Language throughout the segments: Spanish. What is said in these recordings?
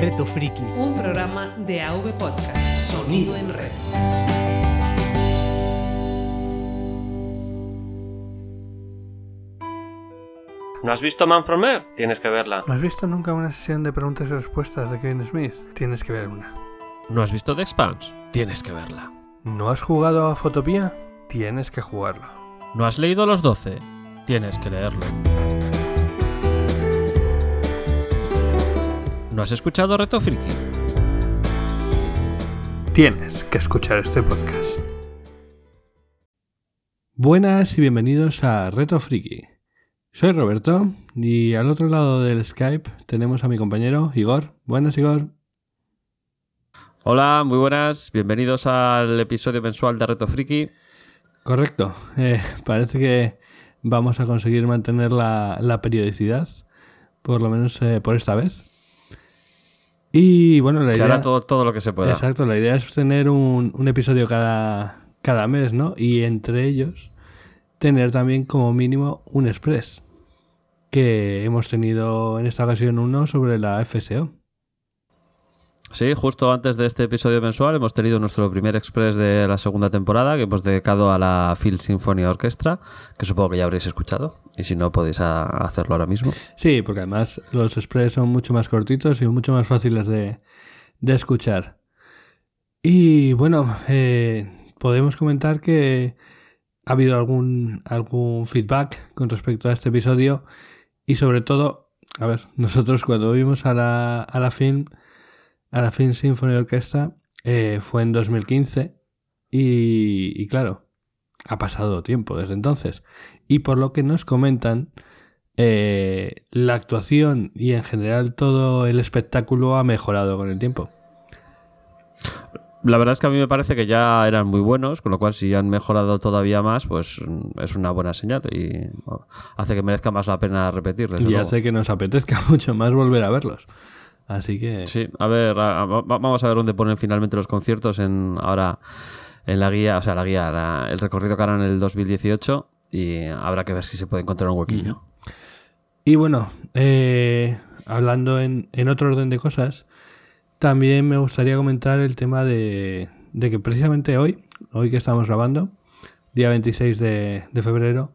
Reto Friki. Un programa de AV Podcast. Sonido en red. ¿No has visto Man from Earth? Tienes que verla. ¿No has visto nunca una sesión de preguntas y respuestas de Kevin Smith? Tienes que ver una. ¿No has visto The Expanse? Tienes que verla. ¿No has jugado a Fotopía? Tienes que jugarlo. ¿No has leído Los 12? Tienes que leerlo. ¿No has escuchado Reto Friki? Tienes que escuchar este podcast. Buenas y bienvenidos a Reto Friki. Soy Roberto y al otro lado del Skype tenemos a mi compañero Igor. Buenas, Igor. Hola, muy buenas. Bienvenidos al episodio mensual de Reto Friki. Correcto. Eh, parece que vamos a conseguir mantener la, la periodicidad, por lo menos eh, por esta vez. Y bueno, la Se idea... hará todo, todo lo que se pueda. Exacto, la idea es tener un, un episodio cada, cada mes, ¿no? Y entre ellos tener también como mínimo un express, que hemos tenido en esta ocasión uno sobre la FSO. Sí, justo antes de este episodio mensual hemos tenido nuestro primer express de la segunda temporada que hemos dedicado a la Phil Symphony Orchestra, que supongo que ya habréis escuchado. Y si no, podéis hacerlo ahora mismo. Sí, porque además los express son mucho más cortitos y mucho más fáciles de, de escuchar. Y bueno, eh, podemos comentar que ha habido algún, algún feedback con respecto a este episodio y sobre todo, a ver, nosotros cuando vimos a la, a la film, a la Film Symphony Orchestra, eh, fue en 2015 y, y claro, ha pasado tiempo desde entonces. Y por lo que nos comentan, eh, la actuación y en general todo el espectáculo ha mejorado con el tiempo. La verdad es que a mí me parece que ya eran muy buenos, con lo cual si han mejorado todavía más, pues mm, es una buena señal y hace que merezca más la pena repetirles. y hace que nos apetezca mucho más volver a verlos. Así que Sí, a ver, a- a- va- vamos a ver dónde ponen finalmente los conciertos en ahora en la guía, o sea, la guía, la- el recorrido que harán en el 2018 y habrá que ver si se puede encontrar un huequillo. Y bueno, eh, hablando en, en otro orden de cosas, también me gustaría comentar el tema de, de que precisamente hoy, hoy que estamos grabando, día 26 de, de febrero,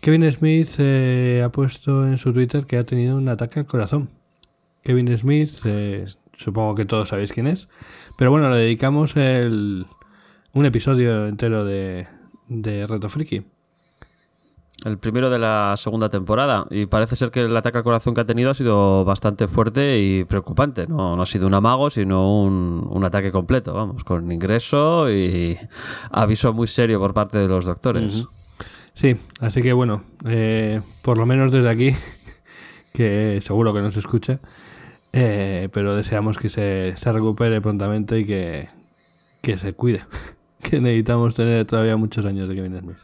Kevin Smith eh, ha puesto en su Twitter que ha tenido un ataque al corazón. Kevin Smith, eh, supongo que todos sabéis quién es, pero bueno, le dedicamos el, un episodio entero de, de Reto Friki. El primero de la segunda temporada y parece ser que el ataque al corazón que ha tenido ha sido bastante fuerte y preocupante. No, no ha sido un amago, sino un, un ataque completo, vamos, con ingreso y aviso muy serio por parte de los doctores. Sí, así que bueno, eh, por lo menos desde aquí, que seguro que no se escucha, eh, pero deseamos que se, se recupere prontamente y que, que se cuide, que necesitamos tener todavía muchos años de Kevin Smith.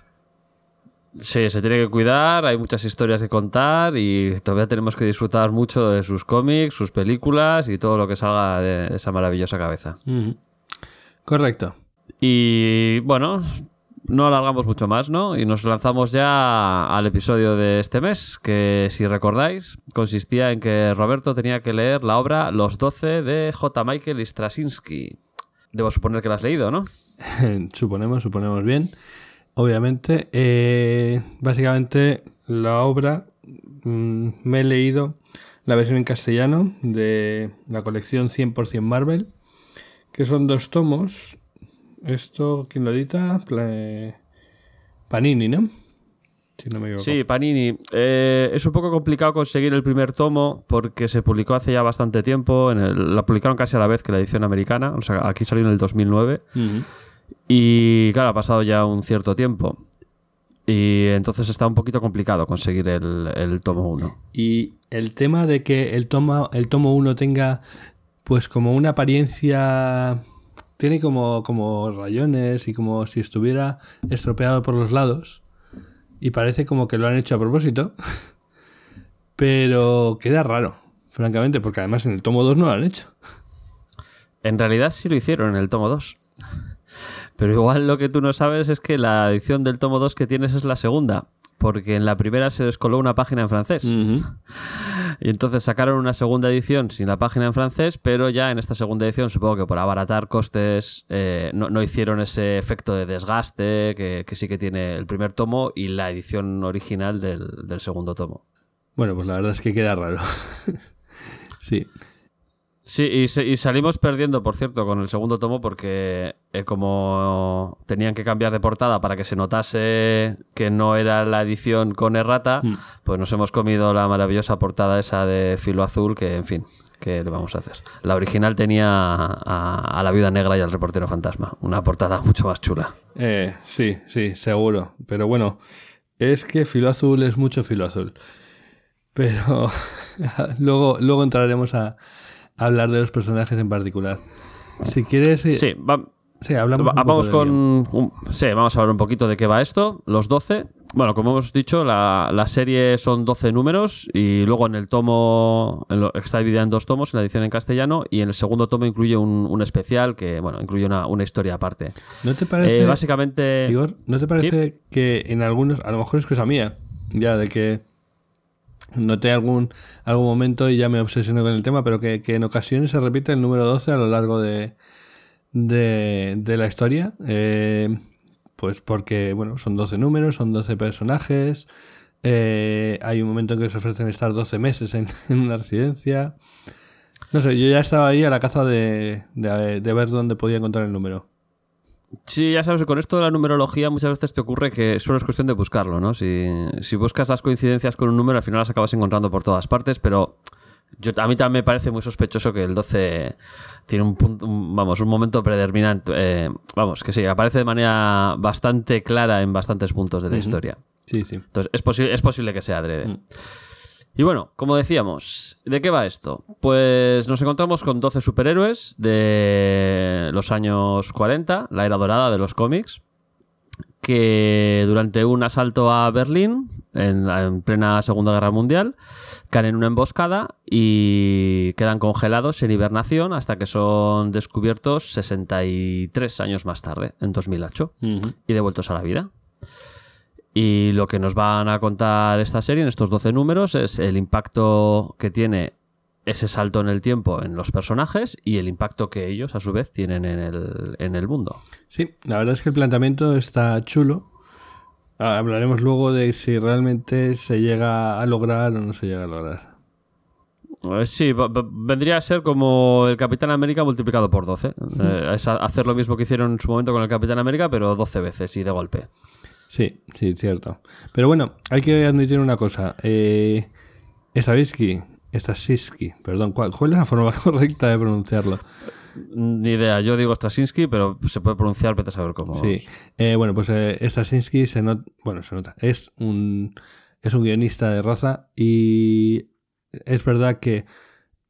Sí, se tiene que cuidar, hay muchas historias que contar y todavía tenemos que disfrutar mucho de sus cómics, sus películas y todo lo que salga de esa maravillosa cabeza. Correcto. Y bueno, no alargamos mucho más, ¿no? Y nos lanzamos ya al episodio de este mes, que si recordáis, consistía en que Roberto tenía que leer la obra Los Doce de J. Michael Straczynski. Debo suponer que la has leído, ¿no? suponemos, suponemos bien. Obviamente, eh, básicamente la obra mm, me he leído la versión en castellano de la colección 100% Marvel, que son dos tomos. Esto, ¿quién lo edita? Panini, ¿no? Si no me equivoco. Sí, Panini. Eh, es un poco complicado conseguir el primer tomo porque se publicó hace ya bastante tiempo. En el- la publicaron casi a la vez que la edición americana. O sea, aquí salió en el 2009. Ujú. Y claro, ha pasado ya un cierto tiempo. Y entonces está un poquito complicado conseguir el, el tomo 1. Y el tema de que el tomo, el tomo 1 tenga pues como una apariencia tiene como, como rayones y como si estuviera estropeado por los lados y parece como que lo han hecho a propósito pero queda raro francamente porque además en el tomo 2 no lo han hecho En realidad sí lo hicieron en el tomo 2. Pero igual lo que tú no sabes es que la edición del tomo 2 que tienes es la segunda. Porque en la primera se descoló una página en francés. Y entonces sacaron una segunda edición sin la página en francés, pero ya en esta segunda edición, supongo que por abaratar costes, eh, no, no hicieron ese efecto de desgaste que, que sí que tiene el primer tomo y la edición original del, del segundo tomo. Bueno, pues la verdad es que queda raro. sí. Sí, y, se- y salimos perdiendo, por cierto, con el segundo tomo porque eh, como tenían que cambiar de portada para que se notase que no era la edición con errata, pues nos hemos comido la maravillosa portada esa de filo azul que, en fin, ¿qué le vamos a hacer? La original tenía a, a la viuda negra y al reportero fantasma, una portada mucho más chula. Eh, sí, sí, seguro. Pero bueno, es que filo azul es mucho filo azul. Pero luego, luego entraremos a hablar de los personajes en particular. Si quieres, eh, Sí, va- sí, hablamos. Va- un poco vamos con. un- sí, vamos a hablar un poquito de qué va esto. Los 12. Bueno, como hemos dicho, la, la serie son 12 números y luego en el tomo. en lo- está dividida en dos tomos, en la edición en castellano, y en el segundo tomo incluye un, un especial que, bueno, incluye una, una historia aparte. ¿No te parece, Eh, básicamente. Igor, ¿no te parece que en algunos, a lo mejor es cosa mía, ya de que noté algún, algún momento y ya me obsesioné con el tema, pero que, que en ocasiones se repite el número 12 a lo largo de, de, de la historia? Eh, pues porque, bueno, son 12 números, son 12 personajes, eh, hay un momento en que se ofrecen estar 12 meses en, una residencia. No sé, yo ya estaba ahí a la caza de, de, de ver dónde podía encontrar el número. Sí, ya sabes, con esto de la numerología muchas veces te ocurre que solo es cuestión de buscarlo, ¿no? Si, si buscas las coincidencias con un número, al final las acabas encontrando por todas partes, pero yo, a mí también me parece muy sospechoso que el 12 tiene un punto, un- vamos, un momento predeterminante. eh, vamos, que sí, aparece de manera bastante clara en bastantes puntos de la historia. Sí, sí. Entonces, es, posi- es posible que sea adrede. Y bueno, como decíamos, ¿de qué va esto? Pues nos encontramos con 12 superhéroes de los años 40, la era dorada de los cómics, que durante un asalto a Berlín, en, la- en plena Segunda Guerra Mundial, caen en una emboscada y quedan congelados en hibernación hasta que son descubiertos 63 años más tarde, en 2008 Ujú. y devueltos a la vida. Y lo que nos van a contar esta serie en estos 12 números es el impacto que tiene ese salto en el tiempo en los personajes y el impacto que ellos a su vez tienen en el, en el mundo. Sí, la verdad es que el planteamiento está chulo. Ah, Hablaremos luego de si realmente se llega a lograr o no se llega a lograr. Eh, Sí, vendría a ser como el Capitán América multiplicado por 12. Eh, es hacer lo mismo que hicieron en su momento con el Capitán América, pero 12 veces y de golpe. Sí, sí, cierto. Pero bueno, hay que admitir una cosa. Eh, Stavisky, Stasiski, perdón, ¿cuál, cuál es la forma correcta de pronunciarlo? Ni idea, yo digo Straczynski, pero se puede pronunciar, vete a saber cómo. Sí, eh, bueno, pues eh, se nota, bueno, se nota, es un, es un guionista de raza y es verdad que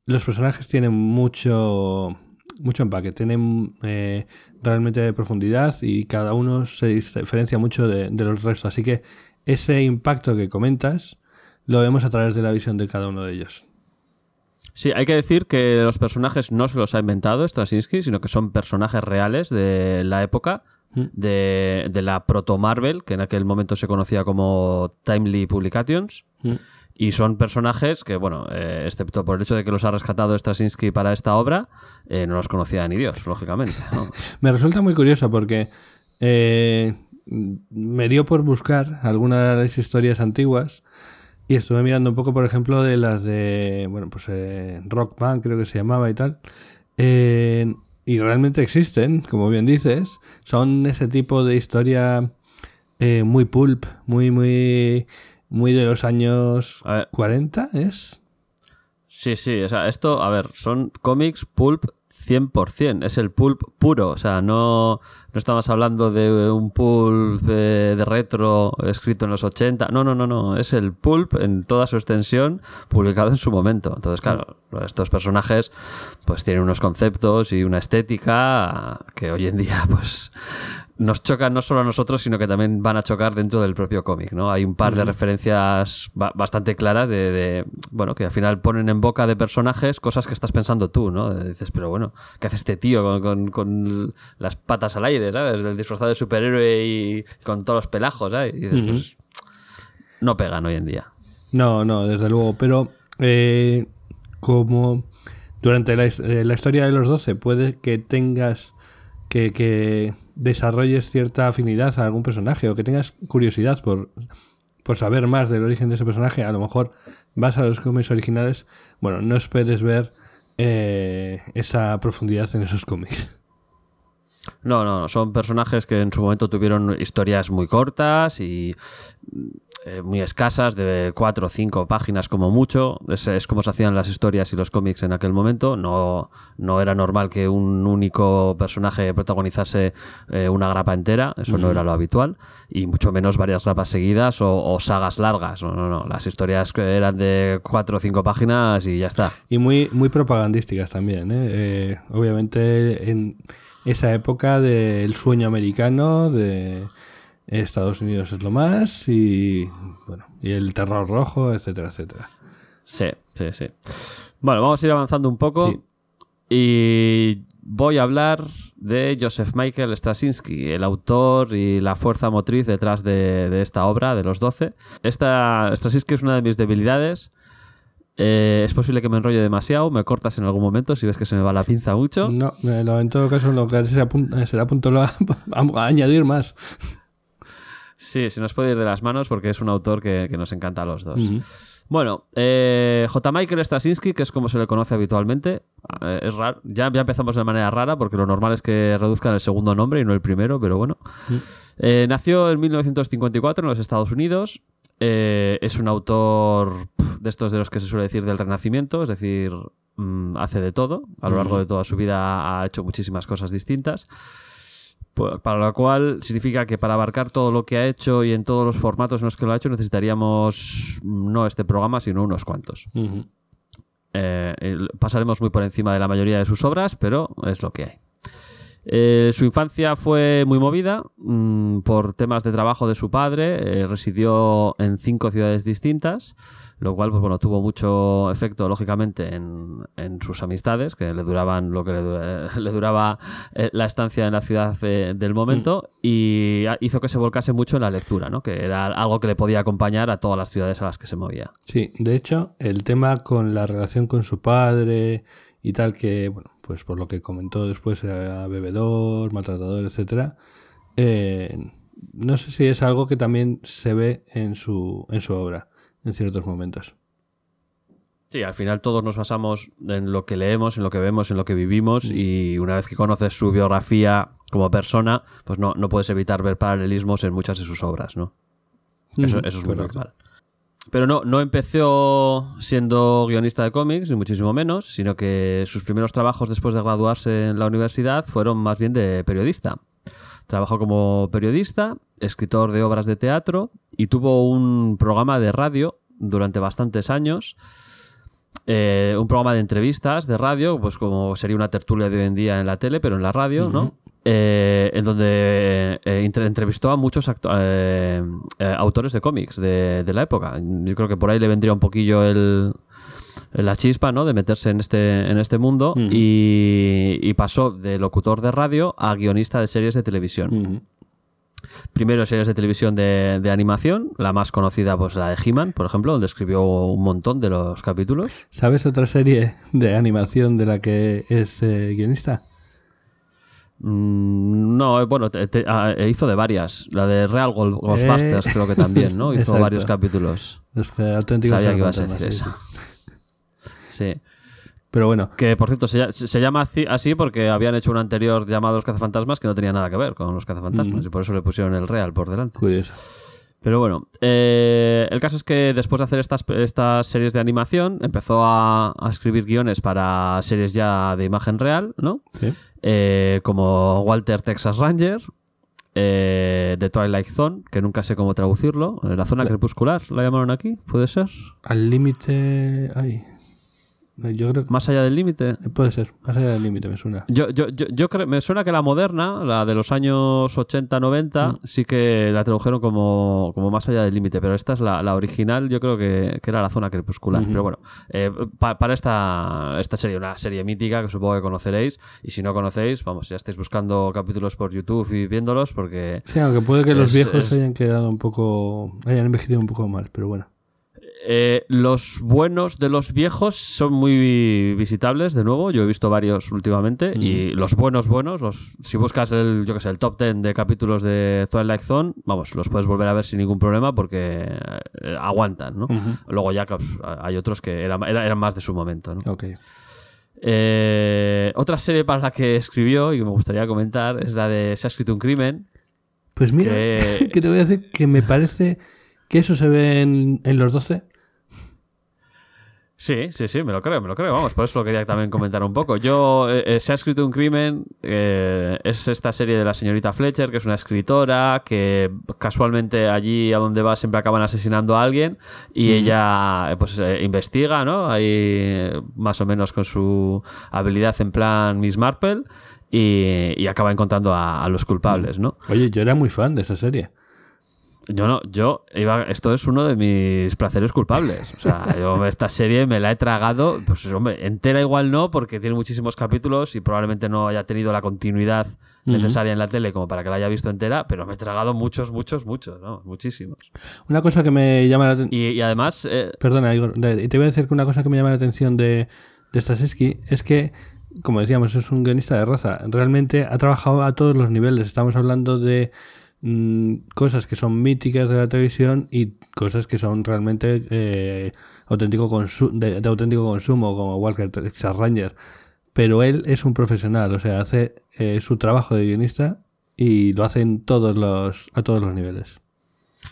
los personajes tienen mucho, mucho empaque, tienen eh, realmente profundidad y cada uno se diferencia mucho de, de los restos, así que ese impacto que comentas lo vemos a través de la visión de cada uno de ellos. Sí, hay que decir que los personajes no se los ha inventado Straczynski, sino que son personajes reales de la época de, de la proto-Marvel, que en aquel momento se conocía como Timely Publications. Mm. Y son personajes que, bueno, eh, excepto por el hecho de que los ha rescatado Straczynski para esta obra, eh, no los conocía ni Dios, lógicamente. Me resulta muy curioso porque eh, me dio por buscar algunas de las historias antiguas y estuve mirando un poco, por ejemplo, de las de, bueno, pues Rock Band creo que se llamaba y tal. Y realmente existen, como bien dices. Son ese tipo de historia muy pulp, muy, muy, muy de los años A ver. 40, ¿es? Sí, sí, o sea, esto, a ver, son cómics pulp 100%, es el pulp puro, o sea, no, no estamos hablando de un pulp eh, de retro escrito en los 80, no, no, no, no, es el pulp en toda su extensión publicado en su momento. Entonces, claro, estos personajes pues tienen unos conceptos y una estética que hoy en día pues nos chocan no solo a nosotros, sino que también van a chocar dentro del propio cómic, ¿no? Hay un par de referencias ba- bastante claras de, de, bueno, que al final ponen en boca de personajes cosas que estás pensando tú, ¿no? Dices, pero bueno, ¿qué hace este tío con, con- con las patas al aire, ¿sabes? El disfrazado de superhéroe y con todos los pelajos, ¿sabes? Y dices, pues, no pegan hoy en día. No, no, desde luego. Pero eh, como durante la, eh, la historia de los 12 puede que tengas que, que desarrolles cierta afinidad a algún personaje o que tengas curiosidad por, por saber más del origen de ese personaje, a lo mejor vas a los cómics originales, bueno, no esperes ver eh, esa profundidad en esos cómics. No, no, son personajes que en su momento tuvieron historias muy cortas y eh, muy escasas, de cuatro o cinco páginas como mucho. Es, es como se hacían las historias y los cómics en aquel momento. No, no era normal que un único personaje protagonizase eh, una grapa entera, eso no era lo habitual, y mucho menos varias grapas seguidas o, o sagas largas. No, no, no, las historias eran de cuatro o cinco páginas y ya está. Y muy, muy propagandísticas también, ¿eh? Eh, obviamente en esa época del sueño americano, de Estados Unidos es lo más, y bueno, y el terror rojo, etcétera, etcétera. Sí, sí, sí. Bueno, vamos a ir avanzando un poco. Sí. Y voy a hablar de Joseph Michael Straczynski, el autor y la fuerza motriz detrás de, de esta obra, de los 12. Esta, Straczynski es una de mis debilidades. Eh, es posible que me enrolle demasiado, me cortas en algún momento si ves que se me va la pinza mucho. No, en todo caso lo que será, será apuntarlo a, a añadir más. Sí, se nos puede ir de las manos porque es un autor que, que nos encanta a los dos. Bueno, eh, J. Michael Straczynski, que es como se le conoce habitualmente, eh, es raro. Ya, ya empezamos de manera rara porque lo normal es que reduzcan el segundo nombre y no el primero, pero bueno. Eh, nació en 1954 en los Estados Unidos. Eh, es un autor de estos de los que se suele decir del Renacimiento, es decir, mm, hace de todo. A lo largo de toda su vida ha hecho muchísimas cosas distintas. Pu- Para lo cual significa que para abarcar todo lo que ha hecho y en todos los formatos en los que lo ha hecho necesitaríamos mm, no este programa, sino unos cuantos. Eh, pasaremos muy por encima de la mayoría de sus obras, pero es lo que hay. Eh, su infancia fue muy movida mm, por temas de trabajo de su padre. eh, residió en cinco ciudades distintas, lo cual pues, bueno, tuvo mucho efecto, lógicamente, en, en sus amistades, que le duraban lo que le, dura- le duraba eh, la estancia en la ciudad del momento, y a- hizo que se volcase mucho en la lectura, ¿no? que era algo que le podía acompañar a todas las ciudades a las que se movía. Sí, de hecho, el tema con la relación con su padre y tal, que, bueno, pues por lo que comentó después, era bebedor, maltratador, etcétera, eh, no sé si es algo que también se ve en su, en su obra, en ciertos momentos. Sí, al final todos nos basamos en lo que leemos, en lo que vemos, en lo que vivimos y una vez que conoces su biografía como persona, pues no, no puedes evitar ver paralelismos en muchas de sus obras, ¿no? Eso, eso es muy normal. Pero no, no empezó siendo guionista de cómics, ni muchísimo menos, sino que sus primeros trabajos después de graduarse en la universidad fueron más bien de periodista. Trabajó como periodista, escritor de obras de teatro y tuvo un programa de radio durante bastantes años. Eh, un programa de entrevistas de radio, pues como sería una tertulia de hoy en día en la tele, pero en la radio, ¿no? Eh, en donde eh, entre- entrevistó a muchos eh, autores de cómics de, de la época. Yo creo que por ahí le vendría un poquillo el, la chispa, ¿no? De meterse en este, en este mundo y, y pasó de locutor de radio a guionista de series de televisión. Primero series de televisión de, de animación, la más conocida, pues la de He-Man, por ejemplo, donde escribió un montón de los capítulos. ¿Sabes otra serie de animación de la que es guionista? Mm, no, eh, bueno, te- te- ah, eh, hizo de varias. La de Real Gol- Ghostbusters Eh, creo que también, ¿no? Hizo exacto. varios capítulos. Que- Sabía que ibas a decir sí, eso. Sí. Pero bueno, Que, por cierto, se, lla- se llama así- porque habían hecho un anterior llamado Los Cazafantasmas que no tenía nada que ver con Los Cazafantasmas y por eso le pusieron el Real por delante. curioso. Pero bueno, eh, el caso es que después de hacer estas, estas series de animación, empezó a, a escribir guiones para series ya de imagen real, ¿no? Sí. Eh, como Walter Texas Ranger, eh, The Twilight Zone, que nunca sé cómo traducirlo, eh, la zona crepuscular, ¿la llamaron aquí? ¿Puede ser? Al límite. Ay. Yo creo que Más allá del límite. puede ser, más allá del límite me suena. Yo, yo, yo, yo creo, me suena que la moderna, la de los años 80-90, sí que la tradujeron como, como más allá del límite, pero esta es la, la original, yo creo que, que era la zona crepuscular. Pero bueno, eh, pa- para esta, esta serie, una serie mítica que supongo que conoceréis, y si no conocéis, vamos, ya estáis buscando capítulos por YouTube y viéndolos, porque Sí, aunque puede que los viejos es- hayan quedado un poco. hayan envejecido un poco mal, pero bueno. Eh, los buenos de los viejos son muy visitables, de nuevo. Yo he visto varios últimamente. Y los buenos, buenos, los, si buscas el, yo que sé, el top 10 de capítulos de Twilight Zone, vamos, los puedes volver a ver sin ningún problema porque eh, aguantan, ¿no? Luego ya hay otros que eran, era- eran más de su momento, ¿no? Ok. Eh, otra serie para la que escribió y que me gustaría comentar es la de Se ha escrito un crimen. Pues mira, Que- que te voy a decir que me parece que eso se ve en, en los 12. Sí, sí, sí, me lo creo, me lo creo. Vamos, por eso lo quería también comentar un poco. Yo, eh, eh, se ha escrito un crimen, eh, es esta serie de la señorita Fletcher, que es una escritora, que casualmente allí a donde va siempre acaban asesinando a alguien y ella eh, pues eh, investiga, ¿no? Ahí más o menos con su habilidad en plan Miss Marple y, y acaba encontrando a, a los culpables, ¿no? Oye, yo era muy fan de esa serie. Yo no, yo iba, esto es uno de mis placeres culpables. O sea, yo esta serie me la he tragado, pues hombre, entera igual no, porque tiene muchísimos capítulos y probablemente no haya tenido la continuidad necesaria en la tele como para que la haya visto entera, pero me he tragado muchos, muchos, muchos, ¿no? Muchísimos. Una cosa que me llama la atención. Y, y además, eh, Perdona, Igor, te voy a decir que una cosa que me llama la atención de, de Stasinski es que, como decíamos, es un guionista de raza. Realmente ha trabajado a todos los niveles. Estamos hablando de mm, cosas que son míticas de la televisión y cosas que son realmente eh, auténtico de, de auténtico consumo, como Walker Texas Ranger. Pero él es un profesional, o sea, hace eh, su trabajo de guionista y lo hace en todos los, a todos los niveles.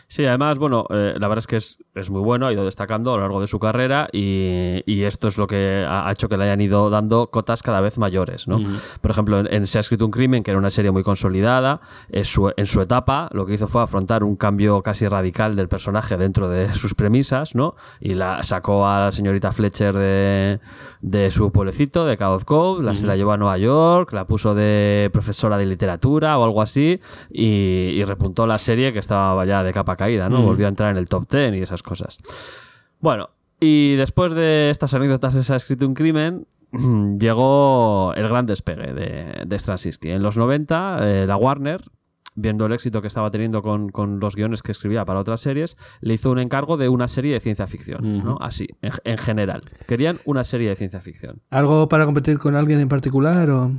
Sí, además, bueno, eh, la verdad es que es, es muy bueno, ha ido destacando a lo largo de su carrera y, y esto es lo que ha ha hecho que le hayan ido dando cotas cada vez mayores, ¿no? Por ejemplo, en, en Se ha escrito un crimen, que era una serie muy consolidada, en su, en su etapa lo que hizo fue afrontar un cambio casi radical del personaje dentro de sus premisas, ¿no? Y la sacó a la señorita Fletcher de, de su pueblecito, de Cabot Cove, la, se la llevó a Nueva York, la puso de profesora de literatura o algo así y, y repuntó la serie que estaba ya de capa caída, ¿no? Volvió a entrar en el top 10 y esas cosas. Bueno, y después de estas anécdotas de Se ha escrito un crimen, llegó el gran despegue de, de Straczynski. En los 90, eh, la Warner, viendo el éxito que estaba teniendo con, con los guiones que escribía para otras series, le hizo un encargo de una serie de ciencia ficción, ¿no? Así, en, en general. Querían una serie de ciencia ficción. ¿Algo para competir con alguien en particular o...?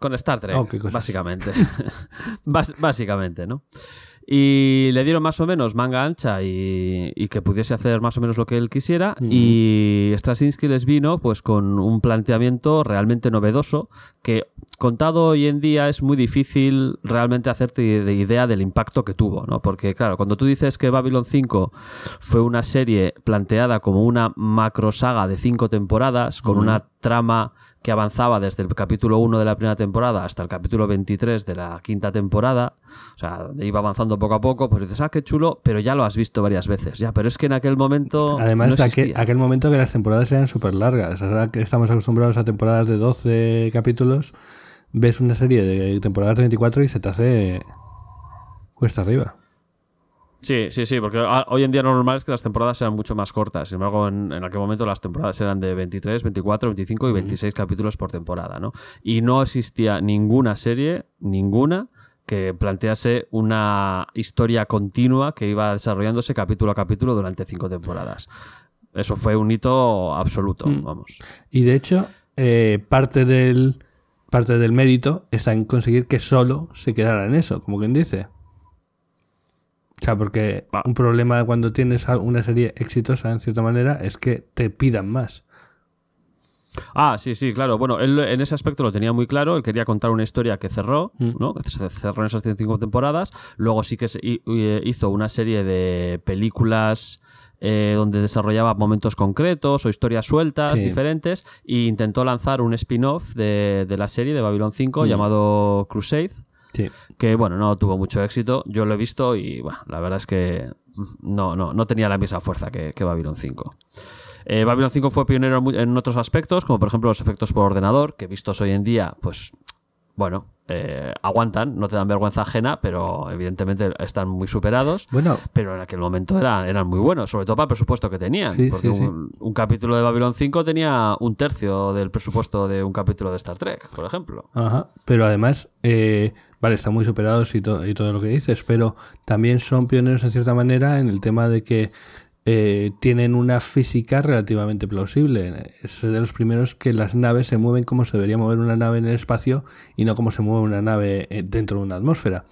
Con Star Trek, Oh, básicamente. Básicamente, ¿no? Y le dieron más o menos manga ancha y, y que pudiese hacer más o menos lo que él quisiera. Y Straczynski les vino pues con un planteamiento realmente novedoso que contado hoy en día es muy difícil realmente hacerte de idea del impacto que tuvo, ¿no? Porque claro, cuando tú dices que Babylon 5 fue una serie planteada como una macro saga de cinco temporadas con una trama que avanzaba desde el capítulo 1 de la primera temporada hasta el capítulo 23 de la quinta temporada, o sea, iba avanzando poco a poco, pues dices, ah, qué chulo, pero ya lo has visto varias veces, ya, pero es que en aquel momento... Además, no aquel, aquel momento que las temporadas eran súper largas. Ahora que estamos acostumbrados a temporadas de 12 capítulos, ves una serie de temporadas de 24 y se te hace cuesta arriba. Sí, sí, sí, porque hoy en día lo normal es que las temporadas sean mucho más cortas. Sin embargo, en, en aquel momento las temporadas eran de 23, 24, 25 y 26 capítulos por temporada, ¿no? Y no existía ninguna serie, ninguna, que plantease una historia continua que iba desarrollándose capítulo a capítulo durante cinco temporadas. Eso fue un hito absoluto, vamos. Y de hecho, eh, parte del parte del mérito está en conseguir que solo se quedara en eso, como quien dice. O sea, porque Va. un problema cuando tienes una serie exitosa, en cierta manera, es que te pidan más. Ah, sí, sí, claro. Bueno, él en ese aspecto lo tenía muy claro. Él quería contar una historia que cerró, ¿no? Que se cerró en esas cinco temporadas. Luego sí que hi- hizo una serie de películas eh, donde desarrollaba momentos concretos o historias sueltas Sí. diferentes e intentó lanzar un spin-off de, de la serie de Babylon 5 llamado Crusade Que bueno, no tuvo mucho éxito. Yo lo he visto y bueno, la verdad es que no, no, no tenía la misma fuerza que, que Babylon 5. Eh, Babylon 5 fue pionero en otros aspectos, como por ejemplo los efectos por ordenador, que vistos hoy en día, pues bueno, eh, aguantan, no te dan vergüenza ajena, pero evidentemente están muy superados. Bueno, Pero en aquel momento eran, eran muy buenos, sobre todo para el presupuesto que tenían. Sí, porque sí, sí. un, un capítulo de Babylon 5 tenía un tercio del presupuesto de un capítulo de Star Trek, por ejemplo. Ajá, pero además, eh, vale, están muy superados y, to- y todo lo que dices, pero también son pioneros en cierta manera en el tema de que eh, tienen una física relativamente plausible. Es de los primeros que las naves se mueven como se debería mover una nave en el espacio y no como se mueve una nave eh, dentro de una atmósfera.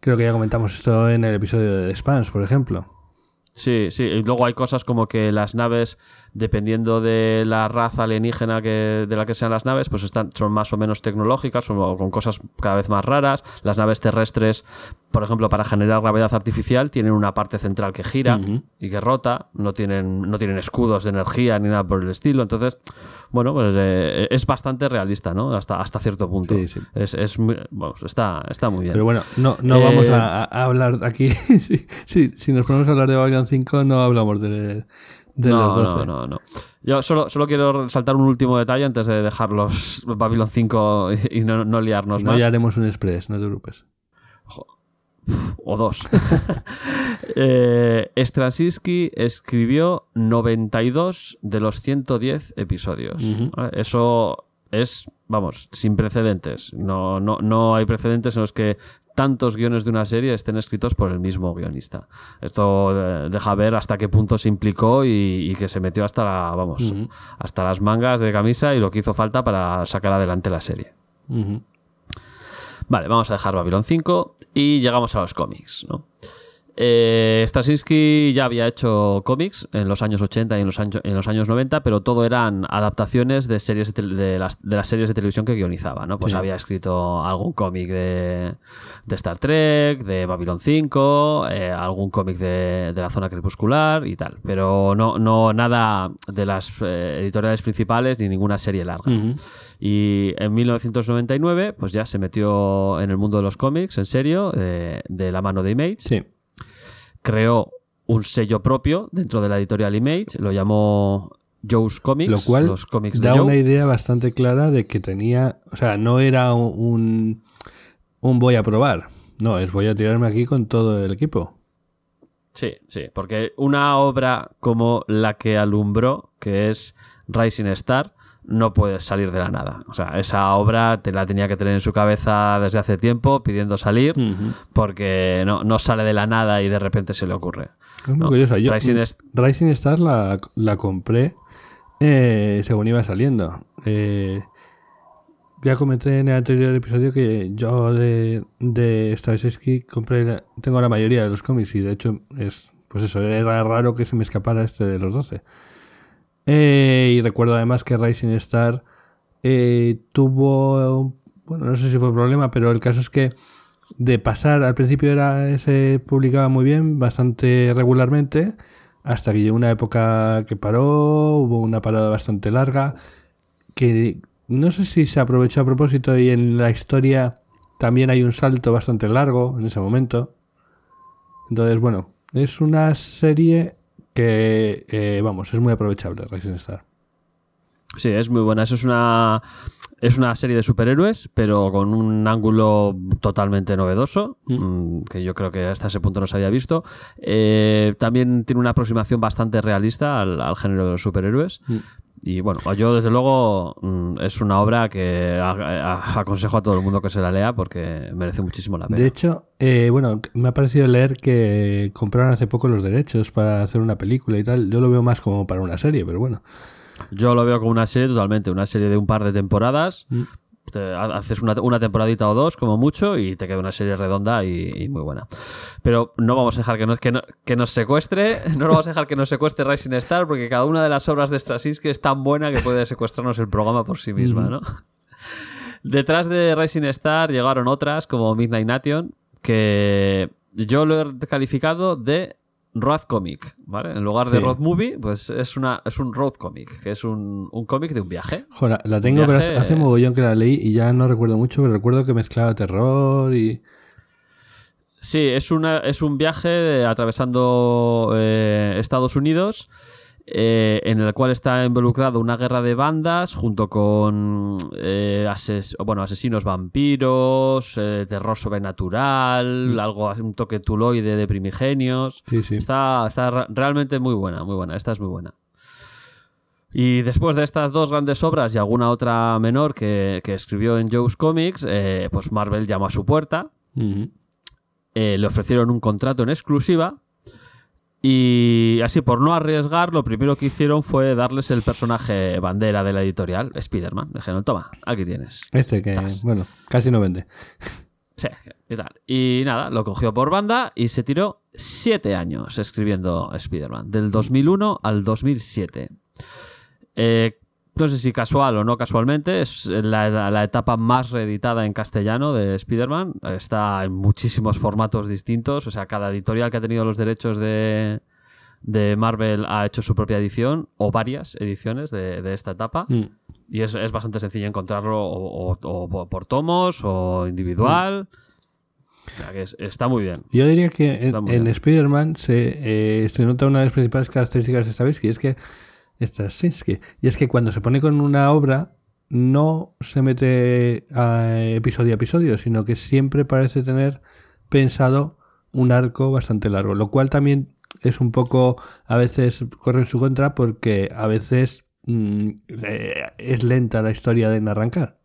Creo que ya comentamos esto en el episodio de Spans, por ejemplo. Sí, sí. Y luego hay cosas como que las naves, dependiendo de la raza alienígena que, de la que sean las naves, pues están, son más o menos tecnológicas o con cosas cada vez más raras. Las naves terrestres, por ejemplo, para generar gravedad artificial, tienen una parte central que gira y que rota. No tienen, no tienen escudos de energía ni nada por el estilo. Entonces, bueno, pues eh, es bastante realista, ¿no? Hasta, hasta cierto punto. Sí, sí. Es, es muy- vamos, está, está muy bien. Pero bueno, no, no Eh, vamos a, a hablar aquí. si, si- si nos ponemos a hablar de Babylon 5, no hablamos de, de no, los 12. No, no, no. Yo solo, solo quiero resaltar un último detalle antes de dejar los Babylon 5 y, y no, no liarnos Si no, más. ya haremos un express, no te preocupes. O dos. eh, Straczynski escribió 92 de los 110 episodios. Eso es, vamos, sin precedentes. No, no, no hay precedentes en los que tantos guiones de una serie estén escritos por el mismo guionista. Esto eh, deja ver hasta qué punto se implicó y, y que se metió hasta la, vamos, hasta las mangas de camisa y lo que hizo falta para sacar adelante la serie. Vale, vamos a dejar Babylon 5 y llegamos a los cómics, ¿no? Eh, Straczynski ya había hecho cómics en los años 80 y en los, años, en los años 90, pero todo eran adaptaciones de series de, las, de las series de televisión que guionizaba, ¿no? Pues Sí. había escrito algún cómic de, de Star Trek, de Babylon 5, eh, algún cómic de, la zona crepuscular y tal, pero no, no nada de las eh, editoriales principales ni ninguna serie larga. Y en 1999, pues ya se metió en el mundo de los cómics, en serio, de, de la mano de Image. Sí. Creó un sello propio dentro de la editorial Image, lo llamó Joe's Comics, Lo cual los cómics da de Joe. una idea bastante clara de que tenía, o sea, no era un, un voy a probar, no, es voy a tirarme aquí con todo el equipo. Sí, sí, porque una obra como la que alumbró, que es Rising Star, no puede salir de la nada. O sea, esa obra te la tenía que tener en su cabeza desde hace tiempo, pidiendo salir, porque no, no sale de la nada y de repente se le ocurre. Es muy No, curioso. Yo, Rising Est- Rising Star la, la compré eh, según iba saliendo. Eh, ya comenté en el anterior episodio que yo de, de compré, la- tengo la mayoría de los cómics y de hecho es, pues eso, era raro que se me escapara este de los 12. Eh, y recuerdo además que Rising Star eh, tuvo, bueno, no sé si fue problema, pero el caso es que de pasar, al principio era se publicaba muy bien, bastante regularmente, hasta que llegó una época que paró, hubo una parada bastante larga, que no sé si se aprovechó a propósito y en la historia también hay un salto bastante largo en ese momento. Entonces, bueno, es una serie que, eh, vamos, es muy aprovechable, Rising Star. Sí, es muy buena. Eso es una. Es una serie de superhéroes, pero con un ángulo totalmente novedoso, mm, que yo creo que hasta ese punto no se había visto. Eh, también tiene una aproximación bastante realista al, al género de los superhéroes. Mm. Y bueno, yo desde luego mm, es una obra que aconsejo a todo el mundo que se la lea porque merece muchísimo la pena. De hecho, eh, bueno, me ha parecido leer que compraron hace poco los derechos para hacer una película y tal. Yo lo veo más como para una serie, pero bueno. Yo lo veo como una serie totalmente, una serie de un par de temporadas. Mm. Te haces una, una temporadita o dos, como mucho, y te queda una serie redonda y, y muy buena. Pero no vamos a dejar que nos, que, no- que nos secuestre, no vamos a dejar que nos secuestre Rising Star, porque cada una de las obras de Straczynski es tan buena que puede secuestrarnos el programa por sí misma, ¿no? Detrás de Rising Star llegaron otras, como Midnight Nation, que yo lo he calificado de Road Comic, ¿vale? En lugar de Sí. Road Movie, pues es, una, es un Road Comic, que es un, un cómic de un viaje. Joder, la tengo, pero viaje- hace- hace mogollón que la leí y ya no recuerdo mucho, pero recuerdo que mezclaba terror y... Sí, es, una, es un viaje de- atravesando eh, Estados Unidos eh, en el cual está involucrado una guerra de bandas junto con eh, ases- bueno, asesinos vampiros, eh, terror sobrenatural, algo un toque tuloide de primigenios. Sí, sí. Está, está re- realmente muy buena, muy buena. Esta es muy buena. Y después de estas dos grandes obras y alguna otra menor que, que escribió en Joe's Comics, pues Marvel llamó a su puerta, le ofrecieron un contrato en exclusiva y así por no arriesgar, lo primero que hicieron fue darles el personaje bandera de la editorial, Spider-Man. Dijeron, toma, aquí tienes. Este que, bueno, casi no vende. Sí, y tal. Y nada, lo cogió por banda y se tiró siete años escribiendo Spider-Man, del 2001 al 2007. Eh, no sé si casual o no casualmente, es la, la etapa más reeditada en castellano de Spider-Man. Está en muchísimos formatos distintos, o sea, cada editorial que ha tenido los derechos de, de Marvel ha hecho su propia edición o varias ediciones de, de esta etapa. Mm. Y es, es bastante sencillo encontrarlo o, o- o por tomos o individual. O sea que es- está muy bien. Yo diría que Está en, en. Spider-Man se, eh, se nota una de las principales características de Stravinsky, y es que Y es que cuando se pone con una obra no se mete a episodio a episodio, sino que siempre parece tener pensado un arco bastante largo, lo cual también es un poco, a veces corre en su contra porque a veces mm, eh, es lenta la historia en arrancar.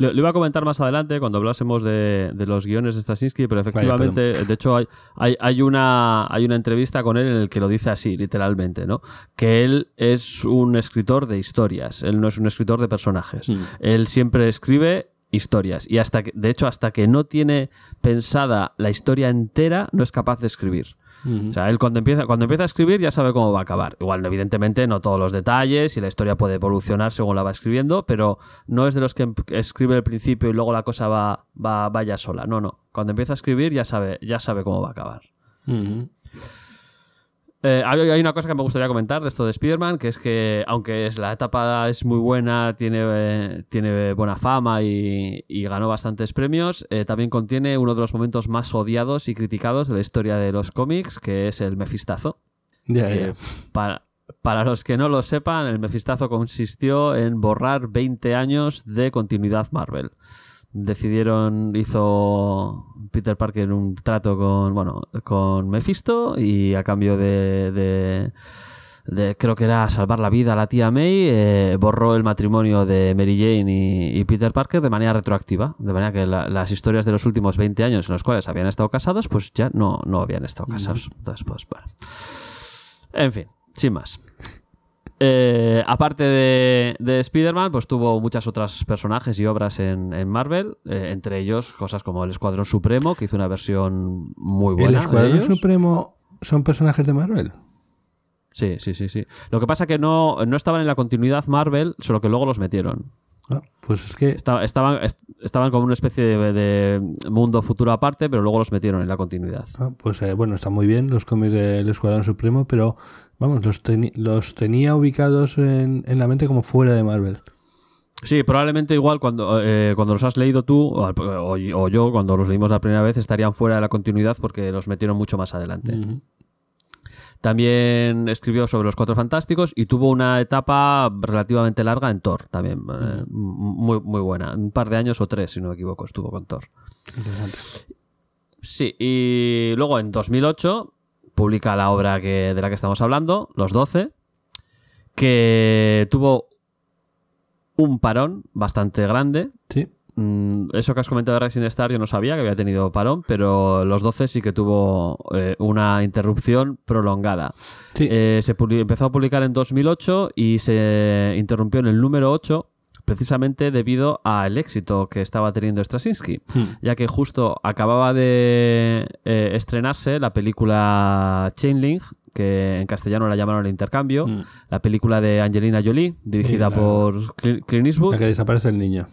Lo, lo iba a comentar más adelante cuando hablásemos de, de los guiones de Straczynski, pero efectivamente, de hecho, hay, hay, hay una, hay una entrevista con él en el que lo dice así, literalmente, ¿no? Que él es un escritor de historias, él no es un escritor de personajes. Mm. Él siempre escribe historias y hasta que, de hecho, hasta que no tiene pensada la historia entera, no es capaz de escribir. O sea, él cuando empieza, cuando empieza a escribir ya sabe cómo va a acabar. Igual, evidentemente, no todos los detalles y la historia puede evolucionar según la va escribiendo, pero no es de los que em- escribe al principio y luego la cosa va, va, vaya sola. No, no. Cuando empieza a escribir ya sabe, ya sabe cómo va a acabar. Eh, hay, hay una cosa que me gustaría comentar de esto de Spider-Man, que es que aunque es, la etapa es muy buena, tiene, eh, tiene buena fama y, y ganó bastantes premios, eh, también contiene uno de los momentos más odiados y criticados de la historia de los cómics, que es el Mefistazo. Para, para los que no lo sepan, el Mefistazo consistió en borrar 20 años de continuidad Marvel. Decidieron, hizo Peter Parker un trato con, bueno, con Mephisto y a cambio de, de- de- creo que era salvar la vida a la tía May, eh, borró el matrimonio de Mary Jane y, y Peter Parker de manera retroactiva. De manera que la- las historias de los últimos 20 años en los cuales habían estado casados, pues ya no, no habían estado casados. Entonces, pues, bueno. En fin, sin más. Eh, aparte de, de Spider-Man, pues tuvo muchas otras personajes y obras en, en Marvel, eh, entre ellos cosas como el Escuadrón Supremo, que hizo una versión muy buena. ¿El Escuadrón. Supremo son personajes de Marvel? Sí, sí, sí, sí. Lo que pasa que no, no estaban en la continuidad Marvel, solo que luego los metieron. Ah, pues es que Esta- estaban, est- estaban como una especie de, de mundo futuro aparte, pero luego los metieron en la continuidad. Ah, pues eh, bueno, está muy bien los cómics del Escuadrón Supremo, pero vamos, los, teni- los tenía ubicados en, en la mente como fuera de Marvel. Sí, probablemente igual cuando, eh, cuando los has leído tú o, o- o yo, cuando los leímos la primera vez, estarían fuera de la continuidad porque los metieron mucho más adelante. Ujú. También escribió sobre los Cuatro Fantásticos y tuvo una etapa relativamente larga en Thor, también eh, muy, muy buena. Un par de años o tres, si no me equivoco, estuvo con Thor. Interesante. Sí, y luego en 2008 publica la obra que, de la que estamos hablando, Los Doce, que tuvo un parón bastante grande. Sí. Mm, Eso que has comentado de Rising Star yo no sabía que había tenido parón, pero Los Doce sí que tuvo eh, una interrupción prolongada. Sí. Eh, se empezó a publicar en 2008 y se interrumpió en el número 8 precisamente debido al éxito que estaba teniendo Straczynski, Hmm. ya que justo acababa de eh, estrenarse la película Chainlink, que en castellano la llamaron El Intercambio, Mm. la película de Angelina Jolie, dirigida Sí, la- por Cl- Clint Eastwood La que desaparece el niño.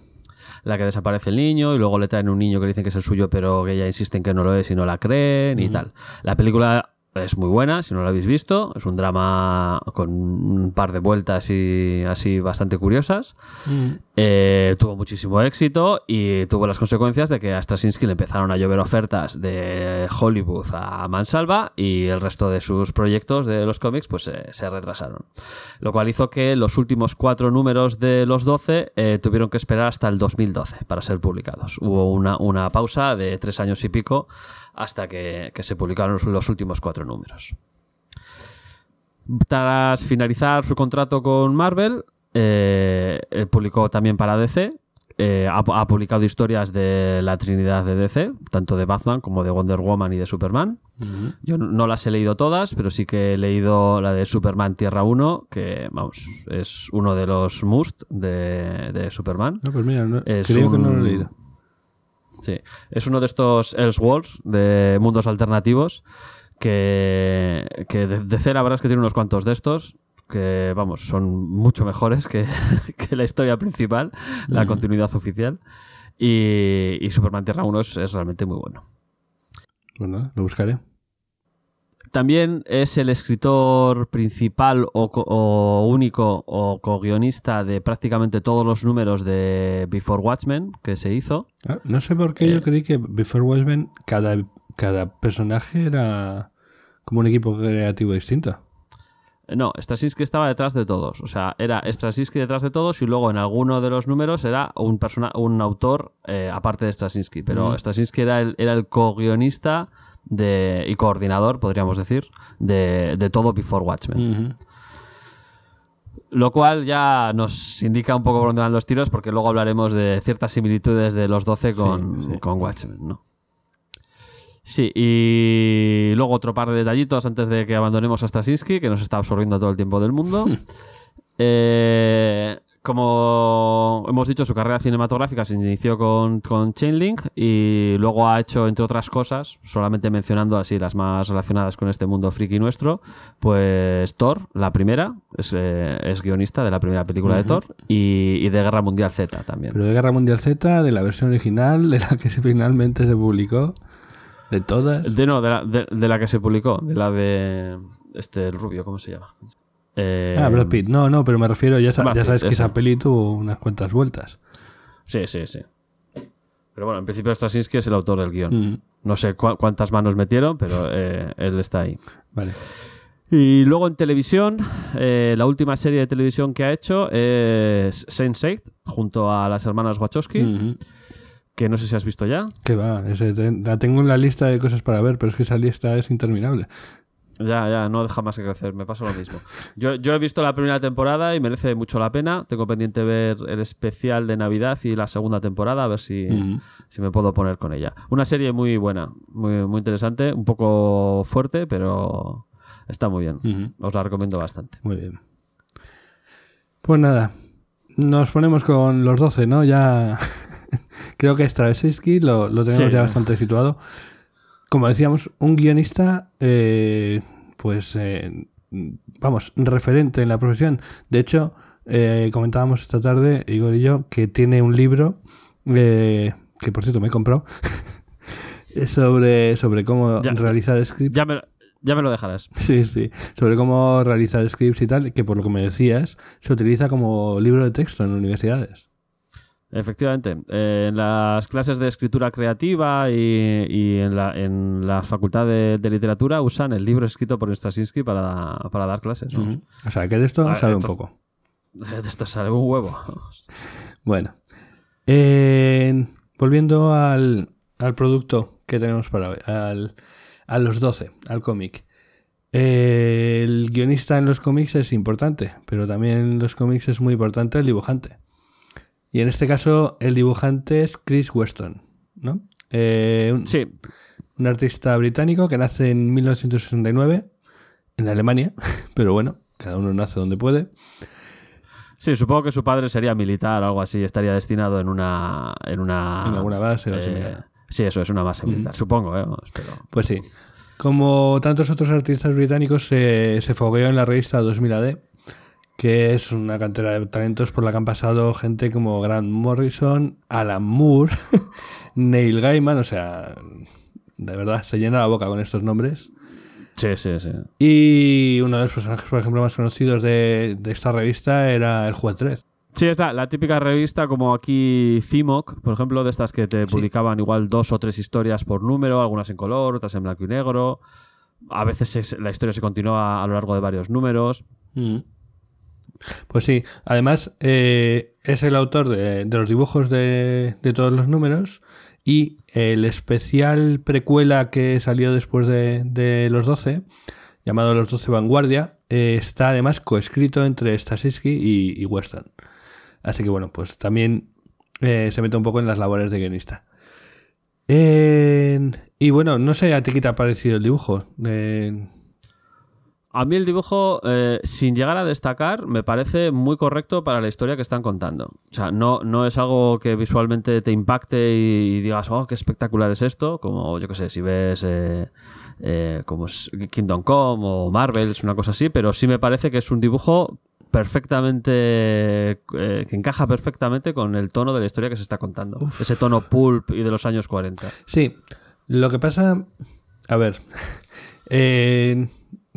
La que desaparece el niño y luego le traen un niño que dicen que es el suyo pero que ella insiste en que no lo es y no la creen y tal. La película es muy buena, si no la habéis visto. Es un drama con un par de vueltas y así bastante curiosas. Eh, tuvo muchísimo éxito y tuvo las consecuencias de que a Straczynski le empezaron a llover ofertas de Hollywood a mansalva y el resto de sus proyectos de los cómics pues eh, se retrasaron. Lo cual hizo que los últimos cuatro números de los 12 eh, tuvieron que esperar hasta el 2012 para ser publicados. Hubo una, una pausa de tres años y pico hasta que, que se publicaron los, los últimos cuatro números. Tras finalizar su contrato con Marvel, eh, él publicó también para DC. eh, ha, ha publicado historias de la Trinidad de DC, tanto de Batman como de Wonder Woman y de Superman. Yo no las he leído todas, pero sí que he leído la de Superman Tierra 1, que vamos, es uno de los must de, de Superman. No, pues mira, no- Es creo que no lo he leído. Sí, es uno de estos Elseworlds de mundos alternativos que, que de, la verdad es que tiene unos cuantos de estos que, vamos, son mucho mejores que, que la historia principal, la Mm. continuidad oficial. Y, y Superman Tierra 1 es, es realmente muy bueno. Bueno, lo buscaré. También es el escritor principal o, o único o co-guionista de prácticamente todos los números de Before Watchmen que se hizo. Ah, no sé por qué Eh. yo creí que Before Watchmen cada, cada personaje era como un equipo creativo distinto. No, Straczynski estaba detrás de todos. O sea, era Straczynski detrás de todos y luego en alguno de los números era un, persona, un autor eh, aparte de Straczynski. Pero Mm. Straczynski era el, era el co-guionista de- y coordinador, podríamos decir, de, de todo Before Watchmen. Lo cual ya nos indica un poco por dónde van los tiros, porque luego hablaremos de ciertas similitudes de los 12 con, Sí, sí. con Watchmen, ¿no? Sí, y luego otro par de detallitos antes de que abandonemos a Straczynski, que nos está absorbiendo todo el tiempo del mundo. Eh, como hemos dicho, su carrera cinematográfica se inició con, con Chainlink y luego ha hecho, entre otras cosas, solamente mencionando así las más relacionadas con este mundo friki nuestro, pues Thor, la primera, es, eh, es guionista de la primera película de Thor y, y de Guerra Mundial Z también. Pero de Guerra Mundial Z, de la versión original, de la que finalmente se publicó, de todas. De, no, de la, de- de la que se publicó, de la de este, el rubio, ¿cómo se llama? Eh, Ah, Brad Pitt. No, no, pero me refiero, ya, Brad ya Pitt, sabes que ese. esa peli tuvo unas cuantas vueltas. Sí, sí, sí. Pero bueno, en principio Straczynski es el autor del guion. Mm, No sé cu- cuántas manos metieron, pero eh, él está ahí. vale. Y luego en televisión, eh, la última serie de televisión que ha hecho es Sense8, junto a las hermanas Wachowski, Ujú. que no sé si has visto ya. Que va, ese la tengo en la lista de cosas para ver, pero es que esa lista es interminable. Ya, ya, no deja más que crecer, me pasa lo mismo. Yo, yo he visto la primera temporada y merece mucho la pena. Tengo pendiente ver el especial de Navidad y la segunda temporada, a ver si, si me puedo poner con ella. Una serie muy buena, muy, muy interesante, un poco fuerte, pero está muy bien. Os la recomiendo bastante. Muy bien. Pues nada, nos ponemos con los 12, ¿no? Ya creo que Straczynski lo, lo tenemos Sí. ya bastante situado. Como decíamos, un guionista, eh, pues, eh, vamos, referente en la profesión. De hecho, eh, comentábamos esta tarde, Igor y yo, que tiene un libro, eh, que por cierto me he comprado, sobre, sobre cómo Ya. realizar scripts. Ya me, ya me lo dejarás. Sí, sí, sobre cómo realizar scripts y tal, que por lo que me decías, se utiliza como libro de texto en universidades. Efectivamente, eh, en las clases de escritura creativa y, y en, la, en la facultad de, de literatura usan el libro escrito por Straczynski para, para dar clases. O sea, que de esto Ah, sabe un poco. De esto sale un huevo. Bueno, Eh, volviendo al, al producto que tenemos para hoy, al, a los 12, al cómic. Eh, el guionista en los cómics es importante, pero también en los cómics es muy importante el dibujante. Y en este caso, el dibujante es Chris Weston, ¿no? Eh, un, Sí, un artista británico que nace en 1969 en Alemania, pero bueno, cada uno nace donde puede. sí, supongo que su padre sería militar o algo así, estaría destinado en una... En, una, En alguna base o eh. Sí, eso es una base militar, supongo, ¿eh? Pero... Pues sí. Como tantos otros artistas británicos, se, se fogueó en la revista 2000 AD, que es una cantera de talentos por la que han pasado gente como Grant Morrison, Alan Moore, Neil Gaiman, o sea, de verdad, se llena la boca con estos nombres. Sí, sí, sí. Y uno de los personajes, por ejemplo, más conocidos de, de esta revista era el juez 3. Sí, es la, la típica revista como aquí CIMOC, por ejemplo, de estas que te publicaban igual dos o tres historias por número, algunas en color, otras en blanco y negro. A veces es- la historia se continúa a lo largo de varios números. Mm. Pues sí, además eh, es el autor de, los dibujos de, todos los números y el especial precuela que salió después de, los 12, llamado Los 12 Vanguardia, eh, está además coescrito entre Stasiski y, y. Así que bueno, pues también eh, se mete un poco en las labores de guionista. Y bueno, no sé a ti qué te ha parecido el dibujo. A mí el dibujo, eh, sin llegar a destacar, me parece muy correcto para la historia que están contando. O sea, no, no es algo que visualmente te impacte y, digas, oh, qué espectacular es esto. Como, yo qué sé, si ves eh, eh, como es Kingdom Come o Marvel, es una cosa así, pero sí me parece que es un dibujo perfectamente eh, que encaja perfectamente con el tono de la historia que se está contando ese tono pulp y de los años 40 Sí, lo que pasa, a ver, eh,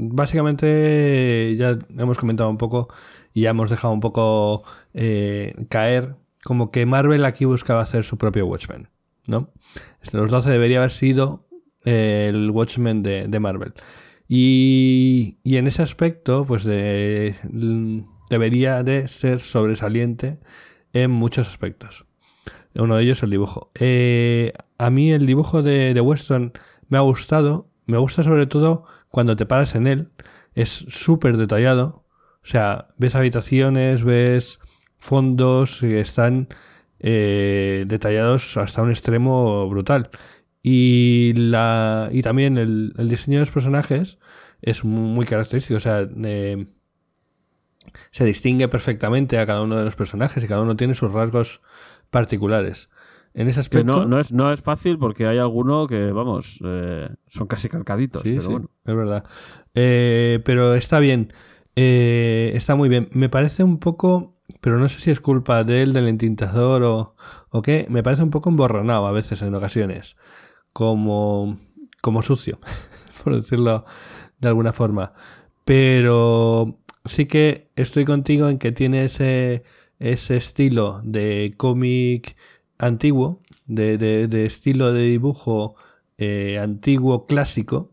básicamente ya hemos comentado un poco y ya hemos dejado un poco eh, caer como que Marvel aquí buscaba hacer su propio Watchmen, ¿no? Este, Los 12 debería haber sido eh, el Watchmen de, Marvel. Y, y en ese aspecto, pues de- debería de ser sobresaliente en muchos aspectos. Uno de ellos es el dibujo. Eh, a mí el dibujo de, de Weston me ha gustado. Me gusta sobre todo cuando te paras en él. Es súper detallado. O sea, ves habitaciones, ves fondos que están eh, detallados hasta un extremo brutal. Y, la, y también el, el diseño de los personajes es mu- muy característico. O sea, eh, se distingue perfectamente a cada uno de los personajes y cada uno tiene sus rasgos particulares. En ese aspecto. no, no, es, no es fácil porque hay alguno que, vamos, eh, son casi calcaditos. Sí, pero sí, bueno. es verdad. Eh, pero está bien. Eh, está muy bien. Me parece un poco. Pero no sé si es culpa de él, del entintador o, o qué. Me parece un poco emborronado a veces en ocasiones. Como. Como sucio, por decirlo de alguna forma. Pero sí que estoy contigo en que tiene ese, ese estilo de cómic antiguo, de, de- estilo de dibujo eh, antiguo clásico.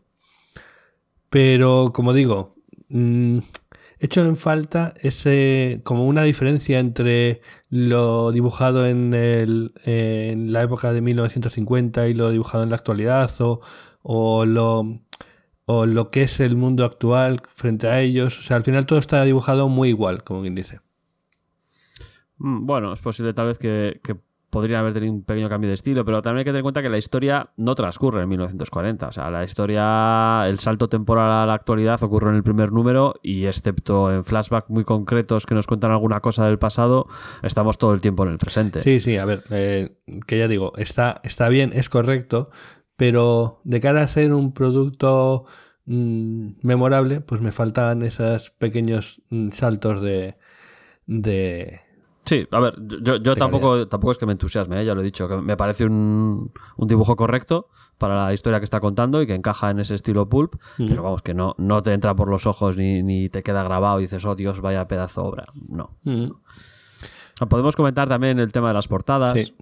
Pero, como digo, mm, echo en falta ese como una diferencia entre lo dibujado en, la época de 1950 y lo dibujado en la actualidad o, o lo o lo que es el mundo actual frente a ellos. O sea, al final todo está dibujado muy igual, como quien dice. Mm, Bueno, es posible tal vez que podrían haber tenido un pequeño cambio de estilo, pero también hay que tener en cuenta que la historia no transcurre en 1940. O sea, la historia, el salto temporal a la actualidad ocurre en el primer número y excepto en flashbacks muy concretos que nos cuentan alguna cosa del pasado, estamos todo el tiempo en el presente. Sí, sí, a ver, eh, que ya digo, está, está bien, es correcto, pero de cara a ser un producto mm, memorable, pues me faltan esos pequeños mm, saltos de... de Sí, a ver, yo, tampoco, tampoco es que me entusiasme, ¿eh? ya lo he dicho, que me parece un, un dibujo correcto para la historia que está contando y que encaja en ese estilo pulp, pero vamos, que no, no te entra por los ojos ni, ni te queda grabado y dices, oh Dios, vaya pedazo de obra. No. Mm, Podemos comentar también el tema de las portadas. sí.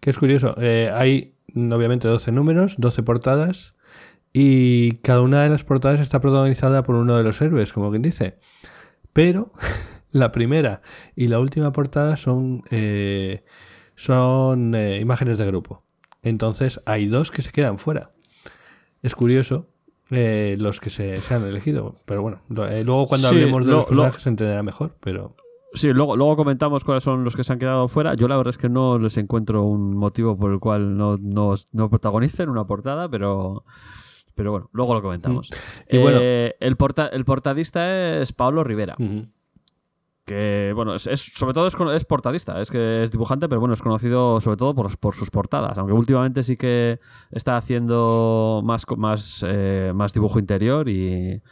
Que es curioso, eh, hay obviamente 12 números, 12 portadas, y cada una de las portadas está protagonizada por uno de los héroes, como quien dice. Pero la primera y la última portada son, eh, son eh, imágenes de grupo. Entonces hay dos que se quedan fuera. Es curioso eh, los que se, se han elegido. Pero bueno, eh, luego cuando Sí, hablemos de lo- los personajes lo- se entenderá mejor. Pero Sí, luego, luego comentamos cuáles son los que se han quedado fuera. Yo la verdad es que no les encuentro un motivo por el cual no, no, no protagonicen una portada, pero, pero bueno, luego lo comentamos. Y bueno- Eh, el, porta- el portadista es Pablo Rivera. Que bueno, es, es- sobre todo es, es portadista, es que es dibujante, pero bueno, es conocido sobre todo por, por sus portadas, aunque últimamente sí que está haciendo más, más, eh, más dibujo interior y,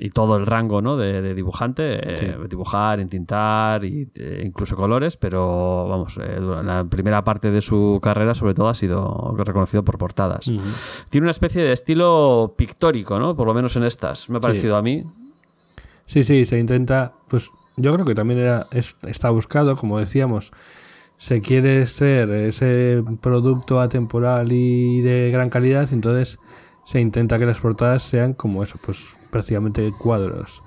y todo el rango ¿no? de, de dibujante, eh, dibujar, entintar y, eh, incluso colores, pero vamos, eh, la primera parte de su carrera sobre todo ha sido reconocido por portadas. Tiene una especie de estilo pictórico, ¿no? por lo menos en estas, me ha parecido a mí. Sí, sí, se intenta, pues yo creo que también era, es- está buscado, como decíamos, se quiere ser ese producto atemporal y de gran calidad, entonces se intenta que las portadas sean como eso, pues prácticamente cuadros,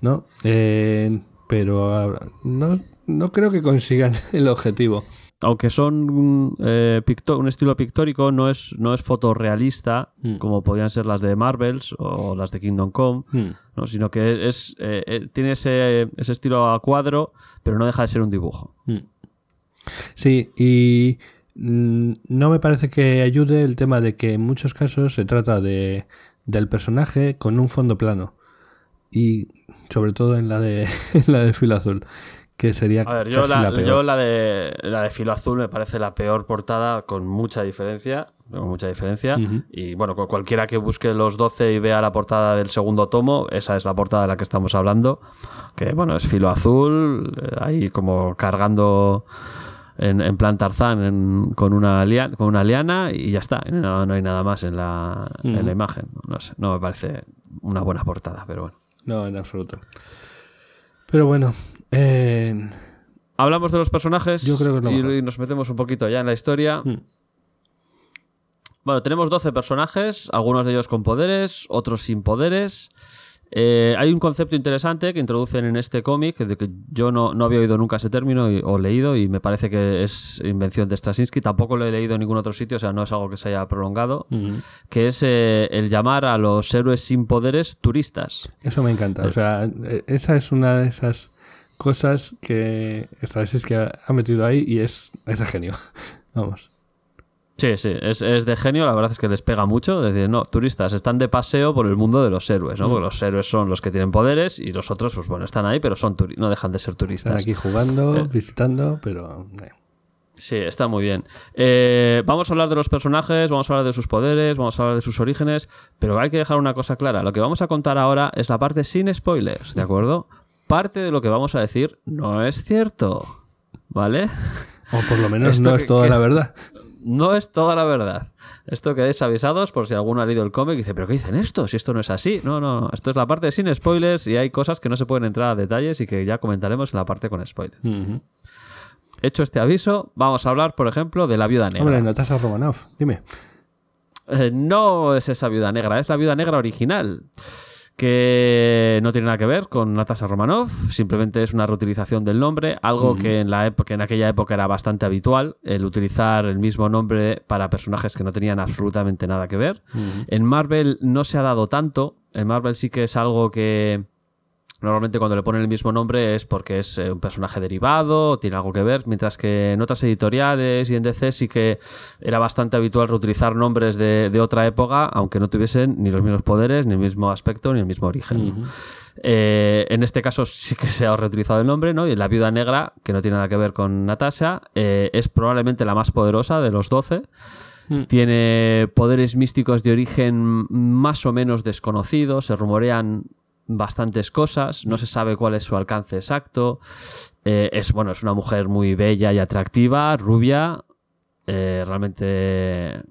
¿no? Eh, pero no, no creo que consigan el objetivo. Aunque son eh, picto- un estilo pictórico, no es, no es fotorrealista, Mm. como podían ser las de Marvels o las de Kingdom Come, Hmm. ¿no? sino que es, eh, eh, tiene ese, ese estilo a cuadro, pero no deja de ser un dibujo. Sí, y mm, no me parece que ayude el tema de que en muchos casos se trata de del personaje con un fondo plano. Y sobre todo en la de en la de filo azul, que sería A ver, yo, casi la, la peor. yo la de la de filo azul me parece la peor portada con mucha diferencia. Con mucha diferencia. Y bueno, cu- cualquiera que busque los 12 y vea la portada del segundo tomo, esa es la portada de la que estamos hablando. Que bueno, es filo azul, eh, ahí como cargando en, en plan Tarzán en- con, una liana, con una liana y ya está. No, no hay nada más en la, en la imagen. No sé, no me parece una buena portada, pero bueno. No, en absoluto. Pero bueno, eh, Hablamos de los personajes Yo creo que es lo y, nos metemos un poquito ya en la historia. Hmm. Bueno, tenemos 12 personajes, algunos de ellos con poderes, otros sin poderes. Eh, hay un concepto interesante que introducen en este cómic, de que yo no, no había oído nunca ese término y- o leído, y me parece que es invención de Straczynski. Tampoco lo he leído en ningún otro sitio, o sea, no es algo que se haya prolongado, ujú. que es eh, el llamar a los héroes sin poderes turistas. eso me encanta. O sea, eh, esa es una de esas cosas que que ha, metido ahí y es, es de genio. Vamos. Sí, sí, es, es de genio, la verdad es que les pega mucho. Es decir, no, turistas están de paseo por el mundo de los héroes, ¿no? Porque los héroes son los que tienen poderes y los otros, pues bueno, están ahí, pero son no dejan de ser Están turistas. aquí jugando, visitando, pero... eh. Sí, está muy bien. Eh, vamos a hablar de los personajes, vamos a hablar de sus poderes, vamos a hablar de sus orígenes, pero hay que dejar una cosa clara. Lo que vamos a contar ahora es la parte sin spoilers, ¿de acuerdo? Parte de lo que vamos a decir no es cierto, ¿vale? O por lo menos Esto no que- es toda que- la verdad. No es toda la verdad. Esto quedéis avisados por si alguno ha leído el cómic y dice, ¿pero qué dicen esto? Si esto no es así. No, no, no. Esto es la parte sin spoilers y hay cosas que no se pueden entrar a detalles y que ya comentaremos en la parte con spoilers. Hecho este aviso, vamos a hablar, por ejemplo, de la viuda negra. Hombre, Natasha Romanoff, dime. Eh, no es esa viuda negra, es la viuda negra original. Que no tiene nada que ver con Natasha Romanoff, simplemente es una reutilización del nombre, algo que, en la en aquella época era bastante habitual, el utilizar el mismo nombre para personajes que no tenían absolutamente nada que ver. En Marvel no se ha dado tanto, en Marvel sí que es algo que Normalmente cuando le ponen el mismo nombre es porque es eh, un personaje derivado, o tiene algo que ver, mientras que en otras editoriales y en DC sí que era bastante habitual reutilizar nombres de, de otra época, aunque no tuviesen ni los mismos poderes, ni el mismo aspecto, ni el mismo origen. Eh, en este caso sí que se ha reutilizado el nombre, ¿no? Y la viuda negra, que no tiene nada que ver con Natasha, eh, es probablemente la más poderosa de los 12. Tiene poderes místicos de origen más o menos desconocido, se rumorean bastantes cosas, no se sabe cuál es su alcance exacto. Eh, es bueno, es una mujer muy bella y atractiva, rubia. eh, realmente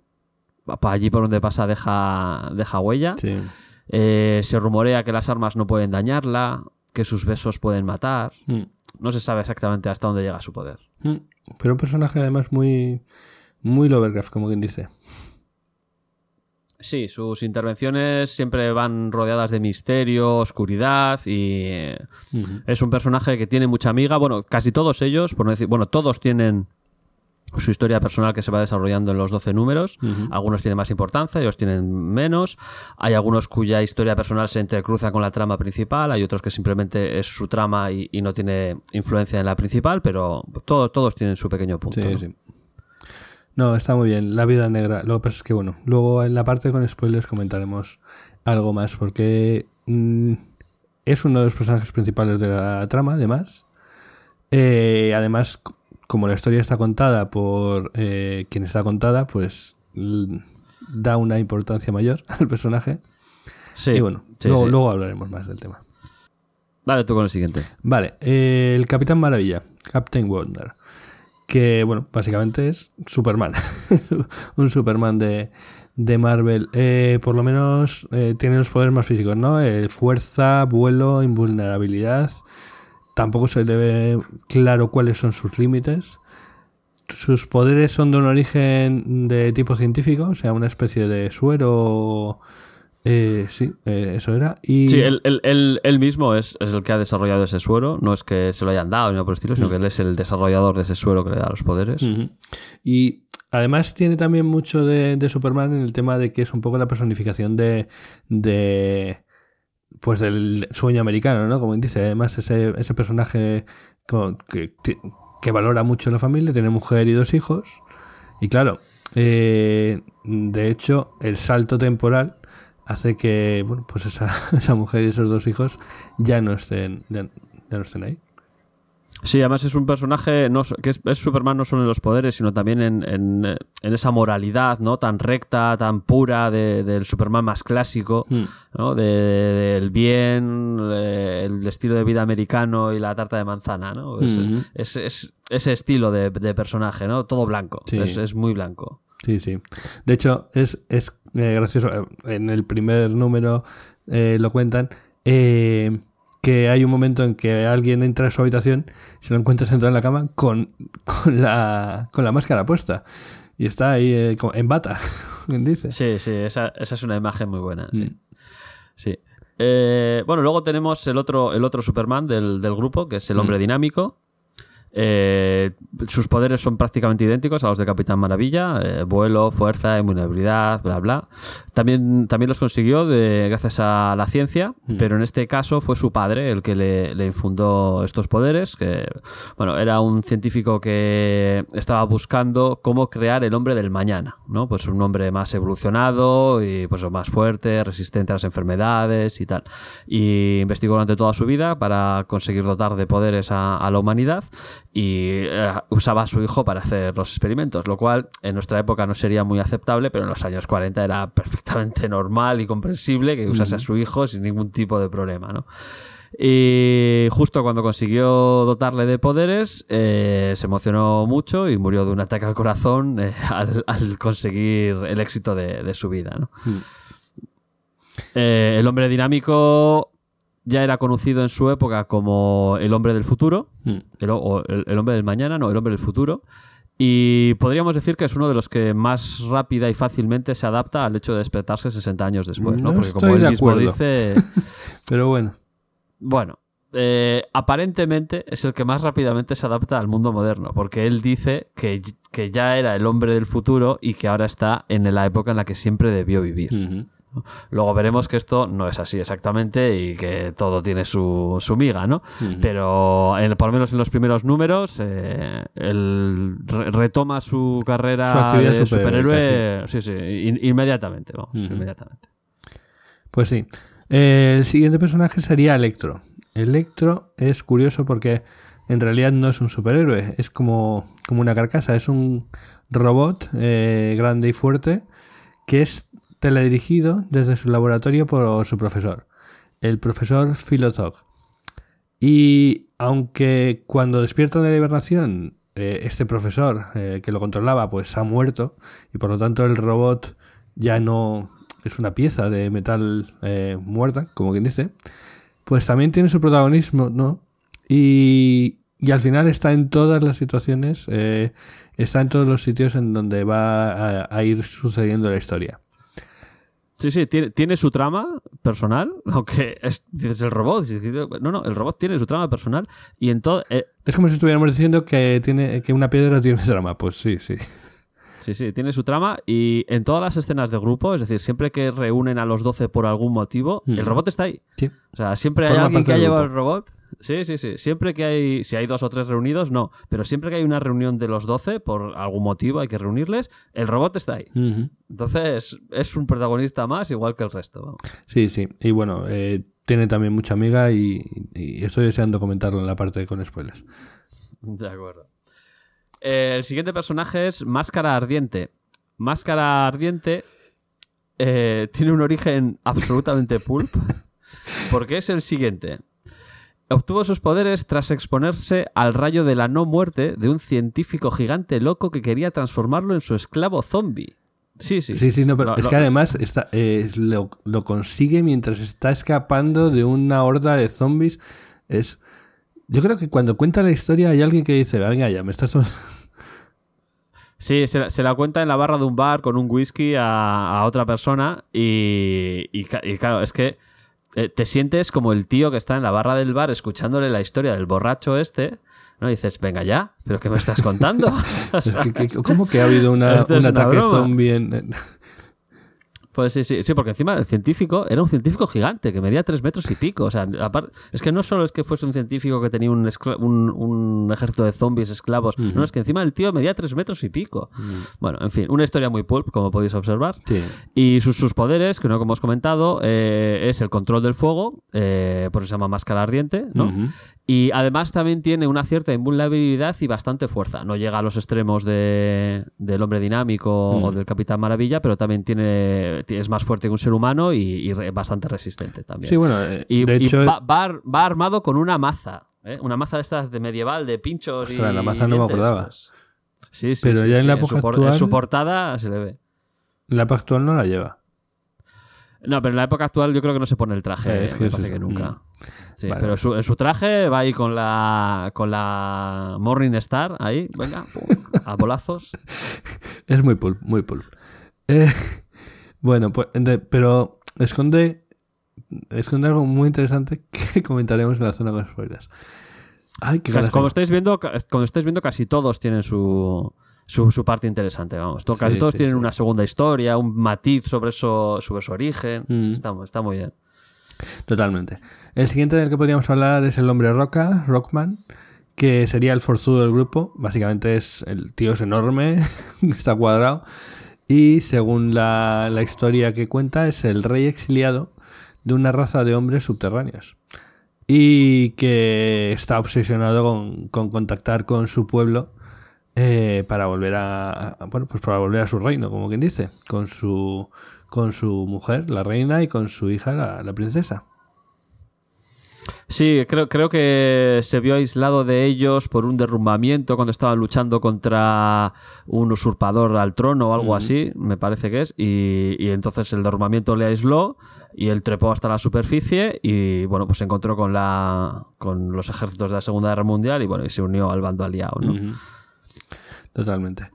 para allí por donde pasa deja, deja huella. Sí. Eh, se rumorea que las armas no pueden dañarla, que sus besos pueden matar. Mm. No se sabe exactamente hasta dónde llega su poder. Mm. Pero un personaje además muy, muy Lovercraft, como quien dice. Sí, sus intervenciones siempre van rodeadas de misterio, oscuridad y es un personaje que tiene mucha amiga. Bueno, casi todos ellos, por no decir, bueno, todos tienen su historia personal que se va desarrollando en los 12 números. Algunos tienen más importancia, otros tienen menos. Hay algunos cuya historia personal se entrecruza con la trama principal, hay otros que simplemente es su trama y, y no tiene influencia en la principal, pero todos, todos tienen su pequeño punto. Sí, ¿no? sí. No, está muy bien. La vida negra. Lo que pasa es que, bueno, luego en la parte con spoilers comentaremos algo más, porque mm, es uno de los personajes principales de la trama, además. Eh, además, como la historia está contada por eh, quien está contada, pues da una importancia mayor al personaje. Sí, y bueno, sí, luego, sí. luego hablaremos más del tema. Dale tú con el siguiente. Vale, eh, el Capitán Maravilla, Captain Wonder, que bueno, básicamente es Superman, un Superman de, de Marvel. Eh, por lo menos eh, tiene los poderes más físicos, ¿no? Eh, fuerza, vuelo, invulnerabilidad. Tampoco se le ve claro cuáles son sus límites. Sus poderes son de un origen de tipo científico, o sea, una especie de suero. Eh, sí, eh, eso era. Y... Sí, él, él- él- él mismo es, es el que ha desarrollado ese suero. No es que se lo hayan dado ni nada por el estilo, sino que él es el desarrollador de ese suero que le da los poderes. Y además tiene también mucho de, de Superman en el tema de que es un poco la personificación de, de pues del sueño americano, ¿no? Como dice, además ese, ese personaje con- que- que valora mucho la familia, tiene mujer y dos hijos. Y claro, eh, de hecho, el salto temporal hace que, bueno, pues esa, esa mujer y esos dos hijos ya no estén, ya, ya no estén ahí. Sí, además es un personaje no, que es, es Superman no solo en los poderes, sino también en, en, eh, en esa moralidad no tan recta, tan pura de- del Superman más clásico, Mm. ¿no? De- de- del bien, el estilo de vida americano y la tarta de manzana. ¿no? Es, Ujú. es- es ese estilo de, de personaje, ¿no? todo blanco, Sí. es, es muy blanco. Sí, sí. De hecho, es, es eh, gracioso. eh, En el primer número eh, lo cuentan. eh, que hay un momento en que alguien entra a su habitación se lo encuentra sentado en la cama con, con, la, con la máscara puesta. Y está ahí en bata, dice. Sí, sí, esa, esa es una imagen muy buena. Sí. Mm. Sí. Bueno, luego tenemos el otro, el otro Superman del, del grupo, que es el hombre dinámico. Eh, sus poderes son prácticamente idénticos a los de Capitán Maravilla, eh, vuelo, fuerza, inmunabilidad, bla bla. También, también los consiguió de, gracias a la ciencia, pero en este caso fue su padre el que le, le infundó estos poderes, que bueno, era un científico que estaba buscando cómo crear el hombre del mañana, ¿no? Pues un hombre más evolucionado y pues más fuerte, resistente a las enfermedades y tal. Y investigó durante toda su vida para conseguir dotar de poderes a, a la humanidad y eh, usaba a su hijo para hacer los experimentos, lo cual en nuestra época no sería muy aceptable, pero en los años 40 era perfectamente normal y comprensible que usase a su hijo sin ningún tipo de problema, ¿no? Y justo cuando consiguió dotarle de poderes, eh, se emocionó mucho y murió de un ataque al corazón eh, al, al conseguir el éxito de, de su vida. ¿no? Eh, el hombre dinámico ya era conocido en su época como el hombre del futuro, Mm. el, o el- el hombre del mañana, no, el hombre del futuro. Y podríamos decir que es uno de los que más rápida y fácilmente se adapta al hecho de despertarse 60 años después, ¿no? No Porque como él mismo dice, Pero bueno. bueno, eh, aparentemente es el que más rápidamente se adapta al mundo moderno, porque él dice que, que ya era el hombre del futuro y que ahora está en la época en la que siempre debió vivir. Luego veremos que esto no es así exactamente y que todo tiene su, su miga, ¿no? Pero en- por lo menos en los primeros números, eh, él re- retoma su carrera Su de superhéroe sí, sí, in- inmediatamente, vamos, inmediatamente. Pues sí. Eh, el siguiente personaje sería Electro. Electro es curioso porque en realidad no es un superhéroe, es como, como una carcasa, es un robot eh, grande y fuerte que es teledirigido desde su laboratorio por su profesor, el profesor Philotog. Y aunque cuando despiertan de la hibernación, eh, este profesor eh, que lo controlaba pues ha muerto y por lo tanto el robot ya no es una pieza de metal eh, muerta, como quien dice, pues también tiene su protagonismo, ¿no? Y, al final está en todas las situaciones, está en todos los sitios en donde va a, a ir sucediendo la historia. Sí, sí, tiene, tiene su trama personal, aunque es, dices el robot. No, no, el robot tiene su trama personal y en todo. eh, Es como si estuviéramos diciendo que, tiene, que una piedra tiene trama. Pues sí, sí. Sí, sí, tiene su trama y en todas las escenas de grupo, es decir, siempre que reúnen a los 12 por algún motivo, Mm. el robot está ahí. sí. O sea, siempre hay alguien que ha llevado el robot. Sí, sí, sí. Siempre que hay, si hay dos o tres reunidos, no. Pero siempre que hay una reunión de los 12, por algún motivo hay que reunirles, el robot está ahí. Entonces, es un protagonista más, igual que el resto. vamos. Sí, sí. Y bueno, eh, tiene también mucha amiga y, y estoy deseando comentarlo en la parte con spoilers. De acuerdo. Eh, el siguiente personaje es Máscara Ardiente. Máscara Ardiente eh, tiene un origen absolutamente pulp, porque es el siguiente. Obtuvo sus poderes tras exponerse al rayo de la no muerte de un científico gigante loco que quería transformarlo en su esclavo zombie. Sí, sí, Sí, sí, no, pero Lo- es que además está, eh, lo, lo consigue mientras está escapando de una horda de zombies. Es. Yo creo que cuando cuenta la historia hay alguien que dice, venga ya, me estás. Sí, se la, se la cuenta en la barra de un bar con un whisky a, a otra persona y, y claro, es que eh, te sientes como el tío que está en la barra del bar escuchándole la historia del borracho este, ¿no? Y dices, venga ya, ¿pero qué me estás contando? O sea, ¿Cómo que ha habido una- un ataque zombie en- Pues sí, sí, sí, porque encima el científico era un científico gigante que medía tres metros y pico. O sea, apar- es que no solo es que fuese un científico que tenía un, escla- un, un ejército de zombies esclavos, no, es que encima el tío medía tres metros y pico. Bueno, en fin, una historia muy pulp, como podéis observar. Sí. Y sus, sus poderes, que no como hemos comentado, eh, es el control del fuego, eh, por eso se llama máscara ardiente, ¿no? Y además también tiene una cierta invulnerabilidad y bastante fuerza. No llega a los extremos de, del hombre dinámico Mm. o del Capitán Maravilla, pero también tiene, es más fuerte que un ser humano y, y re- bastante resistente también. Sí, bueno, eh, y de y hecho. va, va ar- va armado con una maza. ¿eh? Una maza de estas de medieval, de pinchos y. Ostras, la maza no me acordaba. Sí, sí. Pero sí, ya en la época por- en actual- su portada se le ve. La época actual no la lleva. No, pero en la época actual yo creo que no se pone el traje. Eh, es que me parece que nunca. Mm. Sí, Vale. pero su- en su traje va ahí con la con la Morning Star, ahí, venga, a bolazos. Es muy pulp, muy pulp. Eh, bueno, pues, de- pero esconde, esconde algo muy interesante que comentaremos en la zona con spoilers. Ay, qué ganas como estáis viendo, como estáis viendo, casi todos tienen su, su, su parte interesante, vamos. Casi Sí, todos sí, tienen sí. una segunda historia, un matiz sobre eso, sobre su origen. Mm. Está, está muy bien. Totalmente. El siguiente del que podríamos hablar es el hombre roca, Rockman, que sería el forzudo del grupo. Básicamente es el tío es enorme, está cuadrado. Y según la, la historia que cuenta, es el rey exiliado de una raza de hombres subterráneos. Y que está obsesionado con, con contactar con su pueblo eh, para volver a, bueno pues para volver a su reino como quien dice con su con su mujer la reina y con su hija la, la princesa Sí, creo, creo que se vio aislado de ellos por un derrumbamiento cuando estaban luchando contra un usurpador al trono o algo así, me parece que es, y, y entonces el derrumbamiento le aisló y él trepó hasta la superficie y bueno, pues se encontró con la con los ejércitos de la Segunda Guerra Mundial y bueno, y se unió al bando aliado, ¿no? Totalmente.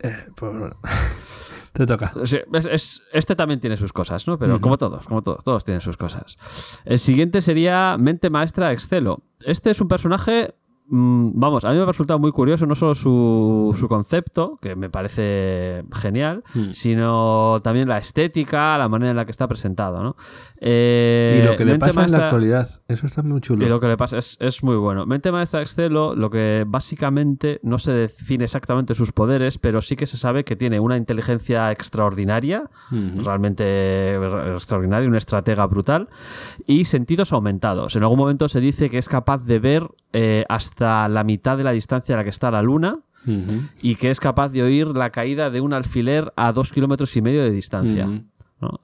Eh, pues bueno te toca Sí, es- es- este también tiene sus cosas, ¿no? Pero como todos, como todos, todos tienen sus cosas. El siguiente sería Mente Maestra Excelo. Este es un personaje, vamos, a mí me ha resultado muy curioso, no solo su, su concepto, que me parece genial, Mm. sino también la estética, la manera en la que está presentado, ¿no? Eh, y lo que le pasa en la actualidad eso está muy chulo y lo que le pasa es, es muy bueno. Mente Maestra Excelo, lo que básicamente no se define exactamente sus poderes, pero sí que se sabe que tiene una inteligencia extraordinaria, realmente extraordinaria, una estratega brutal, y sentidos aumentados. En algún momento se dice que es capaz de ver eh, hasta la mitad de la distancia a la que está la luna y que es capaz de oír la caída de un alfiler a dos kilómetros y medio de distancia.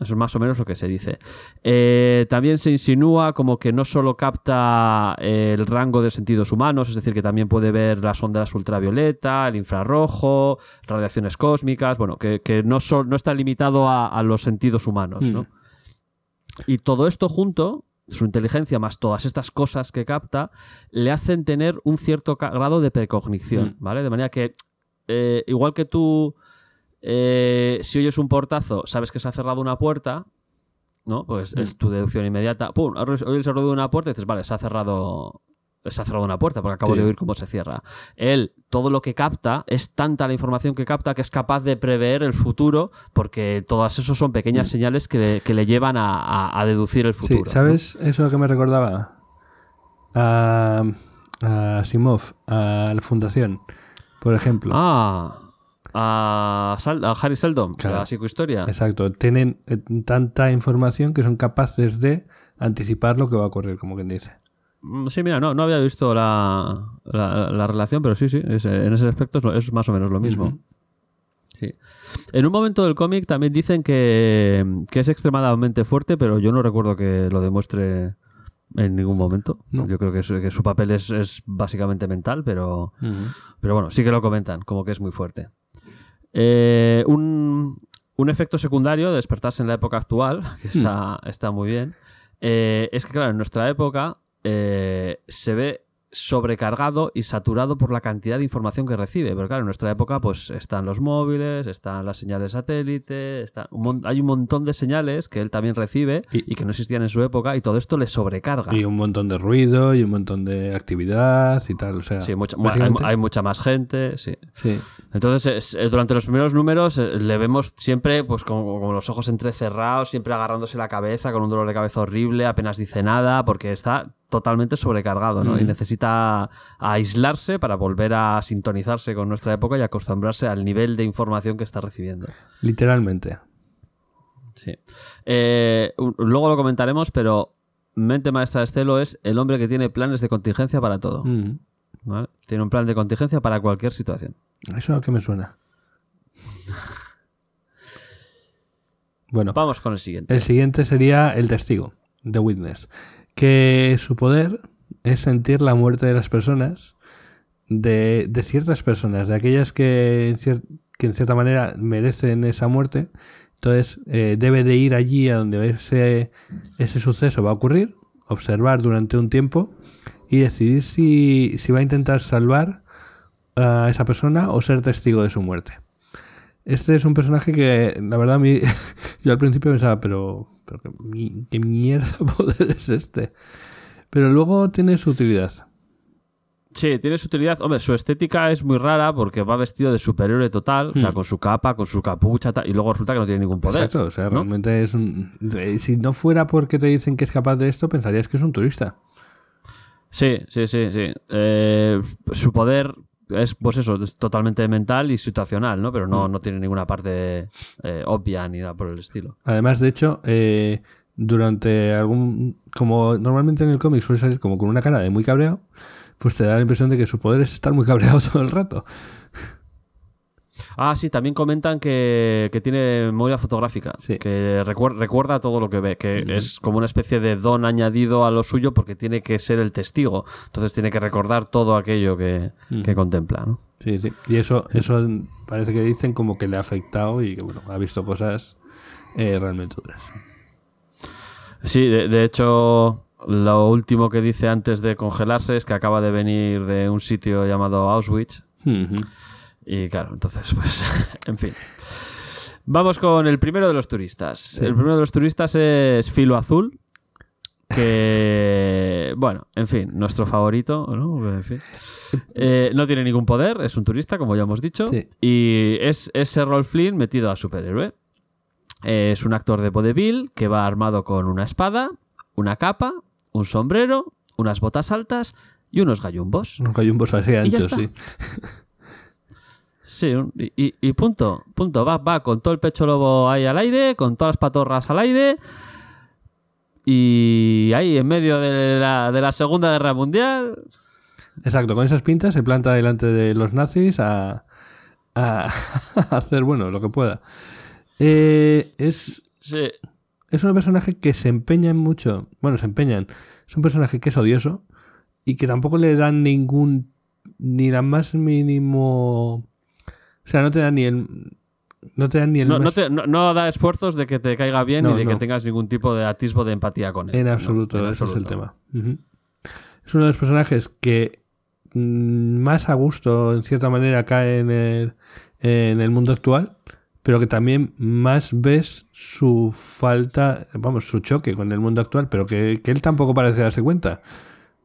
Eso es más o menos lo que se dice. Eh, también se insinúa como que no solo capta eh, el rango de sentidos humanos, es decir, que también puede ver las ondas ultravioleta, el infrarrojo, radiaciones cósmicas, bueno, que, que no, sol- no está limitado a, a los sentidos humanos. ¿no? Mm. Y todo esto junto, su inteligencia más todas estas cosas que capta, le hacen tener un cierto grado de precognición, Mm. ¿vale? De manera que, eh, igual que tú, eh, si oyes un portazo, sabes que se ha cerrado una puerta, ¿no? Pues es tu deducción inmediata. ¡Pum! Oyes el ruido de una puerta y dices, vale, se ha cerrado... Se ha cerrado una puerta porque acabo Sí. de oír cómo se cierra. Él, todo lo que capta, es tanta la información que capta que es capaz de prever el futuro porque todas esos son pequeñas señales que le, que le llevan a, a- a deducir el Sí, futuro. ¿sabes eso que me recordaba? A, a Asimov, a la Fundación, por ejemplo. Ah, a, Sal- a Harry Seldon, Claro. la psicohistoria. Exacto, tienen eh, tanta información que son capaces de anticipar lo que va a ocurrir, como quien dice. Mm, Sí, mira, no, no había visto la, la- la relación, pero sí, sí, es- en ese aspecto es, lo- es más o menos lo mismo. Sí. En un momento del cómic también dicen que, que es extremadamente fuerte, pero yo no recuerdo que lo demuestre en ningún momento. No. Yo creo que su, que su papel es, es básicamente mental, pero, pero bueno, sí que lo comentan, como que es muy fuerte. Eh, un, un efecto secundario de despertarse en la época actual, que está, está muy bien, eh, es que, claro, en nuestra época eh, se ve sobrecargado y saturado por la cantidad de información que recibe. Pero claro, en nuestra época pues están los móviles, están las señales satélite, está un hay un montón de señales que él también recibe Y- y, que no existían en su época y todo esto le sobrecarga. Y un montón de ruido y un montón de actividad y tal. O sea, Sí, mucha- hay, hay mucha más gente, sí. sí. Entonces, es- eh, durante los primeros números eh, le vemos siempre pues con, con los ojos entrecerrados, siempre agarrándose la cabeza, con un dolor de cabeza horrible, apenas dice nada, porque está totalmente sobrecargado, ¿no? Y necesita aislarse para volver a sintonizarse con nuestra época y acostumbrarse al nivel de información que está recibiendo. Literalmente. Sí. Eh, luego lo comentaremos, pero mente maestra de Estelo es el hombre que tiene planes de contingencia para todo. Mm. ¿vale? Tiene un plan de contingencia para cualquier situación. Eso a qué me suena. Bueno, Vamos con el siguiente. el siguiente sería el testigo, The Witness, que su poder es sentir la muerte de las personas, de, ciertas personas, de aquellas que en, cier- que en cierta manera merecen esa muerte. Entonces eh, debe de ir allí a donde ese, ese suceso va a ocurrir, observar durante un tiempo y decidir si, si va a intentar salvar a esa persona o ser testigo de su muerte. Este es un personaje que, la verdad, a mí, yo al principio pensaba, pero, pero qué, qué mierda poder es este. Pero luego tiene su utilidad. Sí, tiene su utilidad. Hombre, su estética es muy rara porque va vestido de superhéroe total, o sea, Hmm. con su capa, con su capucha, tal, y luego resulta que no tiene ningún poder. Exacto, o sea, ¿no? realmente es un... Si no fuera porque te dicen que es capaz de esto, pensarías que es un turista. Sí, sí, sí, sí. Eh, su poder es, pues eso, es totalmente mental y situacional, ¿no? Pero no, no tiene ninguna parte eh, obvia ni nada por el estilo. Además, de hecho, eh, durante algún... Como normalmente en el cómic suele salir como con una cara de muy cabreado, pues te da la impresión de que su poder es estar muy cabreado todo el rato. Ah, sí, también comentan que, que tiene memoria fotográfica, Sí. que recuer- recuerda todo lo que ve, que es como una especie de don añadido a lo suyo porque tiene que ser el testigo, entonces tiene que recordar todo aquello que, que contempla, ¿no? Sí, sí. Y eso, eso parece que dicen como que le ha afectado y que, bueno, ha visto cosas eh, realmente duras. Sí, de, de hecho, lo último que dice antes de congelarse es que acaba de venir de un sitio llamado Auschwitz. Y claro, entonces, pues, en fin. Vamos con el primero de los turistas. El primero de los turistas es Filo Azul. Que, bueno, en fin, nuestro favorito, ¿no? En fin. Eh, no tiene ningún poder, es un turista, como ya hemos dicho. Sí. Y es ese Rolf Flynn metido a superhéroe. Eh, es un actor de vodevil que va armado con una espada, una capa, un sombrero, unas botas altas y unos gallumbos. Unos gallumbos así anchos, sí. Sí, y, y- punto, punto. Va, va con todo el pecho lobo ahí al aire, con todas las patorras al aire. Y ahí, en medio de la, de la Segunda Guerra Mundial. Exacto, con esas pintas se planta delante de los nazis a, a hacer, bueno, lo que pueda. Eh, es, Sí, es un personaje que se empeña en mucho. Bueno, se empeñan. Es un personaje que es odioso y que tampoco le dan ningún. ni la más mínimo. O sea, no te dan ni el. No te dan ni el no, no te- no- no da esfuerzos de que te caiga bien ni de que tengas ningún tipo de atisbo de empatía con él. En absoluto, en ese es el tema. Es uno de los personajes que mm, más a gusto, en cierta manera, cae en el, en el mundo actual, pero que también más ves su falta, vamos, su choque con el mundo actual, pero que, que él tampoco parece darse cuenta.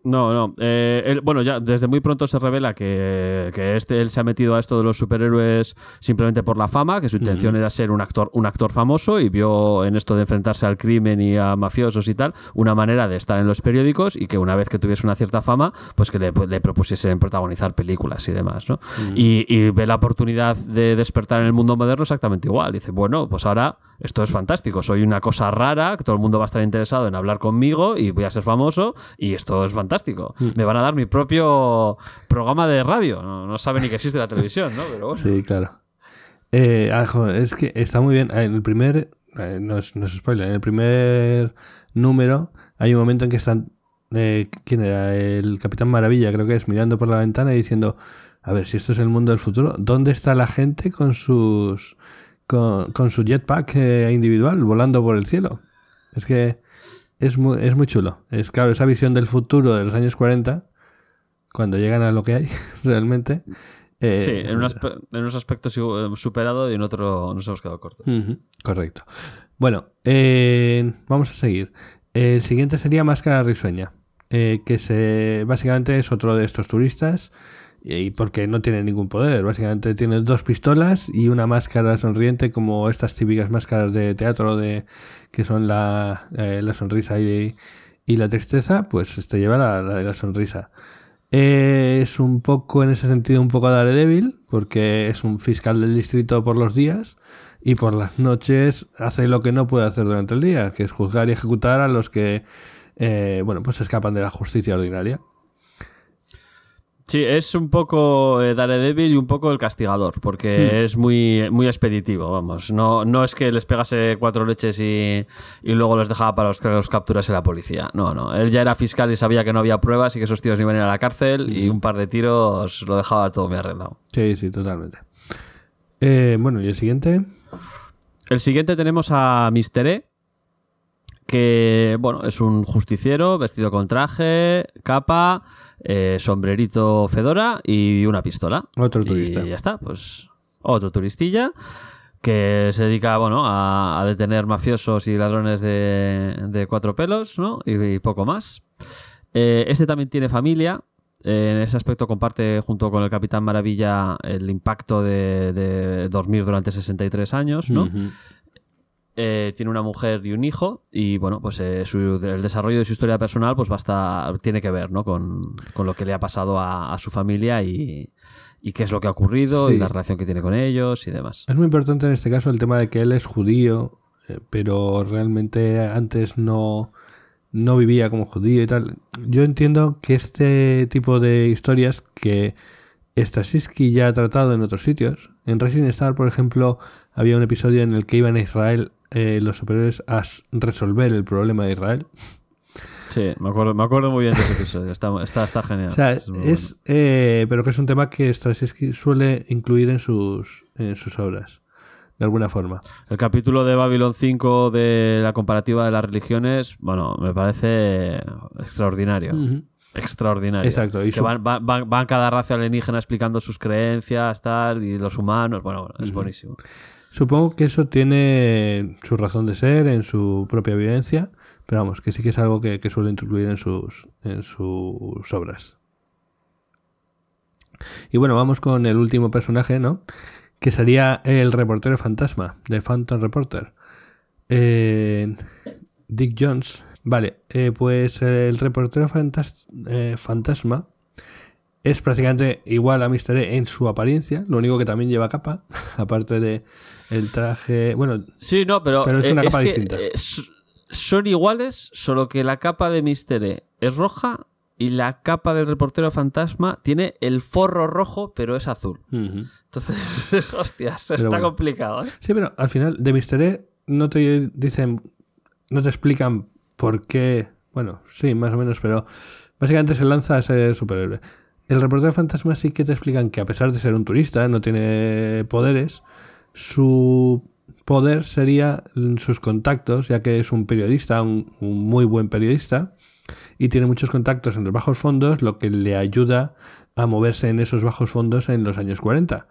No, no. eh, él- bueno, ya desde muy pronto se revela que, que este, él se ha metido a esto de los superhéroes simplemente por la fama, que su intención era ser un actor, un actor famoso y vio en esto de enfrentarse al crimen y a mafiosos y tal, una manera de estar en los periódicos y que una vez que tuviese una cierta fama, pues que le, pues, le propusiesen protagonizar películas y demás, ¿no? Y, y ve la oportunidad de despertar en el mundo moderno exactamente igual. Dice, bueno, pues ahora esto es fantástico, soy una cosa rara, que todo el mundo va a estar interesado en hablar conmigo y voy a ser famoso y esto es fantástico. Me van a dar mi propio programa de radio, no, no sabe ni que existe la televisión, ¿no? Pero bueno. Sí, claro. Eh, ah, es que está muy bien. En el primer. eh, no, es, no es spoiler. En el primer número hay un momento en que están. eh, ¿Quién era? El Capitán Maravilla, creo que es, mirando por la ventana y diciendo: A ver, si esto es el mundo del futuro, ¿dónde está la gente con sus. Con, con su jetpack eh, individual volando por el cielo? Es que es muy, es muy chulo. Es claro, esa visión del futuro de los años 40, cuando llegan a lo que hay realmente. eh, sí, en, un aspe- en unos aspectos eh, superado y en otro nos hemos quedado cortos. Correcto. Bueno, eh, vamos a seguir. El siguiente sería Máscara Risueña, eh, que se, básicamente es otro de estos turistas y porque no tiene ningún poder. Básicamente tiene dos pistolas y una máscara sonriente como estas típicas máscaras de teatro de que son la, eh, la sonrisa y, y la tristeza, pues este lleva la, la de la sonrisa. Es un poco, en ese sentido, un poco Daredevil, porque es un fiscal del distrito por los días y por las noches hace lo que no puede hacer durante el día, que es juzgar y ejecutar a los que, eh, bueno, pues escapan de la justicia ordinaria. Sí, es un poco eh, Daredevil y un poco el castigador, porque es muy, muy expeditivo, vamos. No, no es que les pegase cuatro leches y, y luego los dejaba para los que los capturase la policía. No, no. Él ya era fiscal y sabía que no había pruebas y que esos tíos iban a ir a la cárcel y un par de tiros lo dejaba todo muy arreglado. Sí, sí, totalmente. Eh, bueno, y el siguiente. El siguiente tenemos a Mr. E, que bueno, es un justiciero vestido con traje, capa, eh, sombrerito fedora y una pistola. Otro turista. Y ya está, pues otro turistilla que se dedica bueno, a, a detener mafiosos y ladrones de, de cuatro pelos, ¿no? Y, y poco más. Eh, este también tiene familia. Eh, en ese aspecto comparte junto con el Capitán Maravilla el impacto de, de dormir durante 63 años, ¿no? Ujú. Eh, tiene una mujer y un hijo y bueno pues eh, su- el desarrollo de su historia personal pues basta tiene que ver ¿no? con, con lo que le ha pasado a, a su familia y, y qué es lo que ha ocurrido Sí. y la relación que tiene con ellos y demás Es muy importante en este caso el tema de que él es judío, eh, pero realmente antes no, no vivía como judío y tal. Yo entiendo que este tipo de historias que Straczynski ya ha tratado en otros sitios, en Rising Star, por ejemplo, había un episodio en el que iban a Israel eh, los superiores a resolver el problema de Israel. sí me acuerdo, me acuerdo muy bien de ese episodio está, está, está genial O sea, Es eh, pero que es un tema que Straczynski suele incluir en sus, en sus obras, de alguna forma. el capítulo de Babylon 5 de la comparativa de las religiones bueno me parece extraordinario extraordinario. Exacto, y que su- van, van- van- van cada raza alienígena explicando sus creencias, tal, y los humanos. Bueno, bueno, es buenísimo. Supongo que eso tiene su razón de ser en su propia vivencia, pero vamos, que sí que es algo que, suele incluir en sus, en sus obras. Y bueno, vamos con el último personaje, ¿no? Que sería el reportero fantasma, de Phantom Reporter. Eh, Dick Jones. Vale, eh, pues el reportero eh, fantasma es prácticamente igual a Mr. E en su apariencia, lo único que también lleva capa, aparte de el traje, bueno, Sí, no, pero, Pero es eh, una capa que, distinta. eh, son iguales, solo que la capa de Mister E es roja y la capa del reportero fantasma tiene el forro rojo, pero es azul. Entonces, hostias, está bueno. complicado. ¿eh? Sí, pero al final de Mr. E no te dicen, no te explican por qué, bueno, sí, más o menos, pero básicamente se lanza a ser superhéroe. El reportero fantasma sí que te explican que a pesar de ser un turista, no tiene poderes, su poder sería sus contactos, ya que es un periodista, un, muy buen periodista, y tiene muchos contactos en los bajos fondos, lo que le ayuda a moverse en esos bajos fondos en los años 40.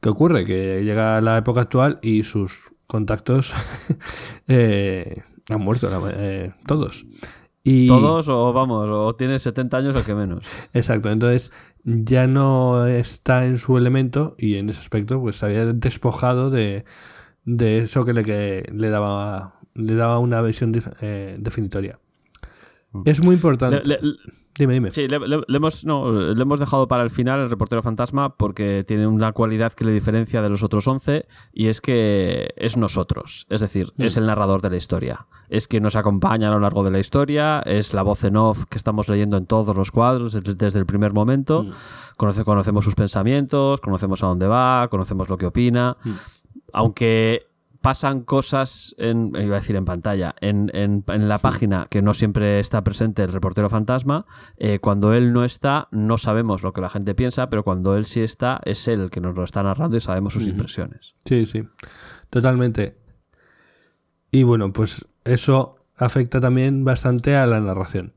¿Qué ocurre? Que llega la época actual y sus contactos eh, han muerto eh, todos. Y, Todos, o vamos, o tiene 70 años o que menos. Exacto, entonces ya no está en su elemento y en ese aspecto pues se había despojado de, de eso que le, que le daba le daba una visión eh, definitoria. Es muy importante. Le- le- dime, dime. Sí, le, le- le hemos, no, le hemos dejado para el final el reportero fantasma porque tiene una cualidad que le diferencia de los otros 11 y es que es nosotros, es decir, es el narrador de la historia. Es quien nos acompaña a lo largo de la historia, es la voz en off que estamos leyendo en todos los cuadros desde, el primer momento. Conoce- conocemos sus pensamientos, conocemos a dónde va, conocemos lo que opina. aunque pasan cosas en, iba a decir en pantalla, en, en- en la página que no siempre está presente el reportero fantasma, eh, cuando él no está no sabemos lo que la gente piensa, pero cuando él sí está es él el que nos lo está narrando y sabemos sus impresiones. Sí, sí, totalmente. Y bueno, pues eso afecta también bastante a la narración,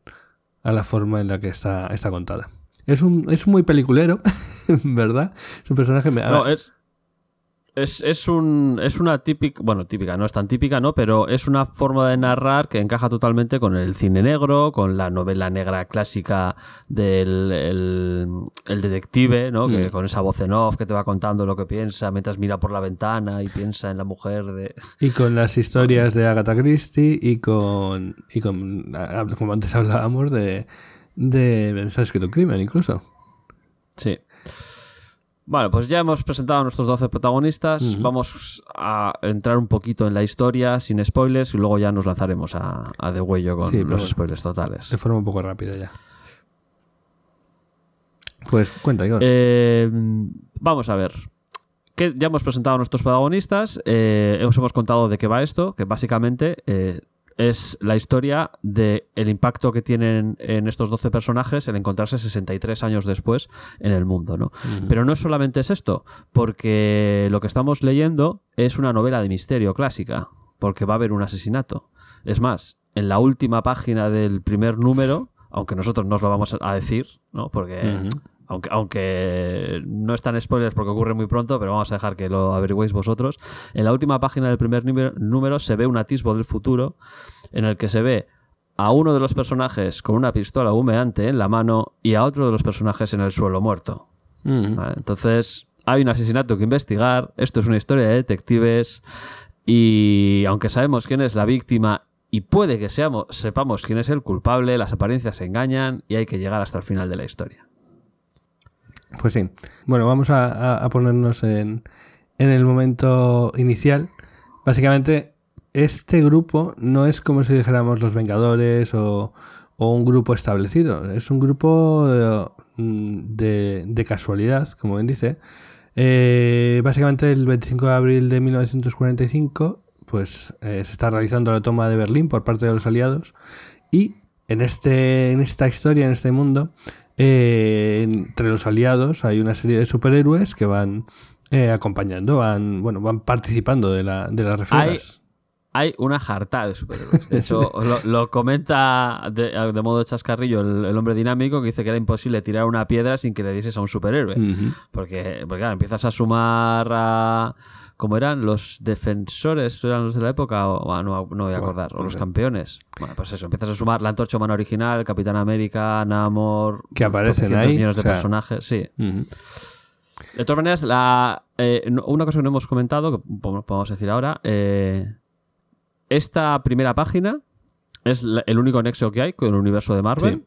a la forma en la que está, está contada. Es un, es muy peliculero, ¿verdad? Es un personaje... me- No, es, es, es, un, es una típica, bueno, típica, no es tan típica, ¿no? Pero es una forma de narrar que encaja totalmente con el cine negro, con la novela negra clásica del el, el detective, ¿no? Que, Mm. con esa voz en off que te va contando lo que piensa mientras mira por la ventana y piensa en la mujer de... Y con las historias de Agatha Christie y con, y con ah, como antes hablábamos, de, de ¿se ha escrito un crimen incluso. Sí. Bueno, pues ya hemos presentado a nuestros 12 protagonistas. Vamos a entrar un poquito en la historia sin spoilers y luego ya nos lanzaremos a, a de huello con Sí, los bueno. spoilers totales. De forma un poco rápida ya. Pues cuenta, Igor. Eh, vamos a ver. Que ya hemos presentado a nuestros protagonistas. eh, os hemos contado de qué va esto, que básicamente eh, es la historia del el impacto que tienen en estos 12 personajes el encontrarse 63 años después en el mundo, ¿no? Pero no solamente es esto, porque lo que estamos leyendo es una novela de misterio clásica, porque va a haber un asesinato. Es más, en la última página del primer número, aunque nosotros no os lo vamos a decir, ¿no? Porque. Aunque, aunque no están spoilers porque ocurre muy pronto, pero vamos a dejar que lo averigüéis vosotros. En la última página del primer número, número se ve un atisbo del futuro en el que se ve a uno de los personajes con una pistola humeante en la mano y a otro de los personajes en el suelo muerto. Mm. ¿vale? Entonces, hay un asesinato que investigar, esto es una historia de detectives y aunque sabemos quién es la víctima y puede que seamos, sepamos quién es el culpable, las apariencias se engañan y hay que llegar hasta el final de la historia. Pues sí. Bueno, vamos a, ponernos en, el momento inicial. Básicamente, este grupo no es como si dijéramos los Vengadores o, un grupo establecido. Es un grupo eh, de, de casualidad, como bien dice. Eh, básicamente, el 25 de abril de 1945, pues eh, se está realizando la toma de Berlín por parte de los aliados. Y en, este, en esta historia, en este mundo, eh, entre los aliados hay una serie de superhéroes que van eh, acompañando, van, bueno, van participando de, la, de las refriegas. Hay una jarta de superhéroes. De hecho, lo, lo comenta de, de modo chascarrillo el, el hombre dinámico que dice que era imposible tirar una piedra sin que le dieses a un superhéroe. Porque, porque claro, empiezas a sumar a. ¿Cómo eran? ¿Los defensores eran los de la época? O, ah, no, no voy a acordar. O los campeones. Bueno, pues eso. Empiezas a sumar la antorcha humana original, Capitán América, Namor. Que aparecen 800 ahí, millones de o sea- personajes. Sí. De todas maneras, la, eh, una cosa que no hemos comentado, que po- podemos decir ahora, eh, esta primera página es el único nexo que hay con el universo de Marvel.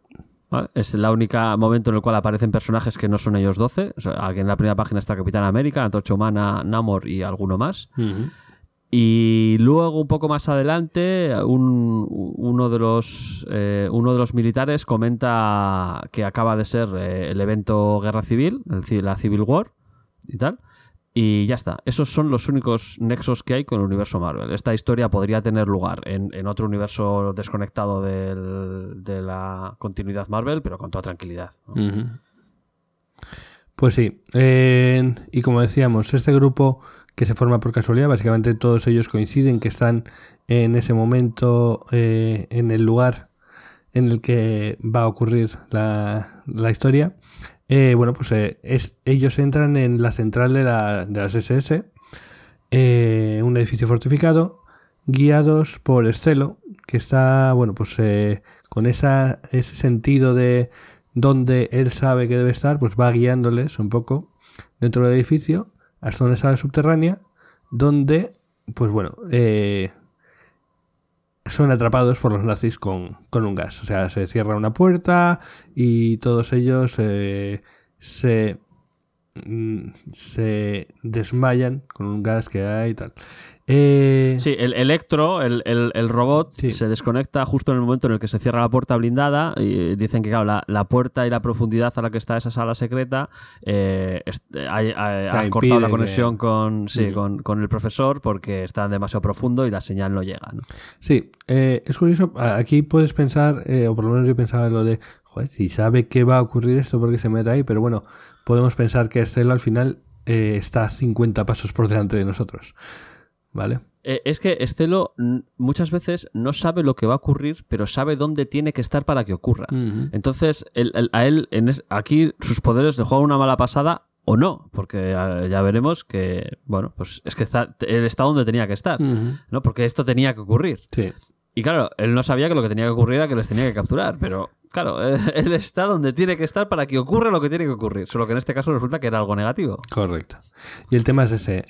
¿Vale? Es el único momento en el cual aparecen personajes que no son ellos 12. O sea, aquí en la primera página está Capitán América, Antorcha Humana, Namor y alguno más. Y luego, un poco más adelante, un- uno, de los, eh, uno de los militares comenta que acaba de ser eh, el evento Guerra Civil, el la Civil War y tal. Y ya está. Esos son los únicos nexos que hay con el universo Marvel. Esta historia podría tener lugar en, en otro universo desconectado del- de la continuidad Marvel, pero con toda tranquilidad. Pues sí. eh, y como decíamos, este grupo que se forma por casualidad, básicamente todos ellos coinciden que están en ese momento, eh, en el lugar en el que va a ocurrir la, la historia. Eh, bueno, pues eh, es, ellos entran en la central de, la, de las SS, eh, un edificio fortificado, guiados por Estelo, que está, bueno, pues con esa, ese sentido de donde él sabe que debe estar, pues va guiándoles un poco dentro del edificio hasta una sala subterránea donde, pues bueno, son atrapados por los nazis con, con un gas. O sea, se cierra una puerta y todos ellos eh, se mm, se desmayan con un gas que hay y tal. Eh, Sí, el Electro, el, el- el robot, Sí. se desconecta justo en el momento en el que se cierra la puerta blindada y dicen que, claro, la, la puerta y la profundidad a la que está esa sala secreta eh, es- ha, ha- ha Ya, cortado la conexión que- con, sí, Ujú. con, con el profesor porque está demasiado profundo y la señal no llega. ¿no? Sí, eh, es curioso. Aquí puedes pensar, eh, o por lo menos yo pensaba en lo de, joder, si sabe que va a ocurrir esto porque se mete ahí, pero bueno, podemos pensar que Estela al final eh, está 50 pasos por delante de nosotros. ¿Vale? Eh, es que Estelo muchas veces no sabe lo que va a ocurrir, pero sabe dónde tiene que estar para que ocurra. Entonces, el- a él, en es- aquí sus poderes le juegan una mala pasada o no, porque ah, ya veremos que, bueno, pues es que está, él está donde tenía que estar. ¿no? Porque esto tenía que ocurrir. Sí. Y claro, él no sabía que lo que tenía que ocurrir era que les tenía que capturar, pero claro, él está donde tiene que estar para que ocurra lo que tiene que ocurrir, solo que en este caso resulta que era algo negativo. Correcto. Y el tema es ese.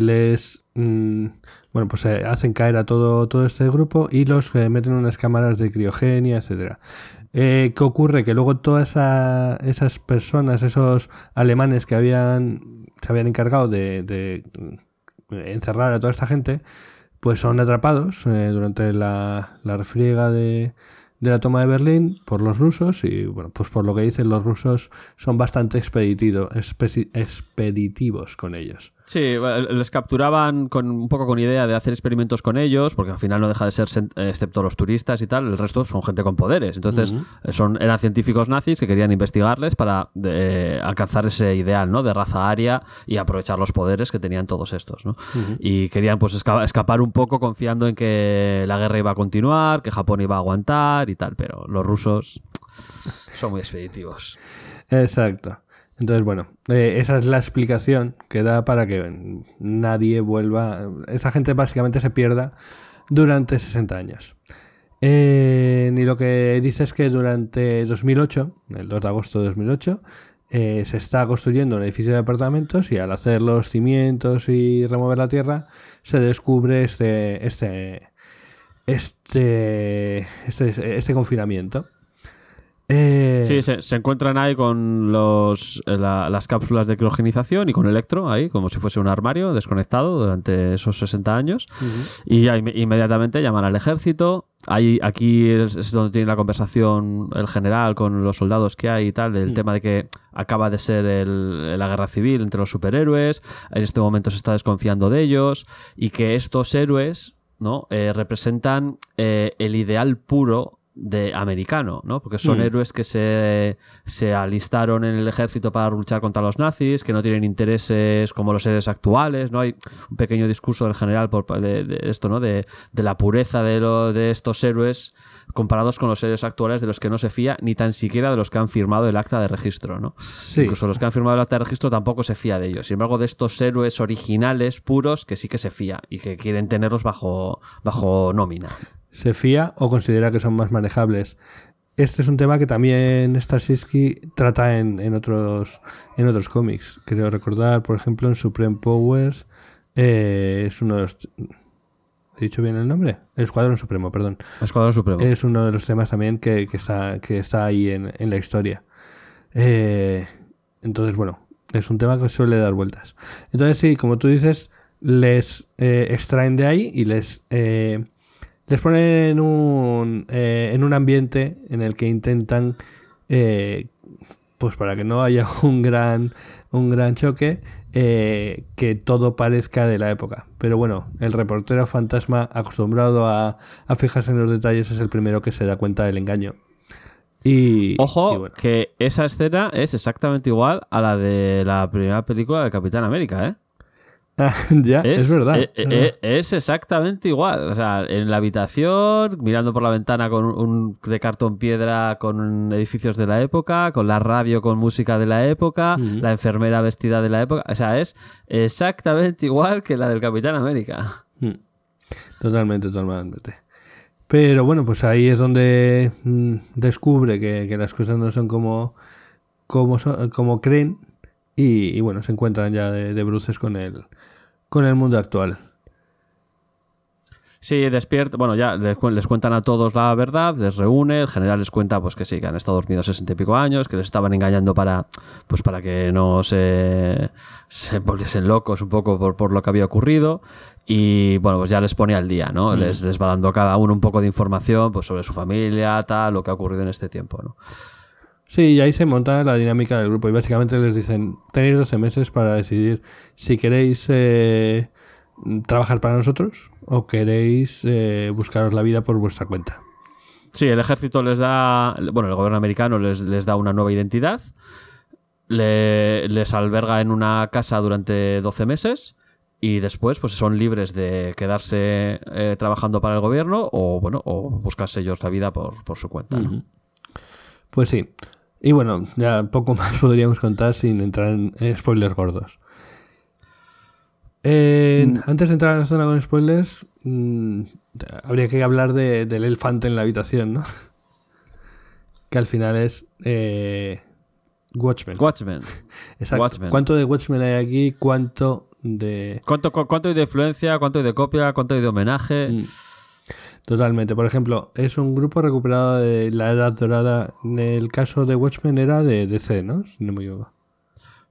les. mm, bueno, pues eh, hacen caer a todo, todo este grupo y los eh, meten en unas cámaras de criogenia, etcétera. Eh, ¿Qué ocurre? Que luego todas esa- esas personas, esos alemanes que habían se habían encargado de, de, mm, encerrar a toda esta gente, pues son atrapados durante la, la refriega de, de la toma de Berlín por los rusos y bueno, pues por lo que dicen los rusos son bastante expeditivos con ellos. Sí, les capturaban con un poco con idea de hacer experimentos con ellos, porque al final no deja de ser, excepto los turistas y tal, el resto son gente con poderes. Entonces, son, eran científicos nazis que querían investigarles para de- alcanzar ese ideal, ¿no? De raza aria y aprovechar los poderes que tenían todos estos, ¿no? Y querían, pues, esca- escapar un poco confiando en que la guerra iba a continuar, que Japón iba a aguantar y tal, pero los rusos son muy expeditivos. Exacto. Entonces, bueno, eh, esa es la explicación que da para que nadie vuelva. Esa gente básicamente se pierda durante 60 años. Eh, y lo que dice es que durante 2008, el 2 de agosto de 2008, eh, se está construyendo un edificio de apartamentos y al hacer los cimientos y remover la tierra, se descubre este, este, este, este, este confinamiento. Eh, Sí, se, se encuentran ahí con los, eh, la- las cápsulas de criogenización y con Electro ahí, como si fuese un armario desconectado durante esos 60 años. Y ya inme- inmediatamente llaman al ejército. Ahí, aquí es, es donde tiene la conversación el general con los soldados que hay y tal, del tema de que acaba de ser el- la guerra civil entre los superhéroes. En este momento se está desconfiando de ellos y que estos héroes ¿no? Eh, representan eh, el ideal puro de americano, ¿no? Porque son Mm. héroes que se, se alistaron en el ejército para luchar contra los nazis, que no tienen intereses como los héroes actuales, ¿no? Hay un pequeño discurso del general por, de, de esto, ¿no? De, de la pureza de, lo, de estos héroes comparados con los héroes actuales de los que no se fía ni tan siquiera de los que han firmado el acta de registro, ¿no? Sí. Incluso los que han firmado el acta de registro tampoco se fía de ellos. Sin embargo, de estos héroes originales, puros, que sí que se fía y que quieren tenerlos bajo, bajo nómina. Se fía o considera que son más manejables. Este es un tema que también Starsky trata en, en otros en otros cómics. Creo recordar, por ejemplo, en Supreme Powers eh, es uno de los ¿He dicho bien el nombre? El Escuadrón Supremo, perdón. Escuadrón Supremo. Es uno de los temas también que, que está, que está ahí en, en la historia. Eh, entonces, bueno, es un tema que suele dar vueltas. Entonces, sí, como tú dices, les eh, extraen de ahí y les, eh, les ponen en un, eh, en un ambiente en el que intentan, eh, pues para que no haya un gran, un gran choque, eh, que todo parezca de la época. Pero bueno, el reportero fantasma acostumbrado a, a fijarse en los detalles es el primero que se da cuenta del engaño. Y, Ojo, y bueno. que esa escena es exactamente igual a la de la primera película de Capitán América, ¿eh? Ya, es, verdad. eh, es eh, verdad. es exactamente igual. O sea, en la habitación, mirando por la ventana con un de cartón piedra con edificios de la época, con la radio con música de la época, la enfermera vestida de la época. O sea, es exactamente igual que la del Capitán América. Mm. Totalmente, totalmente. Pero bueno, pues ahí es donde mm, descubre que, que las cosas no son como, como, son- como creen y, y bueno, se encuentran ya de, de bruces con el, con el mundo actual. Sí, despierta. Bueno, ya les, cuen- les cuentan a todos la verdad, les reúne. El general les cuenta, pues que sí, que han estado dormidos sesenta y pico años, que les estaban engañando para, pues para que no se, se volviesen locos un poco por, por lo que había ocurrido. Y bueno, pues ya les pone al día, ¿no? Les, les va dando cada uno un poco de información, pues sobre su familia, tal, lo que ha ocurrido en este tiempo, ¿no? Sí, y ahí se monta la dinámica del grupo y básicamente les dicen, tenéis 12 meses para decidir si queréis eh, trabajar para nosotros o queréis eh, buscaros la vida por vuestra cuenta. Sí, el ejército les da, bueno, el gobierno americano les, les da una nueva identidad, le- les alberga en una casa durante 12 meses y después pues son libres de quedarse eh, trabajando para el gobierno o, bueno, o buscarse ellos la vida por, por su cuenta. ¿no? Pues sí. Y bueno, ya poco más podríamos contar sin entrar en spoilers gordos. Eh, Antes de entrar a la zona con spoilers, mm, habría que hablar de- del elefante en la habitación, ¿no? que al final es eh, Watchmen. Watchmen. Exacto. Watchmen. ¿Cuánto de Watchmen hay aquí? ¿Cuánto de...? ¿Cuánto, cu- ¿Cuánto hay de influencia? ¿Cuánto hay de copia? ¿Cuánto hay de homenaje? Mm. Totalmente. Por ejemplo, es un grupo recuperado de la Edad Dorada. En el caso de Watchmen era de DC, ¿no? Si no me equivoco.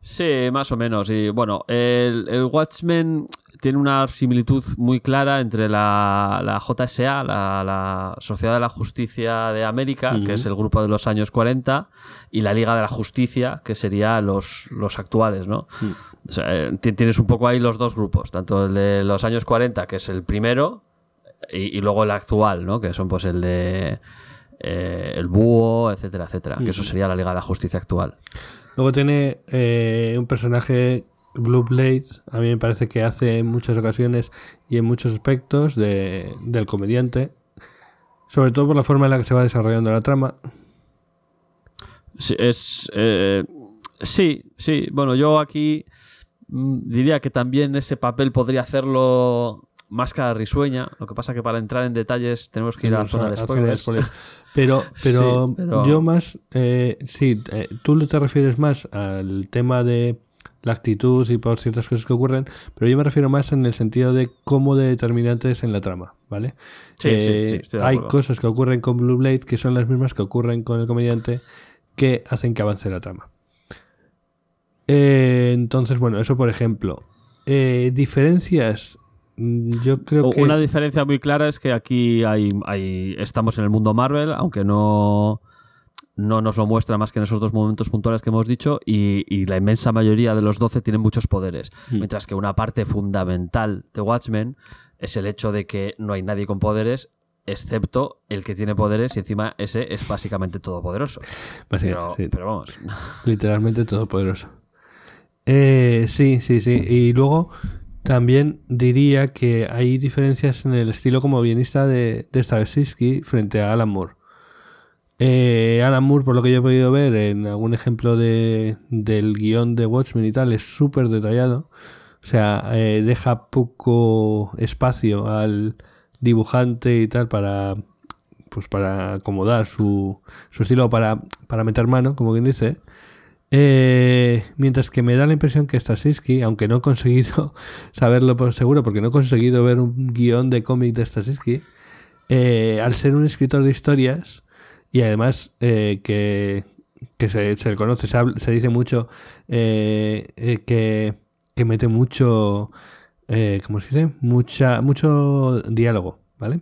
Sí, más o menos. Y bueno, el, el Watchmen tiene una similitud muy clara entre la, la JSA, la, la Sociedad de la Justicia de América, que es el grupo de los años 40, y la Liga de la Justicia, que sería los, los actuales, ¿no? O sea, eh, ti- tienes un poco ahí los dos grupos, tanto el de los años 40, que es el primero, y, y luego el actual, ¿no? Que son pues el de eh, el búho, etcétera, etcétera. Que eso sería la Liga de la Justicia actual. Luego tiene eh, un personaje, Blue Blade, a mí me parece que hace en muchas ocasiones y en muchos aspectos de- del comediante. Sobre todo por la forma en la que se va desarrollando la trama. Sí, es. eh, sí, sí. Bueno, yo aquí mm, diría que también ese papel podría hacerlo máscara risueña. Lo que pasa que para entrar en detalles tenemos que ir a la zona de spoilers. spoilers. Pero, pero, Sí, pero- yo más, eh, sí, eh, tú te refieres más al tema de la actitud y por ciertas cosas que ocurren, pero yo me refiero más en el sentido de cómo de determinantes en la trama, ¿vale? Sí, sí, Eh, sí, estoy de hay cosas que ocurren con Blue Blade que son las mismas que ocurren con el comediante que hacen que avance la trama. Entonces, bueno, eso por ejemplo. Eh, diferencias, yo creo que... Una diferencia muy clara es que aquí hay, hay- estamos en el mundo Marvel, aunque no, no nos lo muestra más que en esos dos momentos puntuales que hemos dicho, y, y la inmensa mayoría de los 12 tienen muchos poderes, Mm. mientras que una parte fundamental de Watchmen es el hecho de que no hay nadie con poderes, excepto el que tiene poderes, y encima ese es básicamente todopoderoso. Básicamente, Pero, sí. pero vamos, Literalmente todopoderoso. Eh, sí, sí, sí. Y luego también diría que hay diferencias en el estilo como guionista de, de frente a Alan Moore. Eh, Alan Moore, por lo que yo he podido ver en algún ejemplo de, del guion de Watchmen y tal, es súper detallado. O sea, eh, deja poco espacio al dibujante y tal para pues para acomodar su, su estilo para, para meter mano, como quien dice. Eh, mientras que me da la impresión que Straczynski, aunque no he conseguido saberlo por seguro, porque no he conseguido ver un guion de cómic de Straczynski, eh, al ser un escritor de historias y además eh, que, que se, se le conoce, se, dice mucho eh, eh, que, que mete mucho, eh, ¿cómo se dice? Mucha, mucho diálogo, ¿vale?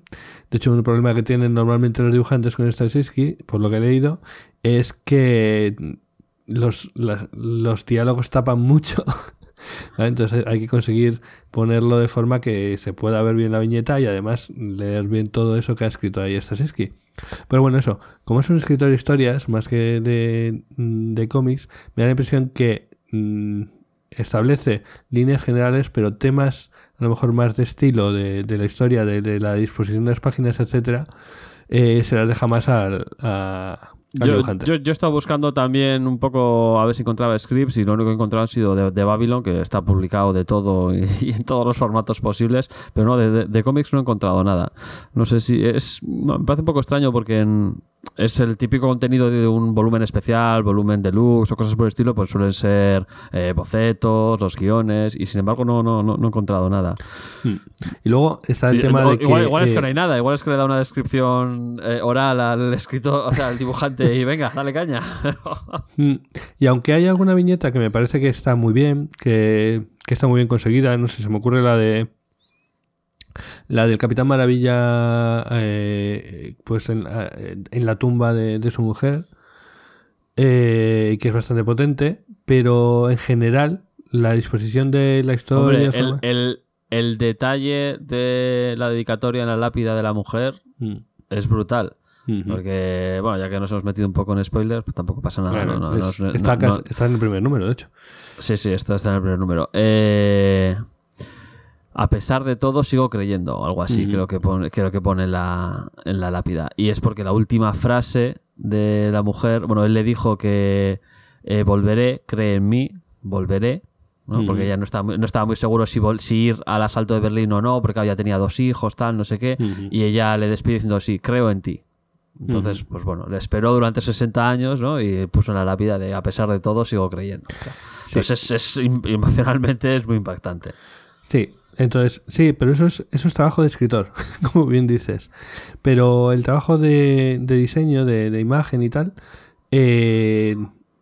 De hecho, un problema que tienen normalmente los dibujantes con Straczynski, por lo que he leído, es que los, las- los diálogos tapan mucho. Entonces hay que conseguir ponerlo de forma que se pueda ver bien la viñeta y además leer bien todo eso que ha escrito ahí Straczynski. Pero bueno, eso, como es un escritor de historias más que de, de cómics, me da la impresión que mm, establece líneas generales, pero temas a lo mejor más de estilo de, de la historia, de, de la disposición de las páginas, etcétera, eh, se las deja más al, a- Yo, yo, yo he estado buscando también un poco a ver si encontraba scripts y lo único que he encontrado han sido de, de Babylon, que está publicado de todo y, y en todos los formatos posibles, pero no, de, de- de cómics no he encontrado nada. No sé si es... Me parece un poco extraño porque en, es el típico contenido de un volumen especial, volumen deluxe o cosas por el estilo, pues suelen ser eh, bocetos, los guiones, y sin embargo no, no, no, no he encontrado nada. Y luego está el Y- tema de que... igual, es que eh, no hay nada, igual es que le da una descripción eh, oral al escritor, o sea, al dibujante y venga, dale caña. Mm, Y aunque hay alguna viñeta que me parece que está muy bien, que, que está muy bien conseguida, no sé, se me ocurre la de la del Capitán Maravilla, eh, pues en, la- en la tumba de, de su mujer, eh, que es bastante potente, pero en general la disposición de la historia, Hombre, el, el- el detalle de la dedicatoria en la lápida de la mujer Mm, es brutal. Porque, bueno, ya que nos hemos metido un poco en spoilers, pues tampoco pasa nada. No, no, es- no- no- está, está en el primer número, de hecho. Sí, sí, esto está en el primer número. Eh, a pesar de todo, sigo creyendo, algo así, creo que pone, creo que pone en la, en la lápida. Y es porque la última frase de la mujer, bueno, él le dijo que eh, volveré, cree en mí, volveré. Porque ella no estaba, muy- no estaba muy seguro si, vol- si ir al asalto de Berlín o no, porque ya tenía dos hijos, tal, no sé qué. Y ella le despide diciendo, sí, creo en ti. Entonces, pues bueno, le esperó durante 60 años, ¿no? Y puso en la lápida de, a pesar de todo, sigo creyendo. O sea, Entonces, es, es- emocionalmente es muy impactante. Sí, entonces, sí, pero eso es, eso es trabajo de escritor, como bien dices. Pero el trabajo de, de diseño, de, de imagen y tal, eh,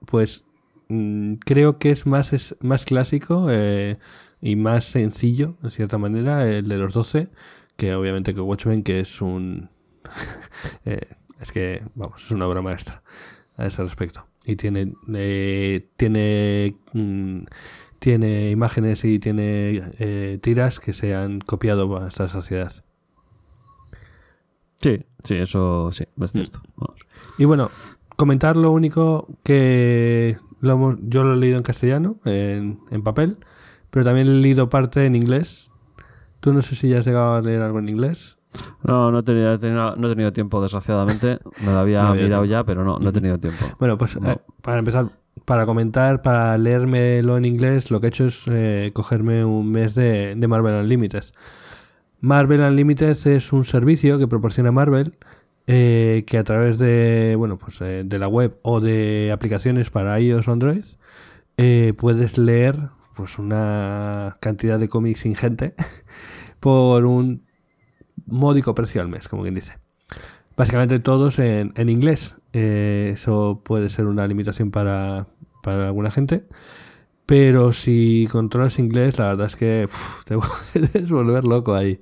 pues mm, creo que es más, es más clásico eh, y más sencillo, de cierta manera, el de los 12, que obviamente que Watchmen, que es un... eh, es que, vamos, es una obra maestra a ese respecto. Y tiene, eh, tiene, mm, tiene imágenes y tiene eh, tiras que se han copiado a esta sociedad. Sí, sí, eso sí, es cierto. Vamos. Y bueno, comentar lo único que lo hemos- yo lo he leído en castellano, en, en papel, pero también he leído parte en inglés. Tú no sé si ya has llegado a leer algo en inglés. No, no he, tenido, he tenido- no he tenido tiempo, desgraciadamente. Me lo había No había mirado tiempo. ya, pero no, no he tenido tiempo. Bueno, pues No. eh, para empezar, para comentar, para leérmelo en inglés, lo que he hecho es eh, cogerme un mes de, Marvel Unlimited. Marvel Unlimited es un servicio que proporciona Marvel eh, que a través de, bueno, pues, eh, de la web o de aplicaciones para iOS o Android puedes leer pues una cantidad de cómics ingente por un módico precio al mes, como quien dice. Básicamente todos en, en inglés. Eh, eso puede ser una limitación para, para alguna gente. Pero si controlas inglés, la verdad es que te puedes volver loco ahí.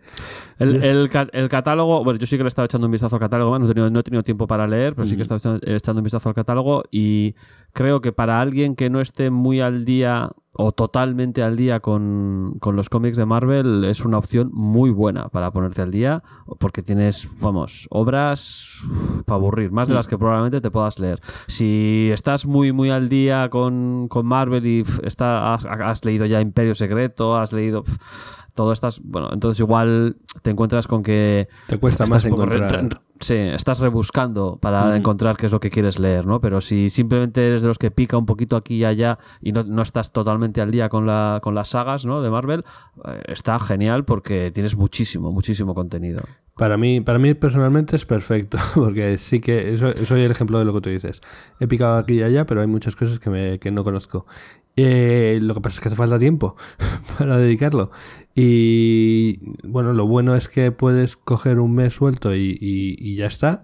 El, el el catálogo, bueno, yo sí que le he estado echando un vistazo al catálogo, no he tenido, no he tenido tiempo para leer, pero sí que he estado echando, echando un vistazo al catálogo y creo que para alguien que no esté muy al día o totalmente al día con, con los cómics de Marvel es una opción muy buena para ponerte al día porque tienes, vamos, obras para aburrir, más de las que probablemente te puedas leer. Si estás muy, muy al día con, con Marvel y está, has, has leído ya Imperio Secreto, has leído... pf, todo estás, bueno, entonces igual te encuentras con que Te cuesta más encontrar. sí, estás rebuscando para encontrar qué es lo que quieres leer, ¿no? Pero si simplemente eres de los que pica un poquito aquí y allá y no, no estás totalmente al día con, la, con las sagas, ¿no? De Marvel, eh, está genial porque tienes muchísimo, muchísimo contenido. Para mí, para mí personalmente es perfecto, porque sí que eso- soy el ejemplo de lo que tú dices. He picado aquí y allá, pero hay muchas cosas que, me, que no conozco. Eh, lo que pasa es que hace falta tiempo para dedicarlo. Y bueno, lo bueno es que puedes coger un mes suelto y, ya está.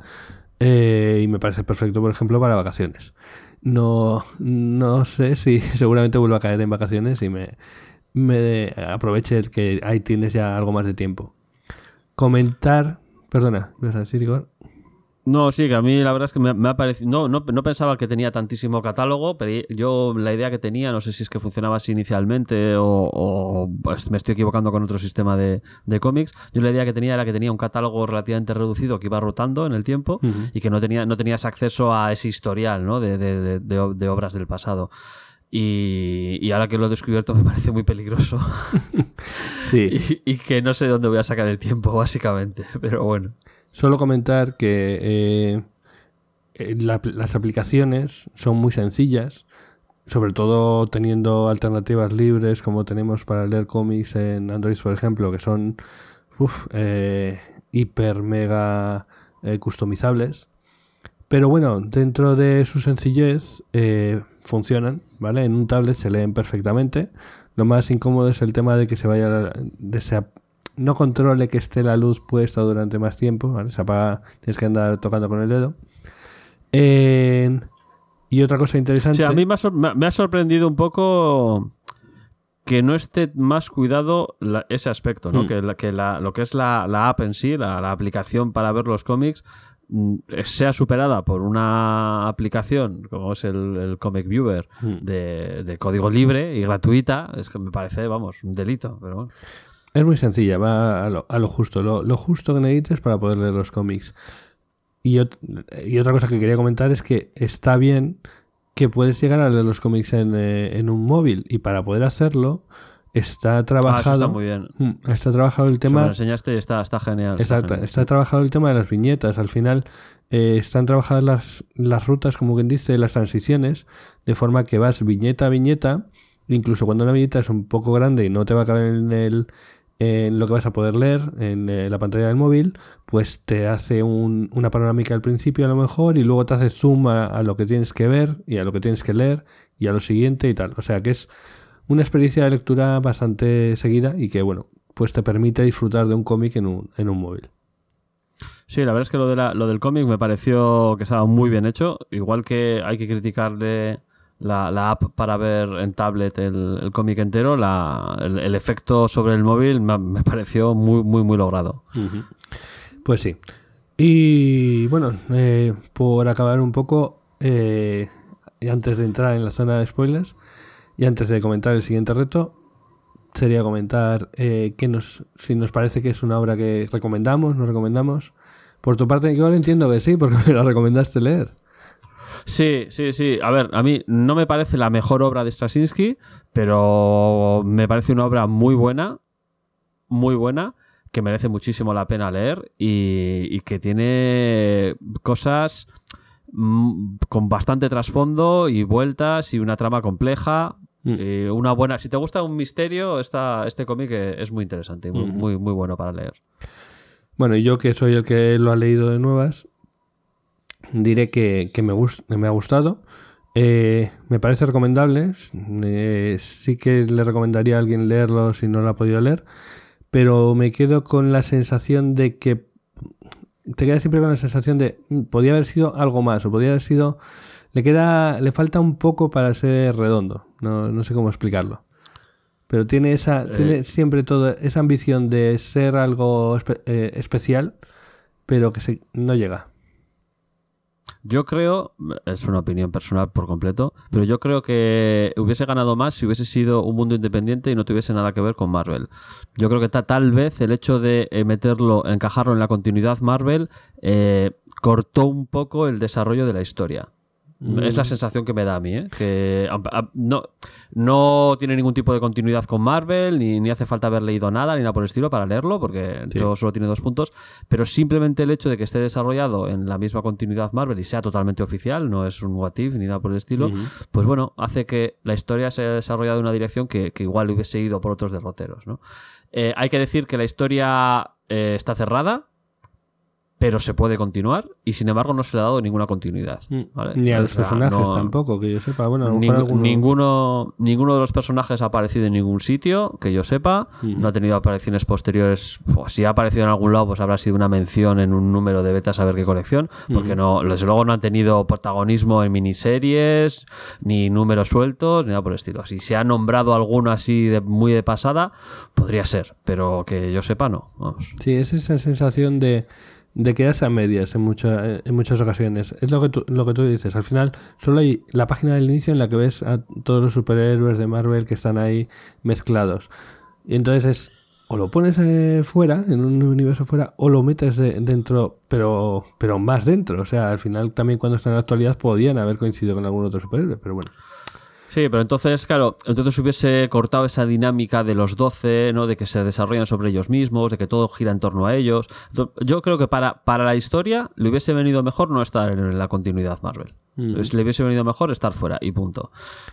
Eh, y me parece perfecto, por ejemplo, para vacaciones. No, no sé si seguramente vuelvo a caer en vacaciones y me, me aproveche el que ahí tienes ya algo más de tiempo comentar. Perdona, ¿me vas a decir? No, sí, que a mí la verdad es que me, me ha parecido. No, no, no pensaba que tenía tantísimo catálogo, pero yo la idea que tenía, no sé si es que funcionaba así inicialmente o, o, pues, me estoy equivocando con otro sistema de, de cómics. Yo la idea que tenía era que tenía un catálogo relativamente reducido que iba rotando en el tiempo y que no, tenía, no tenías acceso a ese historial ¿no? de, de- de- de ob- de obras del pasado. Y, y ahora que lo he descubierto me parece muy peligroso Sí, y, y que no sé dónde voy a sacar el tiempo, básicamente. Pero bueno. Solo comentar que eh, eh, la- las aplicaciones son muy sencillas, sobre todo teniendo alternativas libres como tenemos para leer cómics en Android, por ejemplo, que son eh, hiper mega customizables. Pero bueno, dentro de su sencillez funcionan, ¿vale? En un tablet se leen perfectamente. Lo más incómodo es el tema de que se vaya, de se, no controle que esté la luz puesta durante más tiempo, ¿vale? Se apaga, tienes que andar tocando con el dedo. Eh, y otra cosa interesante. Sí, a mí me ha, me sorprendido un poco que no esté más cuidado la- ese aspecto, ¿no? Mm. Que, la- que la- lo que es la, la app en sí, la, la aplicación para ver los cómics, mm, sea superada por una aplicación como es el, el Comic Viewer Mm. de, de código libre y gratuita, es que me parece, vamos, un delito, pero bueno. Es muy sencilla, va a lo, a lo justo, lo, lo justo que necesites para poder leer los cómics. Y, ot- y otra cosa que quería comentar es que está bien que puedes llegar a leer los cómics en, eh, en un móvil y para poder hacerlo está Ah, eso trabajado, está muy bien. Mm, está trabajado el Eso me lo tema enseñaste y está, está genial. está genial, está sí. trabajado el tema de las viñetas. Al final eh, están trabajadas las, las rutas, como quien dice, las transiciones, de forma que vas viñeta a viñeta. Incluso cuando una viñeta es un poco grande y no te va a caber en, el, en lo que vas a poder leer en eh, la pantalla del móvil, pues te hace un- una panorámica al principio a lo mejor y luego te hace zoom a, lo que tienes que ver y a lo que tienes que leer y a lo siguiente y tal. O sea que es una experiencia de lectura bastante seguida y que, bueno, pues te permite disfrutar de un cómic en un, móvil. Sí, la verdad es que lo, lo del cómic me pareció que estaba muy bien hecho. Igual que hay que criticarle la, la app para ver en tablet el, el cómic entero, la- el, efecto sobre el móvil me, me pareció muy, muy, muy logrado. Pues sí. Y bueno, eh, por acabar un poco, eh, y antes de entrar en la zona de spoilers y antes de comentar el siguiente reto, sería comentar eh, que nos, si nos parece que es una obra que recomendamos, no recomendamos. Por tu parte, yo ahora entiendo que sí, porque me la recomendaste leer. Sí, sí, sí. A ver, a mí no me parece la mejor obra de Straczynski, pero me parece una obra muy buena, muy buena, que merece muchísimo la pena leer y, y que tiene cosas mm, con bastante trasfondo y vueltas y una trama compleja. Mm. y una buena. Si te gusta un misterio, esta, este cómic es muy interesante y muy, Ujú. muy, muy bueno para leer. Bueno, y yo que soy el que lo ha leído de nuevas, diré que, que me, gust- me ha gustado. Eh, me parece recomendable. Eh, sí que le recomendaría a alguien leerlo si no lo ha podido leer. Pero me quedo con la sensación de que. Te quedas siempre con la sensación de. "Mm, Podría haber sido algo más. O podría haber sido. Le queda. Le falta un poco para ser redondo. No, no sé cómo explicarlo. Pero tiene esa. Eh. Tiene siempre toda esa ambición de ser algo espe- eh, especial. Pero que se, no llega. Yo creo, es una opinión personal por completo, pero yo creo que hubiese ganado más si hubiese sido un mundo independiente y no tuviese nada que ver con Marvel. Yo creo que ta- tal vez el hecho de eh, meterlo, encajarlo en la continuidad Marvel, eh, cortó un poco el desarrollo de la historia. Es la sensación que me da a mí, ¿eh? que a- a- no, no tiene ningún tipo de continuidad con Marvel, ni, ni hace falta haber leído nada, ni nada por el estilo para leerlo, porque Sí. todo solo tiene dos puntos, pero simplemente el hecho de que esté desarrollado en la misma continuidad Marvel y sea totalmente oficial, no es un what if ni nada por el estilo, pues bueno, hace que la historia se haya desarrollado en una dirección que, que igual hubiese ido por otros derroteros. ¿no? Eh, hay que decir que la historia eh, está cerrada, pero se puede continuar y sin embargo no se le ha dado ninguna continuidad. ¿vale? Ni a O los sea, personajes no- tampoco, que yo sepa. Bueno, a lo Ning- mejor alguno- ninguno, ninguno de los personajes ha aparecido en ningún sitio, que yo sepa. No ha tenido apariciones posteriores. Pues, si ha aparecido en algún lado, pues habrá sido una mención en un número de betas a ver qué colección. Porque no, desde luego no han tenido protagonismo en miniseries, ni números sueltos, ni nada por el estilo. Si se ha nombrado alguno así de, muy de pasada, podría ser. Pero que yo sepa, no. Vamos. Sí, es esa sensación de, de quedarse a medias en, mucha- en muchas ocasiones. Es lo que, tú, lo que tú dices. Al final, solo hay la página del inicio en la que ves a todos los superhéroes de Marvel que están ahí mezclados. Y entonces es. O lo pones eh, fuera, en un universo fuera, o lo metes de- dentro, pero, pero más dentro. O sea, al final también cuando está en la actualidad podían haber coincidido con algún otro superhéroe, pero bueno. Sí, pero entonces, claro, entonces hubiese cortado esa dinámica de los 12, ¿no? De que se desarrollan sobre ellos mismos, de que todo gira en torno a ellos. Yo creo que para, para la historia le hubiese venido mejor no estar en la continuidad Marvel. Mm. Le hubiese venido mejor estar fuera y punto.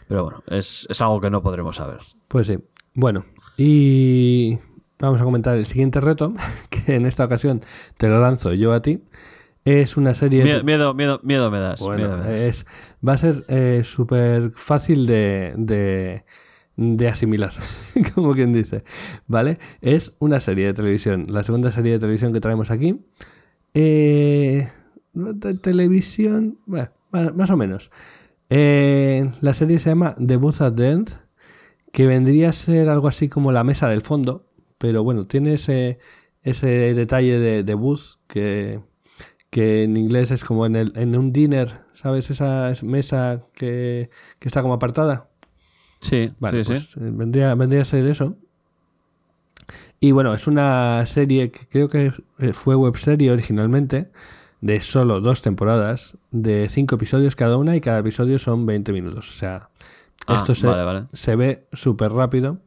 Pero bueno, es, es algo que no podremos saber. Pues sí. Bueno, y vamos a comentar el siguiente reto, que en esta ocasión te lo lanzo yo a ti. Es una serie... Miedo, miedo, miedo, miedo me das. Bueno, miedo me das. es, va a ser eh, súper fácil de, de, de asimilar, como quien dice. ¿Vale? Es una serie de televisión, la segunda serie de televisión que traemos aquí. Eh, de televisión, bueno, más, más o menos. Eh, la serie se llama The Booth at the End, que vendría a ser algo así como la mesa del fondo, pero bueno, tiene ese, ese detalle de, de booth que, que en inglés es como en, el, en un dinner, ¿sabes? Esa mesa que, que está como apartada. Sí, Vale, sí, pues, sí. eh, vendría, vendría a ser eso. Y bueno, es una serie que creo que eh, fue webserie originalmente, de solo dos temporadas, de cinco episodios cada una y cada episodio son 20 minutos. O sea, Ah, esto se, vale, vale. se ve súper rápido.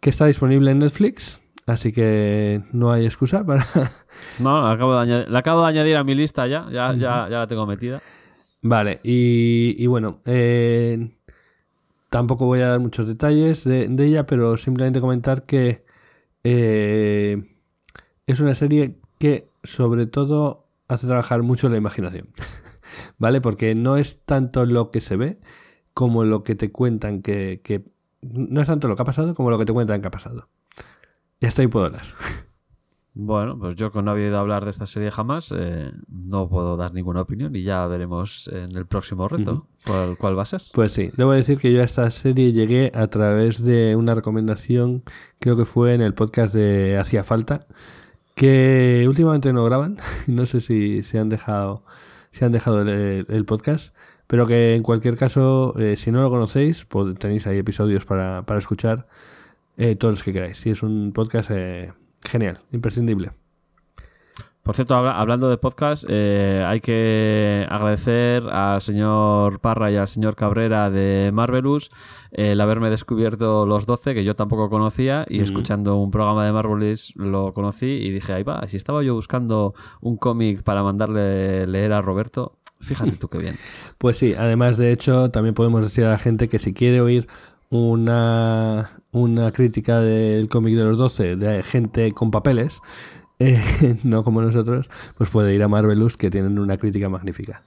Que está disponible en Netflix, así que no hay excusa para... No, la acabo de añadir, la acabo de añadir a mi lista ya. Ya, ya, ya la tengo metida. Vale, y, y bueno, eh, tampoco voy a dar muchos detalles de, de ella, pero simplemente comentar que eh, es una serie que sobre todo hace trabajar mucho la imaginación, ¿vale? Porque no es tanto lo que se ve como lo que te cuentan que, que- No es tanto lo que ha pasado como lo que te cuentan que ha pasado. Y hasta ahí puedo hablar. Bueno, pues yo que no había oído hablar de esta serie jamás, eh, no puedo dar ninguna opinión y ya veremos en el próximo reto cuál, cuál va a ser. Pues sí, debo decir que yo a esta serie llegué a través de una recomendación, creo que fue en el podcast de Hacía Falta, que últimamente no graban, no sé si se han dejado, si han dejado el, el podcast, pero que en cualquier caso, eh, si no lo conocéis, pues tenéis ahí episodios para, para escuchar eh, todos los que queráis. Y es un podcast eh, genial, imprescindible. Por cierto, habla- hablando de podcast, eh, hay que agradecer al señor Parra y al señor Cabrera de Marvelous el haberme descubierto los 12, que yo tampoco conocía, y escuchando un programa de Marvelous lo conocí y dije, ahí va, si estaba yo buscando un cómic para mandarle leer a Roberto, fíjate tú qué bien. Pues sí, además de hecho, también podemos decir a la gente que si quiere oír una, una crítica del cómic de los 12 de gente con papeles, eh, no como nosotros, pues puede ir a Marvelous que tienen una crítica magnífica.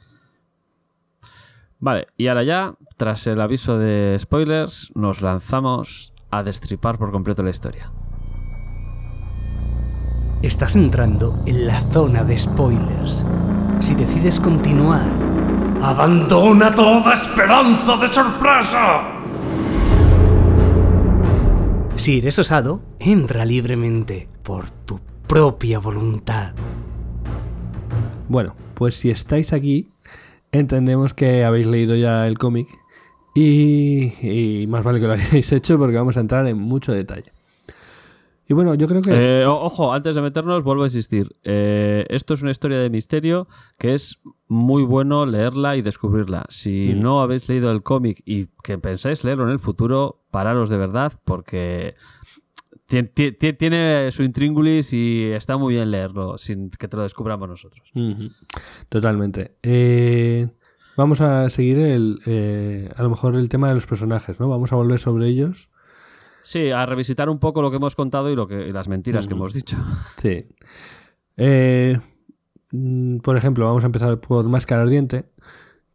Vale, y ahora ya, tras el aviso de spoilers, nos lanzamos a destripar por completo la historia. Estás entrando en la zona de spoilers. Si decides continuar, ¡Abandona toda esperanza de sorpresa! Si eres osado, entra libremente por tu propia voluntad. Bueno, pues si estáis aquí, entendemos que habéis leído ya el cómic y, y más vale que lo hayáis hecho porque vamos a entrar en mucho detalle. Y bueno, yo creo que... Eh, ojo, antes de meternos, vuelvo a insistir. eh, esto es una historia de misterio que es muy bueno leerla y descubrirla. Si Mm. no habéis leído el cómic y que pensáis leerlo en el futuro, pararos de verdad porque ti- ti- ti- tiene su intríngulis y está muy bien leerlo sin que te lo descubramos nosotros. Totalmente. Eh, vamos a seguir el, eh, a lo mejor el tema de los personajes, ¿no? Vamos a volver sobre ellos. Sí, a revisitar un poco lo que hemos contado y, lo que, y las mentiras que hemos dicho. Sí. Eh, mm, por ejemplo, vamos a empezar por Máscara Ardiente,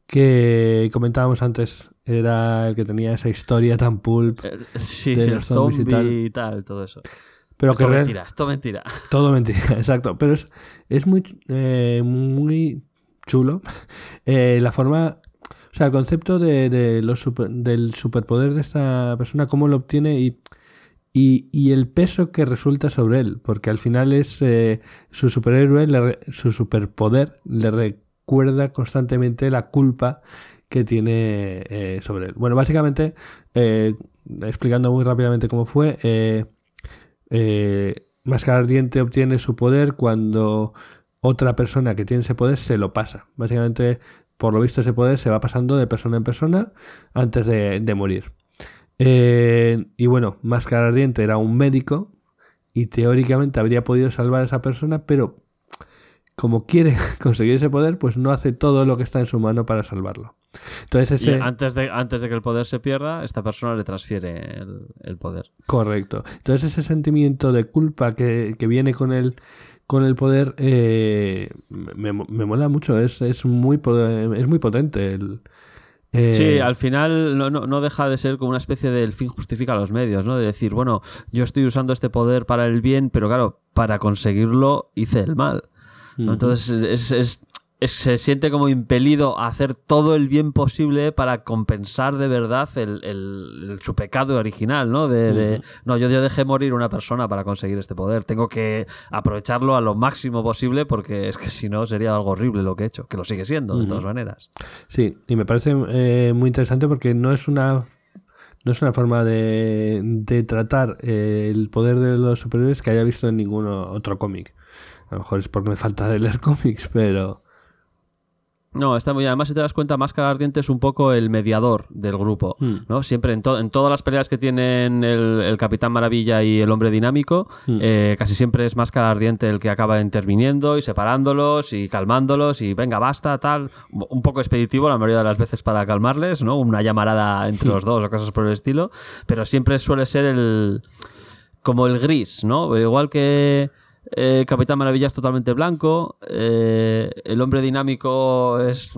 que comentábamos antes, era el que tenía esa historia tan pulp, Eh, Sí, De el los zombies y zombie tal. y tal, todo eso. pero esto que real- mentira, esto mentira. Todo mentira, exacto. Pero es, es muy, eh, muy chulo eh, la forma, o sea, el concepto de, del superpoder de esta persona, cómo lo obtiene y, y, el peso que resulta sobre él, porque al final es eh, su superhéroe, le su superpoder le recuerda constantemente la culpa que tiene eh, sobre él. Bueno, básicamente, eh, explicando muy rápidamente cómo fue, eh, Máscara Ardiente obtiene su poder cuando otra persona que tiene ese poder se lo pasa. Básicamente, por lo visto, ese poder se va pasando de persona en persona antes de, de morir. Eh, y bueno, Máscara Ardiente era un médico y teóricamente habría podido salvar a esa persona, pero como quiere conseguir ese poder, pues no hace todo lo que está en su mano para salvarlo. Entonces Y ese... antes, de, antes de que el poder se pierda, esta persona le transfiere el, el poder. Correcto. Entonces ese sentimiento de culpa que, que viene con el con el poder eh, me, me mola mucho, es, es, muy, es muy potente. El, eh, Sí, al final no, no, no deja de ser como una especie del fin justifica los medios, ¿no? De decir, bueno, yo estoy usando este poder para el bien, pero claro, para conseguirlo hice el mal. Entonces es, es- es- se siente como impelido a hacer todo el bien posible para compensar de verdad el, el- el- su pecado original, ¿no? De, de, no, yo, yo dejé morir una persona para conseguir este poder, tengo que aprovecharlo a lo máximo posible porque es que si no sería algo horrible lo que he hecho, que lo sigue siendo de todas maneras. Sí, y me parece eh, muy interesante porque no es una no es una forma de, de tratar eh, el poder de los superhéroes que haya visto en ningún otro cómic. A lo mejor es porque me falta de leer cómics, pero No, está muy bien. Además, si te das cuenta, Máscara Ardiente es un poco el mediador del grupo. Mm. ¿no? Siempre en, to- en todas las peleas que tienen el, el Capitán Maravilla y el Hombre Dinámico, Mm. eh, casi siempre es Máscara Ardiente el que acaba interviniendo y separándolos y calmándolos y venga, basta, tal. Un poco expeditivo la mayoría de las veces para calmarles, ¿no? Una llamarada entre los dos o cosas por el estilo. Pero siempre suele ser el. como el gris, ¿no? Igual que. Eh, Capitán Maravilla es totalmente blanco, eh, el hombre dinámico es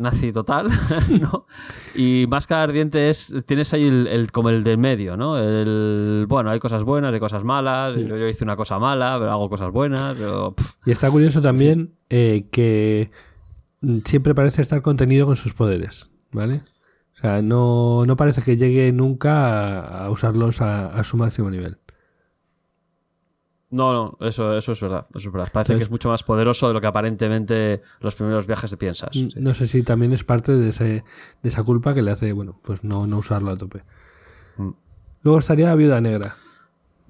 nazi total, ¿no? Y Máscara Ardiente es, tienes ahí el, el- como el del medio, ¿no? El, bueno, hay cosas buenas, hay cosas malas, yo, yo hice una cosa mala, pero hago cosas buenas, pero... y está curioso también eh, que siempre parece estar contenido con sus poderes, ¿vale? O sea, no, no parece que llegue nunca a, a usarlos a, a su máximo nivel. No, no, eso, eso es verdad, eso es verdad. Parece Entonces- que es mucho más poderoso de lo que aparentemente los primeros viajes te piensas. Sí. No sé si también es parte de, ese, de esa culpa que le hace, bueno, pues no, no usarlo a tope. Mm. Luego estaría la viuda negra.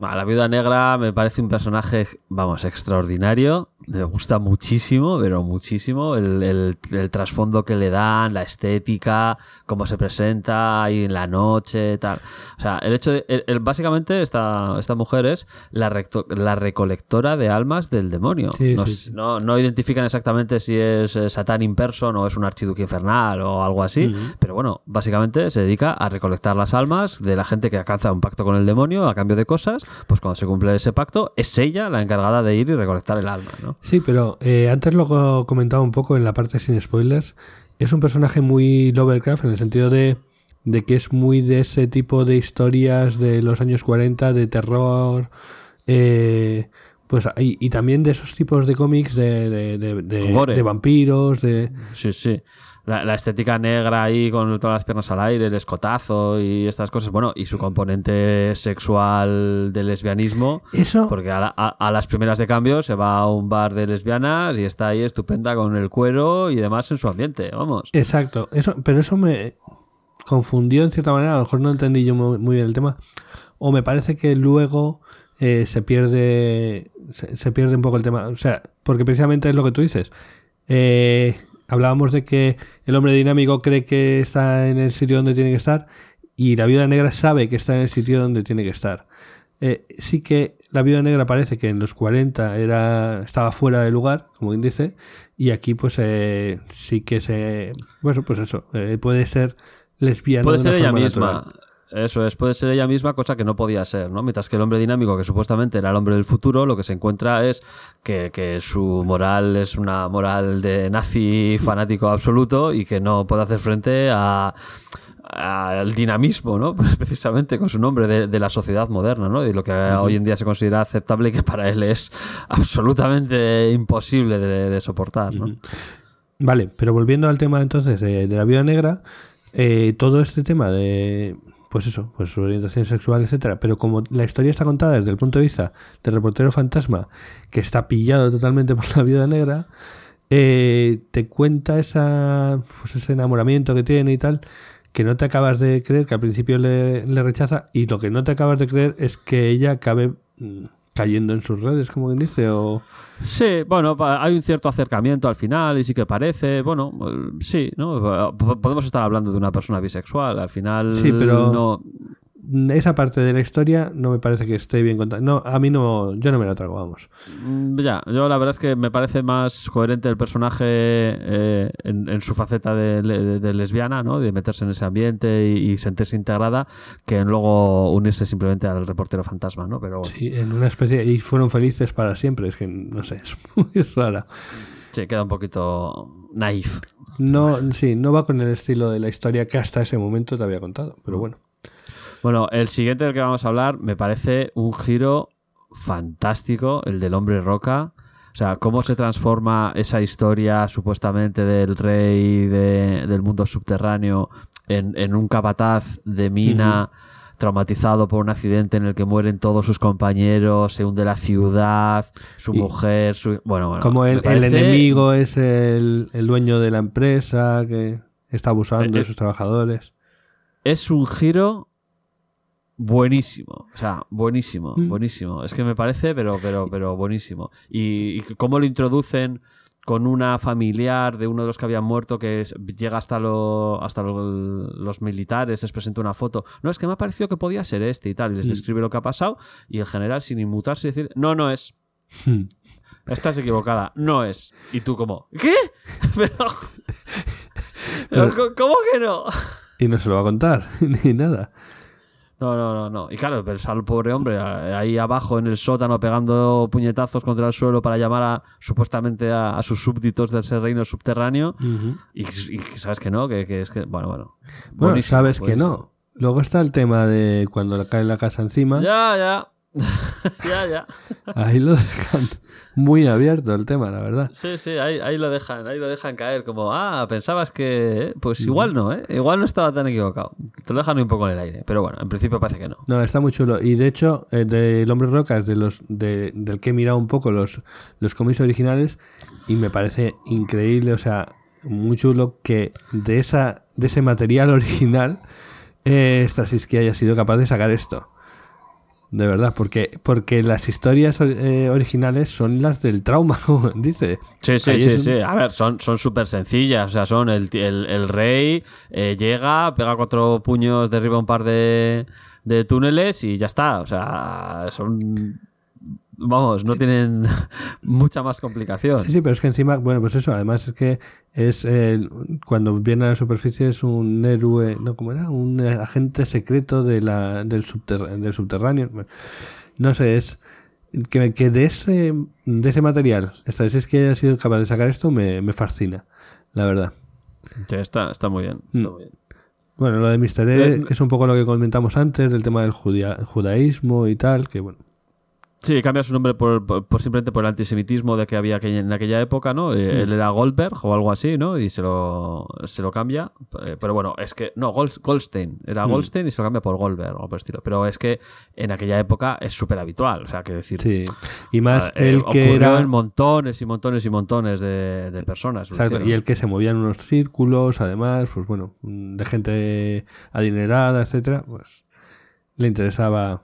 Ah, La viuda negra me parece un personaje, vamos, extraordinario. Me gusta muchísimo, pero muchísimo. El, el- el trasfondo que le dan, la estética, cómo se presenta ahí en la noche, tal. O sea, el hecho de. el- básicamente, esta, esta mujer es la, recto- la recolectora de almas del demonio. Sí, no, sí, no identifican exactamente si es eh, Satán in person o es un archiduque infernal o algo así. Pero bueno, básicamente se dedica a recolectar las almas de la gente que alcanza un pacto con el demonio a cambio de cosas. Pues cuando se cumple ese pacto, es ella la encargada de ir y recolectar el alma, ¿no? Sí, pero eh, antes lo co- comentaba un poco en la parte sin spoilers. Es un personaje muy Lovecraft en el sentido de, de que es muy de ese tipo de historias de los años 40, de terror. eh, pues y, y también de esos tipos de cómics de, de, de- de vampiros, de... Sí, sí. La, la estética negra ahí con todas las piernas al aire, el escotazo y estas cosas. Bueno, y su componente sexual de lesbianismo. Eso, Porque a, la- a- a las primeras de cambio se va a un bar de lesbianas y está ahí estupenda con el cuero y demás en su ambiente, vamos. Exacto, eso, pero eso me confundió en cierta manera, a lo mejor no entendí yo muy, muy bien el tema, o me parece que luego eh, se pierde se, se pierde un poco el tema, o sea, porque precisamente es lo que tú dices. Eh, hablábamos de que el hombre dinámico cree que está en el sitio donde tiene que estar y la viuda negra sabe que está en el sitio donde tiene que estar. Eh, sí que la viuda negra parece que en los 40 era, estaba fuera de lugar, como quien dice, y aquí pues eh, sí que se... Bueno, pues eso, eh, puede ser lesbiana. Puede de ser ella misma. natural. Eso es, puede ser ella misma, cosa que no podía ser, ¿no? Mientras que el hombre dinámico, que supuestamente era el hombre del futuro, lo que se encuentra es que, que su moral es una moral de nazi fanático absoluto y que no puede hacer frente a al dinamismo, ¿no? Precisamente con su nombre de, de la sociedad moderna, ¿no? Y lo que hoy en día se considera aceptable y que para él es absolutamente imposible de, de soportar, ¿no? Vale, pero volviendo al tema entonces de, de la viuda negra, eh, todo este tema de, pues eso, pues su orientación sexual, etcétera, pero como la historia está contada desde el punto de vista del reportero fantasma, que está pillado totalmente por la viuda negra, eh, te cuenta esa, pues ese enamoramiento que tiene y tal, que no te acabas de creer, que al principio le, le rechaza, y lo que no te acabas de creer es que ella acabe mm, cayendo en sus redes, como quien dice, o... Sí, bueno, hay un cierto acercamiento al final y sí que parece, bueno, sí, ¿no? Po- Podemos estar hablando de una persona bisexual, al final Sí, pero- no... esa parte de la historia no me parece que esté bien contada. No, a mí no, yo no me la trago, vamos. Mm, Ya, yo la verdad es que me parece más coherente el personaje eh, en, en su faceta de, le- de lesbiana, ¿no? De meterse en ese ambiente y, y sentirse integrada, que luego unirse simplemente al reportero fantasma, ¿no? Pero bueno, Sí, en una especie. Y fueron felices para siempre. Es que no sé, es muy rara. sí, queda un poquito naif. No, sí, no va con el estilo de la historia que hasta ese momento te había contado. Pero bueno. Bueno, el siguiente del que vamos a hablar me parece un giro fantástico, el del hombre roca. O sea, cómo se transforma esa historia supuestamente del rey de- del mundo subterráneo en, en un capataz de mina traumatizado por un accidente en el que mueren todos sus compañeros, se hunde la ciudad, su Y- mujer, su... Bueno, bueno. Como el, el enemigo es el, el dueño de la empresa que está abusando Eh, de eh, sus trabajadores. es un giro buenísimo. O sea, buenísimo, Mm. buenísimo. Es que me parece, pero, pero, pero buenísimo. Y, y cómo lo introducen con una familiar de uno de los que habían muerto que es- llega hasta, lo- hasta lo- los militares, les presenta una foto. No, es que me ha parecido que podía ser este y tal. Y les Mm. describe lo que ha pasado. Y el general, sin inmutarse, decir, no, no es. Hmm. Estás equivocada, no es. Y tú como, ¿qué? Pero- ¿cómo que no? Y no se lo va a contar, ni nada. No, no, no, no. Y claro, pero al pobre hombre ahí abajo en el sótano pegando puñetazos contra el suelo para llamar a supuestamente a, a sus súbditos de ese reino subterráneo. y, y sabes que no, que, que es que, bueno, bueno. Bueno, sabes que no. Luego está el tema de cuando le cae la casa encima. Ya, ya. ya, ya. Ahí lo dejan muy abierto el tema, la verdad. Sí, sí, ahí, ahí lo dejan, ahí lo dejan caer. Como, ah, pensabas que. eh, Pues igual no, ¿eh? Igual no estaba tan equivocado. Te lo dejan un poco en el aire. Pero bueno, en principio parece que no. No, está muy chulo. Y de hecho, eh, del Hombre Rocas, de los, de- del que he mirado un poco los, los cómics originales, y me parece increíble, o sea, muy chulo que de esa de ese material original, eh, Straczynski haya sido capaz de sacar esto. De verdad, porque, porque las historias eh, originales son las del trauma, como dice. Sí, sí, Ahí sí, un- sí. A ver, son son súper sencillas. O sea, son el, el, el rey eh, llega, pega cuatro puños, derriba un par de, de túneles y ya está. O sea, son. Vamos, no tienen mucha más complicación. Sí, sí, pero es que encima, bueno, pues eso, además es que es el- cuando viene a la superficie es un héroe, no, ¿cómo era? Un eh, agente secreto de la, del, subterr- del subterráneo. Bueno, no sé, es que, que de ese de ese material, esta vez es que haya sido capaz de sacar esto, me, me fascina, la verdad. Sí, está, está muy bien. está Mm. muy bien. Bueno, lo de Mr. E Eh, es un poco lo que comentamos antes, del tema del judaísmo y tal, que bueno. Sí, cambia su nombre por, por- por simplemente por el antisemitismo de que había en aquella época, ¿no? Eh, Él era Goldberg o algo así, ¿no? Y se lo, se lo cambia. Eh, Pero bueno, es que. No, Gold- Goldstein. Era Goldstein y se lo cambia por Goldberg o por estilo. Pero es que en aquella época es súper habitual. O sea, que decir. Sí. Y más eh, el que era... en montones y montones y montones de, de personas. Exacto, y el que se movía en unos círculos, además, pues bueno, de gente adinerada, etcétera, pues le interesaba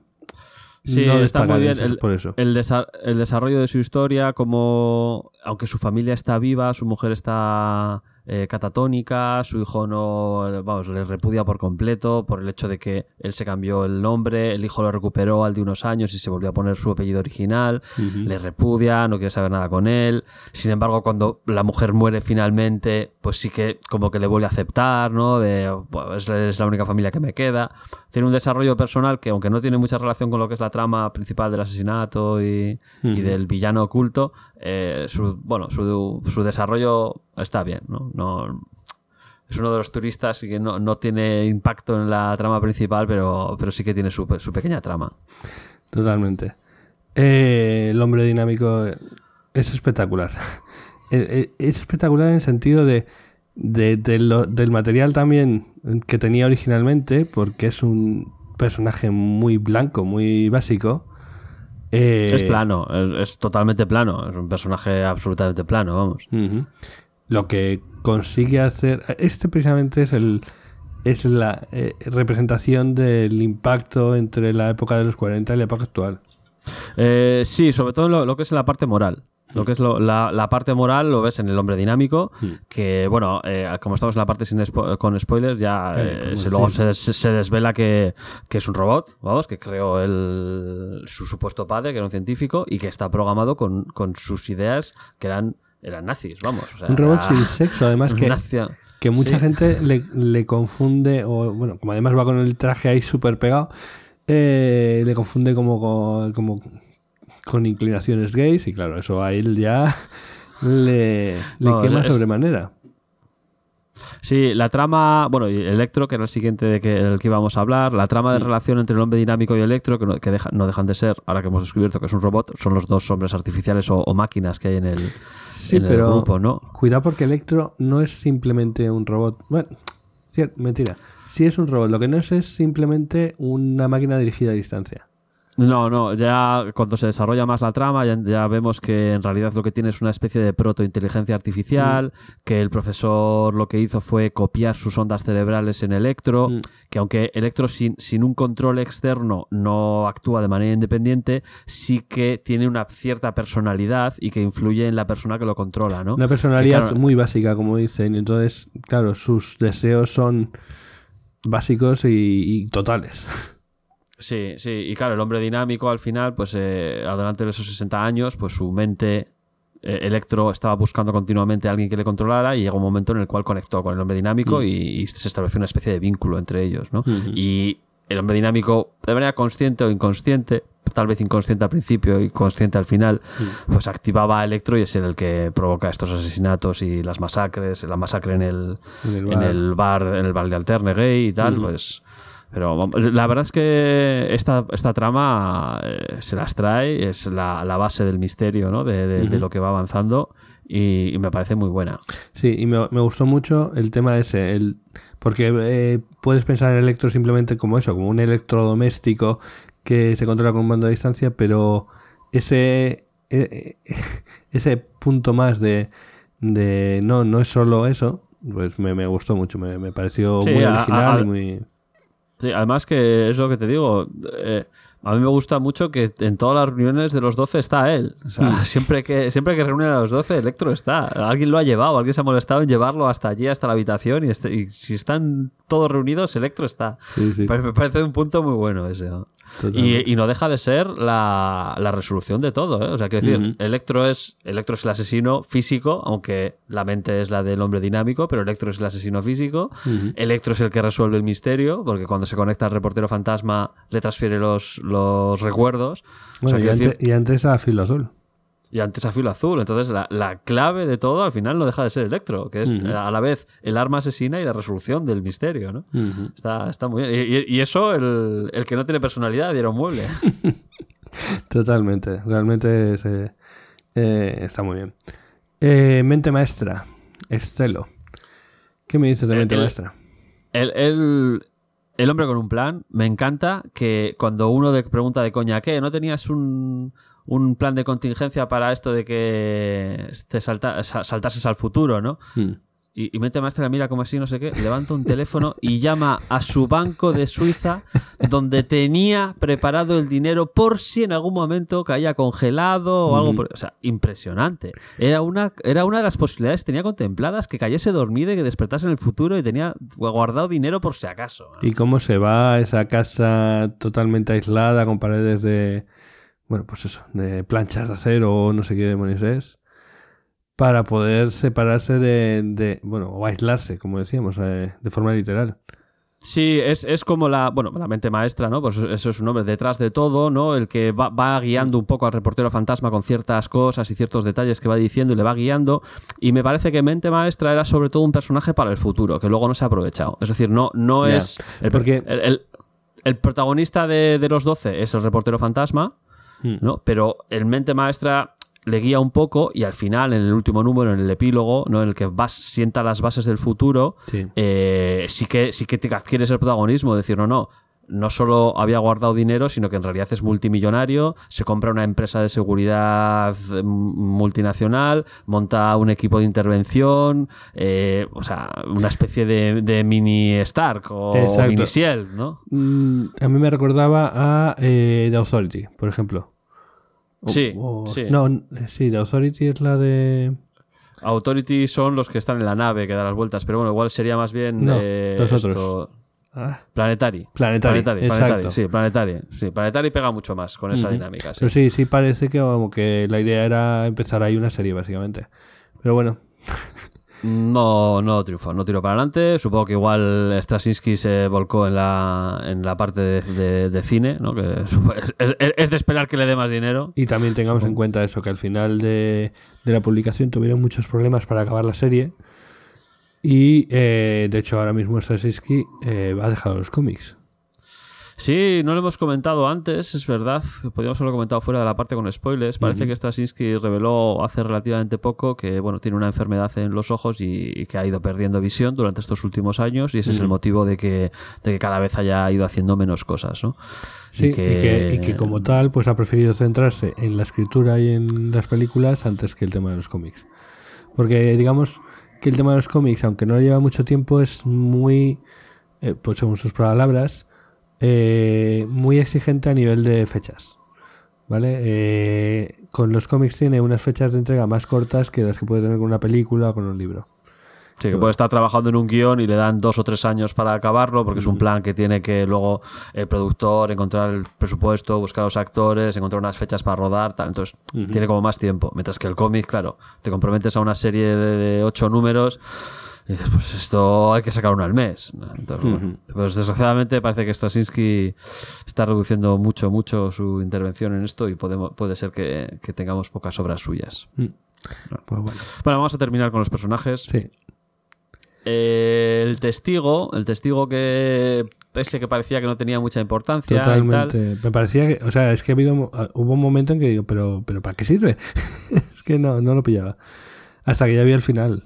Sí, no está muy en bien. eso, El, por eso. el desa- el desarrollo de su historia, como aunque su familia está viva, su mujer está eh, catatónica, su hijo no, vamos, le repudia por completo por el hecho de que él se cambió el nombre, el hijo lo recuperó al de unos años y se volvió a poner su apellido original, le repudia, no quiere saber nada con él. Sin embargo, cuando la mujer muere finalmente, pues sí que como que le vuelve a aceptar, ¿no? De, pues es la única familia que me queda. Tiene un desarrollo personal que, aunque no tiene mucha relación con lo que es la trama principal del asesinato y, y del villano oculto, eh, su, bueno, su, su desarrollo está bien, ¿no? no es uno de los turistas y que no, no tiene impacto en la trama principal, pero, pero sí que tiene su, su pequeña trama. Totalmente. Eh, el hombre dinámico es espectacular. Eh, es espectacular en el sentido de, de- de lo- del material también que tenía originalmente, porque es un personaje muy blanco, muy básico. Eh, Es plano, es, es totalmente plano, es un personaje absolutamente plano, vamos. Lo que consigue hacer. Este precisamente es el. Es la eh, representación del impacto entre la época de los 40 y la época actual. Eh, sí, sobre todo lo, lo que es la parte moral. Lo que es lo- la, la parte moral lo ves en el hombre dinámico, Mm. que bueno, eh, como estamos en la parte sin spo- con spoilers, ya Eh, pues se, luego se, des- se desvela que, que es un robot, vamos, que creó el, su supuesto padre, que era un científico, y que está programado con, con sus ideas que eran, eran nazis, vamos. o sea, Un robot era- sin sexo, además que, que mucha Sí. gente le, le confunde, o bueno, como además va con el traje ahí súper pegado, eh, le confunde como como con inclinaciones gays y claro, eso a él ya le, le No, quema es- sobremanera. Sí, la trama, bueno, y Electro, que era el siguiente de que, del que íbamos a hablar, la trama de relación entre el hombre dinámico y Electro, que, no, que deja- no dejan de ser, ahora que hemos descubierto que es un robot, son los dos hombres artificiales o, o máquinas que hay en el, Sí, en el pero grupo, ¿no? cuidado porque Electro no es simplemente un robot. Bueno, mentira. Sí es un robot, lo que no es es simplemente una máquina dirigida a distancia. No, no, ya cuando se desarrolla más la trama, ya, ya vemos que en realidad lo que tiene es una especie de protointeligencia artificial, que el profesor lo que hizo fue copiar sus ondas cerebrales en Electro, Mm. que aunque Electro sin, sin un control externo no actúa de manera independiente, sí que tiene una cierta personalidad y que influye en la persona que lo controla, ¿no? Una personalidad Que, claro, muy básica, como dicen. Entonces, claro, sus deseos son básicos y, y totales. Sí, sí, y claro, el hombre dinámico al final, pues eh, adelante de esos 60 años, pues su mente eh, Electro estaba buscando continuamente a alguien que le controlara y llegó un momento en el cual conectó con el hombre dinámico y, y se estableció una especie de vínculo entre ellos, ¿no? Y el hombre dinámico, de manera consciente o inconsciente, tal vez inconsciente al principio y consciente al final, pues activaba a Electro y es el que provoca estos asesinatos y las masacres, la masacre en el, En el en bar. el bar, en el bar de Alterne Gay y tal, pues... Pero la verdad es que esta, esta trama eh, se las trae, es la, la base del misterio, ¿no? De, de- de lo que va avanzando y, y me parece muy buena. Sí, y me, me gustó mucho el tema ese, el, porque eh, puedes pensar en Electro simplemente como eso, como un electrodoméstico que se controla con un mando a distancia, pero ese, eh, ese punto más de, de no, no es solo eso, pues me, me gustó mucho, me, me pareció Sí, muy a- original a- y muy... Sí, además que es lo que te digo, eh, a mí me gusta mucho que en todas las reuniones de los 12 está él. O sea, siempre que siempre que reúnen a los 12, Electro está. Alguien lo ha llevado, alguien se ha molestado en llevarlo hasta allí, hasta la habitación y, este- y si están todos reunidos, Electro está. Sí, sí, Pues me parece un punto muy bueno ese. ¿no? Y, y no deja de ser la, la resolución de todo, ¿eh? O sea, quiero decir. Electro es, Electro es el asesino físico, aunque la mente es la del hombre dinámico, pero Electro es el asesino físico. Electro es el que resuelve el misterio, porque cuando se conecta al reportero fantasma le transfiere los, los recuerdos. O Bueno, sea, y, antes, decir, y antes a Filo Azul. Y antes a filo azul. Entonces, la, la clave de todo al final no deja de ser Electro, que es a la vez el arma asesina y la resolución del misterio, ¿no? Está, está muy bien. Y, y- y eso, el, el que no tiene personalidad, diera un mueble. Totalmente, realmente es, eh, eh, está muy bien. Eh, mente maestra, Estelo. ¿Qué me dices de El- mente el- maestra? El, el- el hombre con un plan, me encanta que cuando uno de, pregunta de coña, ¿qué? ¿No tenías un, un plan de contingencia para esto de que te salta- sa- saltases al futuro, ¿no? Mm. Y, y mente maestra mira como así, no sé qué, levanta un teléfono y llama a su banco de Suiza donde tenía preparado el dinero por si en algún momento caía congelado o algo. por- o sea, impresionante. Era una, era una de las posibilidades que tenía contempladas que cayese dormido y que despertase en el futuro y tenía guardado dinero por si acaso. ¿Y cómo se va a esa casa totalmente aislada con paredes de, bueno, pues eso, de planchas de acero o no sé qué demonios es? Para poder separarse de, de- bueno, o aislarse, como decíamos, eh, de forma literal. Sí, es, es como la, bueno, la mente maestra, ¿no? Pues eso es un nombre detrás de todo, ¿no? El que va, va guiando un poco al reportero fantasma con ciertas cosas y ciertos detalles que va diciendo y le va guiando. Y me parece que mente maestra era sobre todo un personaje para el futuro, que luego no se ha aprovechado. Es decir, no, no es. El, porque- el, el- el protagonista de, de los 12 es el reportero fantasma. ¿No? Pero el mente maestra le guía un poco y al final, en el último número, en el epílogo, ¿no? En el que vas, sienta las bases del futuro, Sí. eh, sí que sí que te adquieres el protagonismo, decir, no, no, no solo había guardado dinero, sino que en realidad es multimillonario, se compra una empresa de seguridad eh, multinacional, monta un equipo de intervención, eh, o sea, una especie de, de mini Stark o Exacto. mini Shield, ¿no? Mm, a mí me recordaba a eh, The Authority, por ejemplo. Sí, O- sí. No, sí, The Authority es la de... Authority son los que están en la nave que da las vueltas, pero bueno, igual sería más bien. No, eh, los otros. esto- Ah, Planetary. Planetary, Planetary, exacto. sí, Planetary. Sí, Planetary pega mucho más con esa dinámica. sí. Pero sí, sí parece que como que la idea era empezar ahí una serie, básicamente. Pero bueno, No, no triunfó, no tiró para adelante. Supongo que igual Straczynski se volcó en la, en la parte de, de- de cine, ¿no? Que es, es- es de esperar que le dé más dinero. y también tengamos en cuenta eso, que al final de, de la publicación tuvieron muchos problemas para acabar la serie. Y eh, de hecho ahora mismo Straczynski eh, ha dejado los cómics. Sí, no lo hemos comentado antes, es verdad. Podríamos haberlo comentado fuera de la parte con spoilers. Parece que Straczynski reveló hace relativamente poco que bueno tiene una enfermedad en los ojos y, y que ha ido perdiendo visión durante estos últimos años y ese es el motivo de que, de que cada vez haya ido haciendo menos cosas, ¿no? Sí, y que, y que como tal pues ha preferido centrarse en la escritura y en las películas antes que el tema de los cómics. Porque digamos que el tema de los cómics, aunque no lleva mucho tiempo, es muy, eh, pues según sus palabras, eh, muy exigente a nivel de fechas. ¿Vale? Eh, con los cómics tiene unas fechas de entrega más cortas que las que puede tener con una película o con un libro. Sí, que puede estar trabajando en un guion y le dan dos o tres años para acabarlo, porque es un plan que tiene que luego el productor encontrar el presupuesto, buscar los actores, encontrar unas fechas para rodar, tal. Entonces, tiene como más tiempo. Mientras que el cómic, claro, te comprometes a una serie de, de ocho números. Y dices, pues esto hay que sacar uno al mes. Entonces, bueno, pues desgraciadamente parece que Straczynski está reduciendo mucho, mucho su intervención en esto y podemos, puede ser que, que tengamos pocas obras suyas. Pues bueno, Bueno, vamos a terminar con los personajes. sí. El testigo, el testigo que ese que parecía que no tenía mucha importancia. Totalmente. Me parecía que, o sea, es que ha habido, hubo un momento en que digo, pero, pero ¿para qué sirve? es que no, no lo pillaba. Hasta que ya vi el final.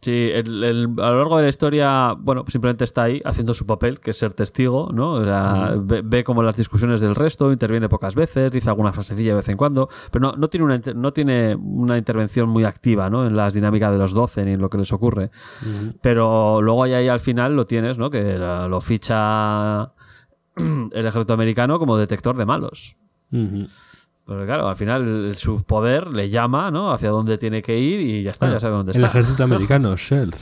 Sí, el- el- a lo largo de la historia, bueno, simplemente está ahí haciendo su papel, que es ser testigo, ¿no? O sea, ve, ve como las discusiones del resto, interviene pocas veces, dice alguna frasecilla de vez en cuando, pero no, no, tiene, una, no tiene una intervención muy activa, ¿no? En las dinámicas de los 12 ni en lo que les ocurre. Pero luego ahí, ahí al final lo tienes, ¿no? Que lo ficha el ejército americano como detector de malos. Pero claro, al final su poder le llama, ¿no? Hacia dónde tiene que ir y ya está, Bueno, ya sabe dónde el está. ejército americano, Sheld,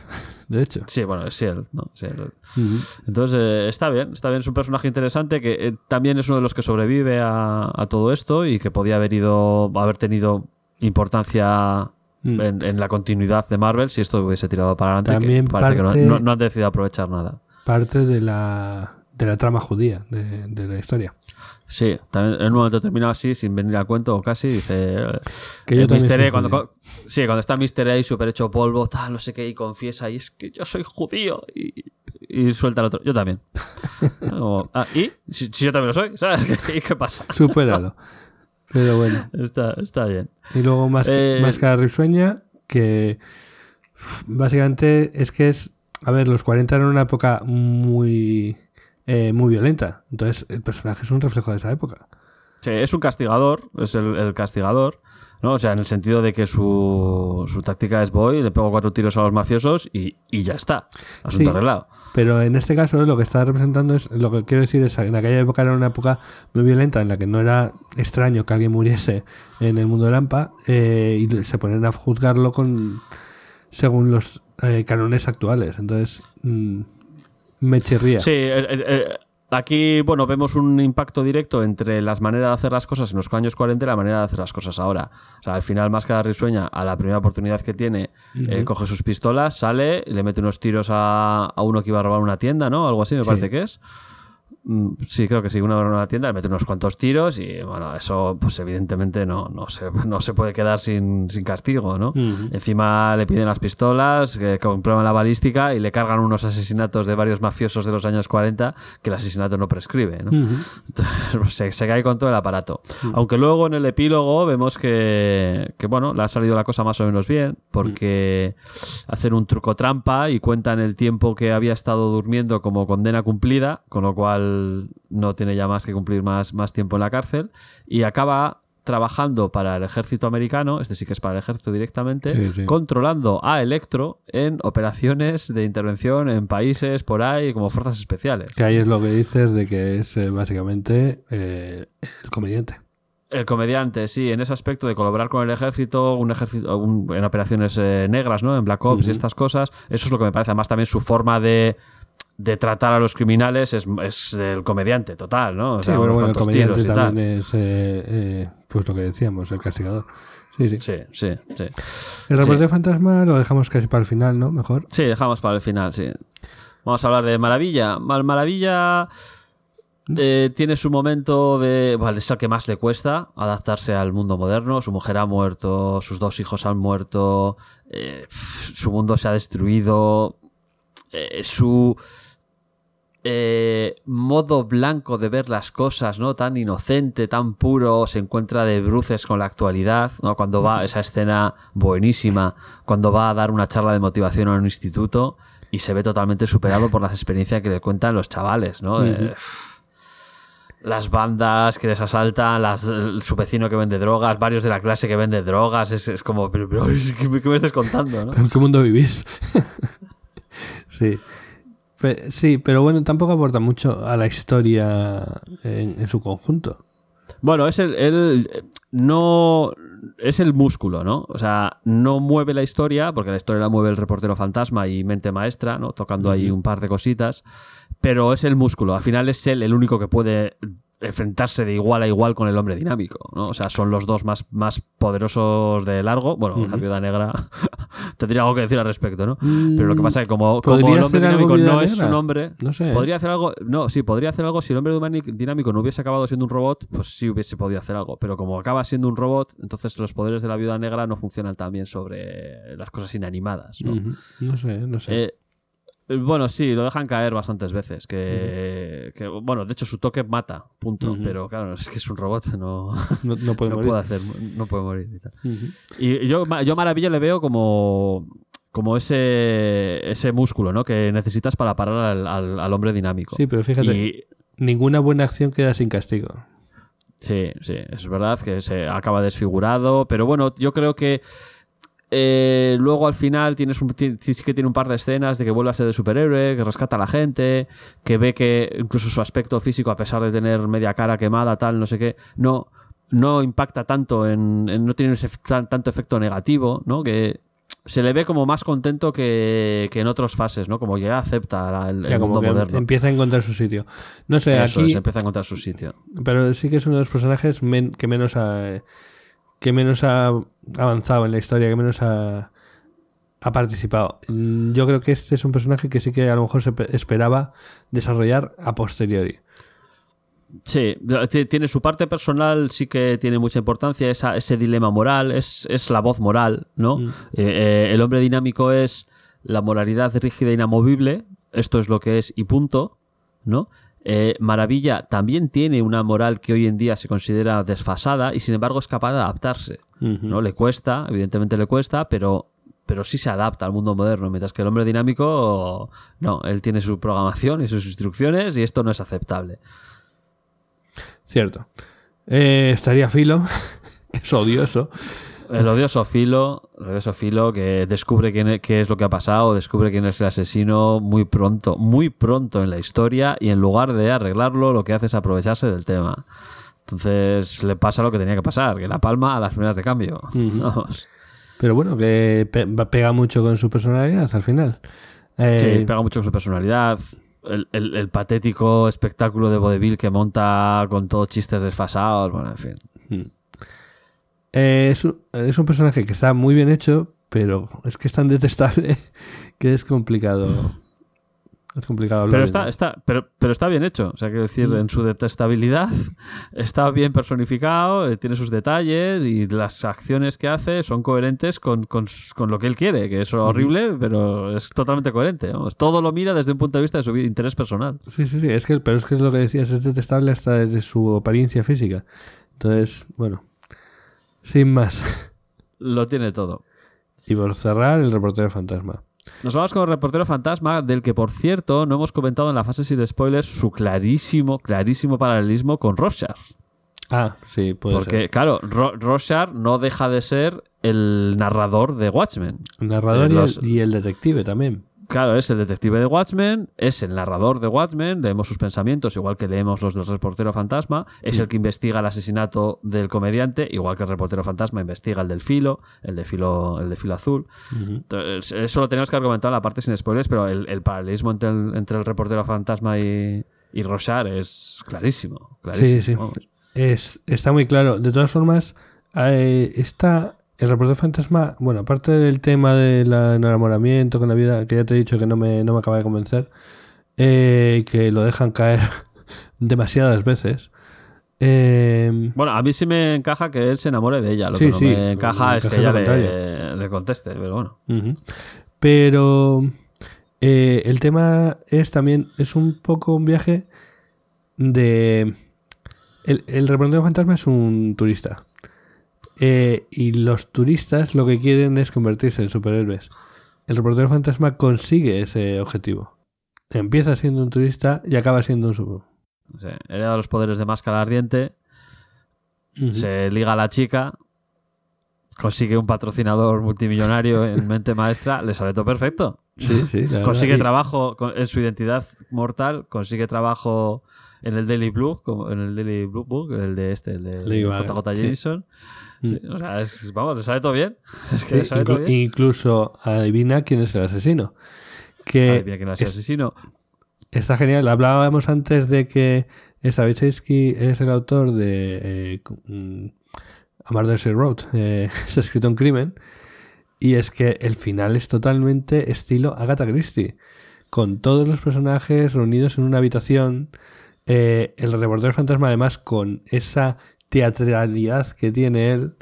de hecho. Sí, bueno, es Shield, ¿no? Entonces, eh, está bien, está bien, es un personaje interesante que eh, también es uno de los que sobrevive a, a todo esto y que podía haber ido, haber tenido importancia Mm. en, en la continuidad de Marvel si esto hubiese tirado para adelante. También que parece parte- que no, no- no han decidido aprovechar nada. Parte de la, de la trama judía de, de la historia. Sí, también en un momento terminado así, sin venir al cuento, casi, dice... Que yo eh, soy E, cuando, sí, cuando está Mr. E ahí súper hecho polvo, tal, no sé qué, y confiesa, y es que yo soy judío, y, y suelta el otro. Yo también. Como, ah, ¿y? Si, si yo también lo soy, ¿sabes? ¿Y qué pasa? Supéralo. Pero bueno. Está, está bien. Y luego más, Eh, Máscara Risueña, que básicamente es que es. A ver, los 40 eran una época muy. Eh, muy violenta. Entonces, el personaje es un reflejo de esa época. Sí, es un castigador, es el, el castigador, ¿no? O sea, en el sentido de que su, su táctica es voy, le pego cuatro tiros a los mafiosos y, y ya está. Asunto Sí. arreglado. Pero en este caso lo que está representando es, lo que quiero decir es, en aquella época era una época muy violenta en la que no era extraño que alguien muriese en el mundo de Lampa eh, y se ponen a juzgarlo con según los eh, cánones actuales. Entonces, mm, me chirría. Sí, eh, eh, eh, aquí, bueno, vemos un impacto directo entre las maneras de hacer las cosas en los años 40 y la manera de hacer las cosas ahora. O sea, al final, Máscara Risueña, a la primera oportunidad que tiene, eh, coge sus pistolas, sale, le mete unos tiros a, a uno que iba a robar una tienda, ¿no? Algo así, me Sí. parece que es. Mm, Sí, creo que sí, una, una tienda, le mete unos cuantos tiros y bueno, eso pues evidentemente no, no, se, no se puede quedar sin, sin castigo, ¿no? Encima le piden las pistolas, que comprueban la balística y le cargan unos asesinatos de varios mafiosos de los años 40 que el asesinato no prescribe, ¿no? Entonces, pues, se, se cae con todo el aparato. Aunque luego en el epílogo vemos que, que, bueno, le ha salido la cosa más o menos bien, porque hacen un truco trampa y cuentan el tiempo que había estado durmiendo como condena cumplida, con lo cual no tiene ya más que cumplir más, más tiempo en la cárcel, y acaba trabajando para el ejército americano, este sí que es para el ejército directamente, Sí, sí. controlando a Electro en operaciones de intervención en países por ahí como fuerzas especiales. Que ahí es lo que dices de que es eh, básicamente eh, el comediante. El comediante, sí, en ese aspecto de colaborar con el ejército, un ejército un- en operaciones eh, negras, ¿no? En Black Ops y estas cosas. Eso es lo que me parece. Además, también su forma de, de tratar a los criminales es, es del comediante, total, ¿no? O Sí, sea, bueno, unos bueno, el comediante también es, eh, eh, pues lo que decíamos, el castigador. Sí, sí. Sí, sí, sí. El reportero fantasma lo dejamos casi para el final, ¿no? Mejor. Sí, dejamos para el final, sí. Vamos a hablar de Maravilla. Maravilla eh, tiene su momento de... Vale, es el que más le cuesta adaptarse al mundo moderno. Su mujer ha muerto, sus dos hijos han muerto, eh, su mundo se ha destruido, eh, su... eh, modo blanco de ver las cosas, ¿no? Tan inocente, tan puro, se encuentra de bruces con la actualidad, ¿no? Cuando va esa escena buenísima, cuando va a dar una charla de motivación a un instituto y se ve totalmente superado por las experiencias que le cuentan los chavales, ¿no? De- las bandas que les asaltan, las, su vecino que vende drogas, varios de la clase que vende drogas, es, es como, pero, pero, ¿qué, me- qué me estás contando, no? ¿En qué mundo vivís? sí. Pe- sí, pero bueno, tampoco aporta mucho a la historia en, en su conjunto. Bueno, es el, el- no es el músculo, ¿no? O sea, no mueve la historia, porque la historia la mueve el reportero fantasma y mente maestra, ¿no? Tocando ahí un par de cositas, pero es el músculo. Al final es él el único que puede enfrentarse de igual a igual con el hombre dinámico, ¿no? O sea, son los dos más, más poderosos de largo. Bueno, la viuda negra tendría algo que decir al respecto, ¿no? Pero lo que pasa es que como, como ¿Podría el hombre dinámico no es un hombre, No sé. podría hacer algo, no, sí, podría hacer algo si el hombre dinámico no hubiese acabado siendo un robot, pues sí hubiese podido hacer algo, pero como acaba siendo un robot, entonces los poderes de la viuda negra no funcionan tan bien sobre las cosas inanimadas, ¿no? No sé, no sé. Eh, bueno, sí, lo dejan caer bastantes veces. Que, que, bueno, de hecho su toque mata, punto. Pero claro, es que es un robot, no, no, no puede no morir. puede hacer, no puede morir. y tal. Ujú. Y yo, yo Maravilla le veo como, como ese, ese músculo ¿no? que necesitas para parar al, al- al hombre dinámico. Sí, pero fíjate, Y, ninguna buena acción queda sin castigo. Sí, sí, es verdad que se acaba desfigurado, pero bueno, yo creo que eh, luego al final tienes un, que tiene un par de escenas de que vuelve a ser de superhéroe, que rescata a la gente, que ve que incluso su aspecto físico, a pesar de tener media cara quemada, tal, no sé qué, no, no impacta tanto en, en- no tiene ese tan- tanto efecto negativo, ¿no? Que se le ve como más contento que, que en otras fases, ¿no? Como ya acepta el, el Ya como mundo que moderno. empieza a encontrar su sitio. No sé, Eso aquí, es, empieza a encontrar su sitio. pero sí que es uno de los personajes men- que menos ha, que menos ha avanzado en la historia, que menos ha, ha participado. Mm, Yo creo que este es un personaje que sí que a lo mejor se pe- esperaba desarrollar a posteriori. Sí, tiene su parte personal, sí que tiene mucha importancia, esa, ese dilema moral, es, es la voz moral, ¿no? Mm. Eh, eh, el hombre dinámico es la moralidad rígida e inamovible, esto es lo que es y punto, ¿no? Eh, Maravilla también tiene una moral que hoy en día se considera desfasada y sin embargo es capaz de adaptarse, ¿no? Le cuesta, evidentemente le cuesta, pero, pero sí se adapta al mundo moderno, mientras que el hombre dinámico, no, él tiene su programación y sus instrucciones y esto no es aceptable. Cierto. Eh, estaría Filo, que es odioso. El odioso Filo, el odioso Filo que descubre quién es, qué es lo que ha pasado, descubre quién es el asesino muy pronto, muy pronto en la historia y en lugar de arreglarlo lo que hace es aprovecharse del tema. Entonces le pasa lo que tenía que pasar, que la palma a las primeras de cambio. Vamos. Pero bueno, que pe- pega mucho con su personalidad al final. Eh, Sí, pega mucho con su personalidad. El, el- el patético espectáculo de vodevil que monta con todos chistes desfasados, bueno, en fin. Eh, es, un, es un personaje que está muy bien hecho, pero es que es tan detestable que es complicado. Es complicado hablar Pero está, está, pero, pero está bien hecho. O sea, quiero decir, en su detestabilidad está bien personificado, eh, tiene sus detalles y las acciones que hace son coherentes con, con con lo que él quiere, que es horrible, pero es totalmente coherente. vamos. Todo lo mira desde un punto de vista de su interés personal. Sí, sí, sí. Es que, pero es que es lo que decías, es detestable hasta desde su apariencia física. Entonces, bueno, sin más. Lo tiene todo. Y por cerrar, el reportero fantasma. Nos vamos con el reportero fantasma, del que por cierto no hemos comentado en la fase sin spoilers su clarísimo, clarísimo paralelismo con Rorschach. Ah, sí, puede Porque, ser. claro, Ro- Rorschach no deja de ser el narrador de Watchmen. El narrador y, el, y el detective también. Claro, es el detective de Watchmen, es el narrador de Watchmen, leemos sus pensamientos, igual que leemos los del reportero fantasma, es el que investiga el asesinato del comediante, igual que el reportero fantasma investiga el del filo, el de filo, el de filo azul. Entonces, eso lo tenemos que argumentar en la parte sin spoilers, pero el, el paralelismo entre el, entre el reportero fantasma y, y Rochard es clarísimo. clarísimo Sí, sí. Es, está muy claro. De todas formas, eh, está el reportero fantasma, bueno, aparte del tema del enamoramiento con la vida, que ya te he dicho que no me, no me acaba de convencer, eh, que lo dejan caer demasiadas veces. eh, Bueno, a mí sí me encaja que él se enamore de ella. Lo Sí, que no sí, me encaja me es que ella le, conteste, pero bueno. Pero eh, el tema es también, es un poco un viaje de... El, el reportero fantasma es un turista. Eh, y los turistas lo que quieren es convertirse en superhéroes. El reportero fantasma consigue ese objetivo. Empieza siendo un turista y acaba siendo un super. No sé, hereda los poderes de máscara ardiente, se liga a la chica, consigue un patrocinador multimillonario en mente maestra, le sale todo perfecto. Sí, sí, verdad. Consigue trabajo en su identidad mortal, consigue trabajo en el Daily Blue, como en el Daily Blue Book, el de este, el de JJ sí. Jameson. Sí, o sea, es- vamos, le sale todo bien. Es que Sí, le sale todo inclu- bien. incluso adivina quién es el asesino. Que Adivina quién es el es- asesino. Está genial. Hablábamos antes de que Stavisky es el autor de eh, mm, A Murder's Road. Eh, se ha escrito un crimen. Y es que el final es totalmente estilo Agatha Christie. Con todos los personajes reunidos en una habitación. eh, el reportero fantasma, además, con esa teatralidad que tiene él.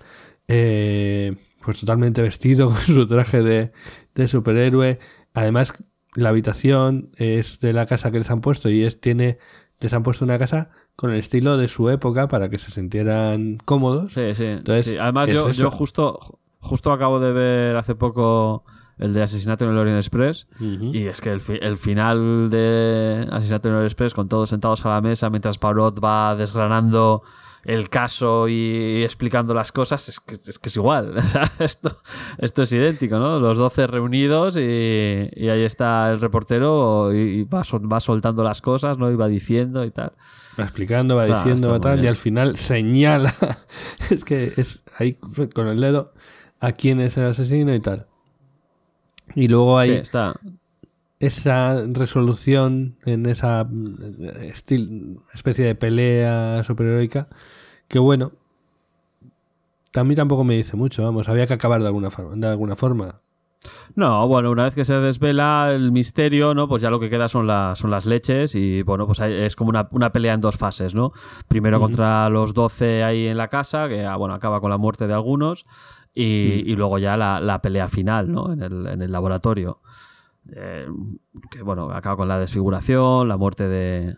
eh, pues totalmente vestido con su traje de, de superhéroe. Además, la habitación es de la casa que les han puesto y es tiene les han puesto una casa con el estilo de su época para que se sintieran cómodos. Sí, sí. Entonces, sí. Además, yo, yo justo, justo acabo de ver hace poco el de Asesinato en el Orient Express. Y es que el, fi- el final de Asesinato en el Express, con todos sentados a la mesa mientras Parot va desgranando el caso y explicando las cosas, es que es, que es igual. O sea, esto, esto es idéntico, ¿no? Los 12 reunidos y, y ahí está el reportero y, y va, va soltando las cosas, ¿no? Y va diciendo y tal. Va explicando, va Está- diciendo, va tal, y al final señala. es que es ahí con el dedo a quién es el asesino y tal. Y luego Sí, está. esa resolución en esa mm, especie de pelea superheroica que bueno a mí tampoco me dice mucho vamos había que acabar de alguna forma de alguna forma No, bueno, una vez que se desvela el misterio, ¿no? Pues ya lo que queda son, las son las leches y, bueno, pues hay- es como una, una pelea en dos fases, ¿no? Primero contra los 12 ahí en la casa, que, ah, bueno, acaba con la muerte de algunos, y, y luego ya la, la pelea final, ¿no? En el, en el laboratorio. Eh, que, bueno, acaba con la desfiguración, la muerte de,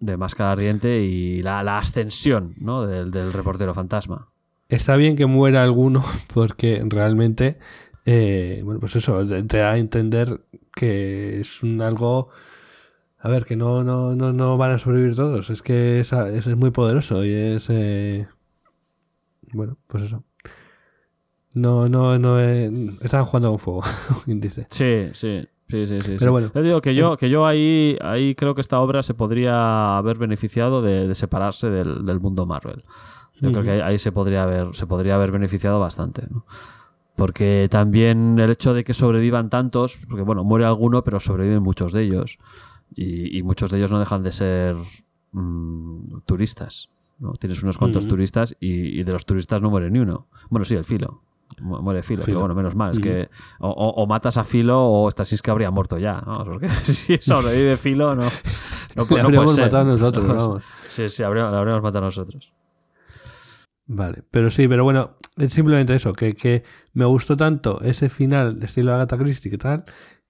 de Máscara Ardiente y la, la ascensión, ¿no? Del, del reportero fantasma. está bien que muera alguno porque realmente eh, bueno pues eso te da a entender que es un algo a ver que no no no, no van a sobrevivir todos es que es, es, es muy poderoso y es eh, bueno pues eso no no no eh, están jugando con fuego dice Sí, sí. Sí, sí, sí. Pero sí. bueno. Eh. Yo digo que yo, que yo ahí, ahí creo que esta obra se podría haber beneficiado de, de separarse del, del mundo Marvel. Yo creo que ahí, ahí se podría haber, se podría haber beneficiado bastante, ¿no? Porque también el hecho de que sobrevivan tantos, porque bueno, muere alguno, pero sobreviven muchos de ellos. Y, y muchos de ellos no dejan de ser mm, turistas. ¿no? Tienes unos cuantos turistas y, y de los turistas no muere ni uno. Bueno, sí, el filo. Mu- Muere Filo, Filo. pero bueno, menos mal. Es que o, o- o matas a Filo o Stasis que habría muerto ya. ¿no? Porque si sobrevive Filo, no, no, Le no habríamos matado nosotros, vamos. Sí, sí, habría- lo habríamos matado nosotros. Vale, pero sí, pero bueno, es simplemente eso, que, que me gustó tanto ese final de estilo Agatha Christie que tal,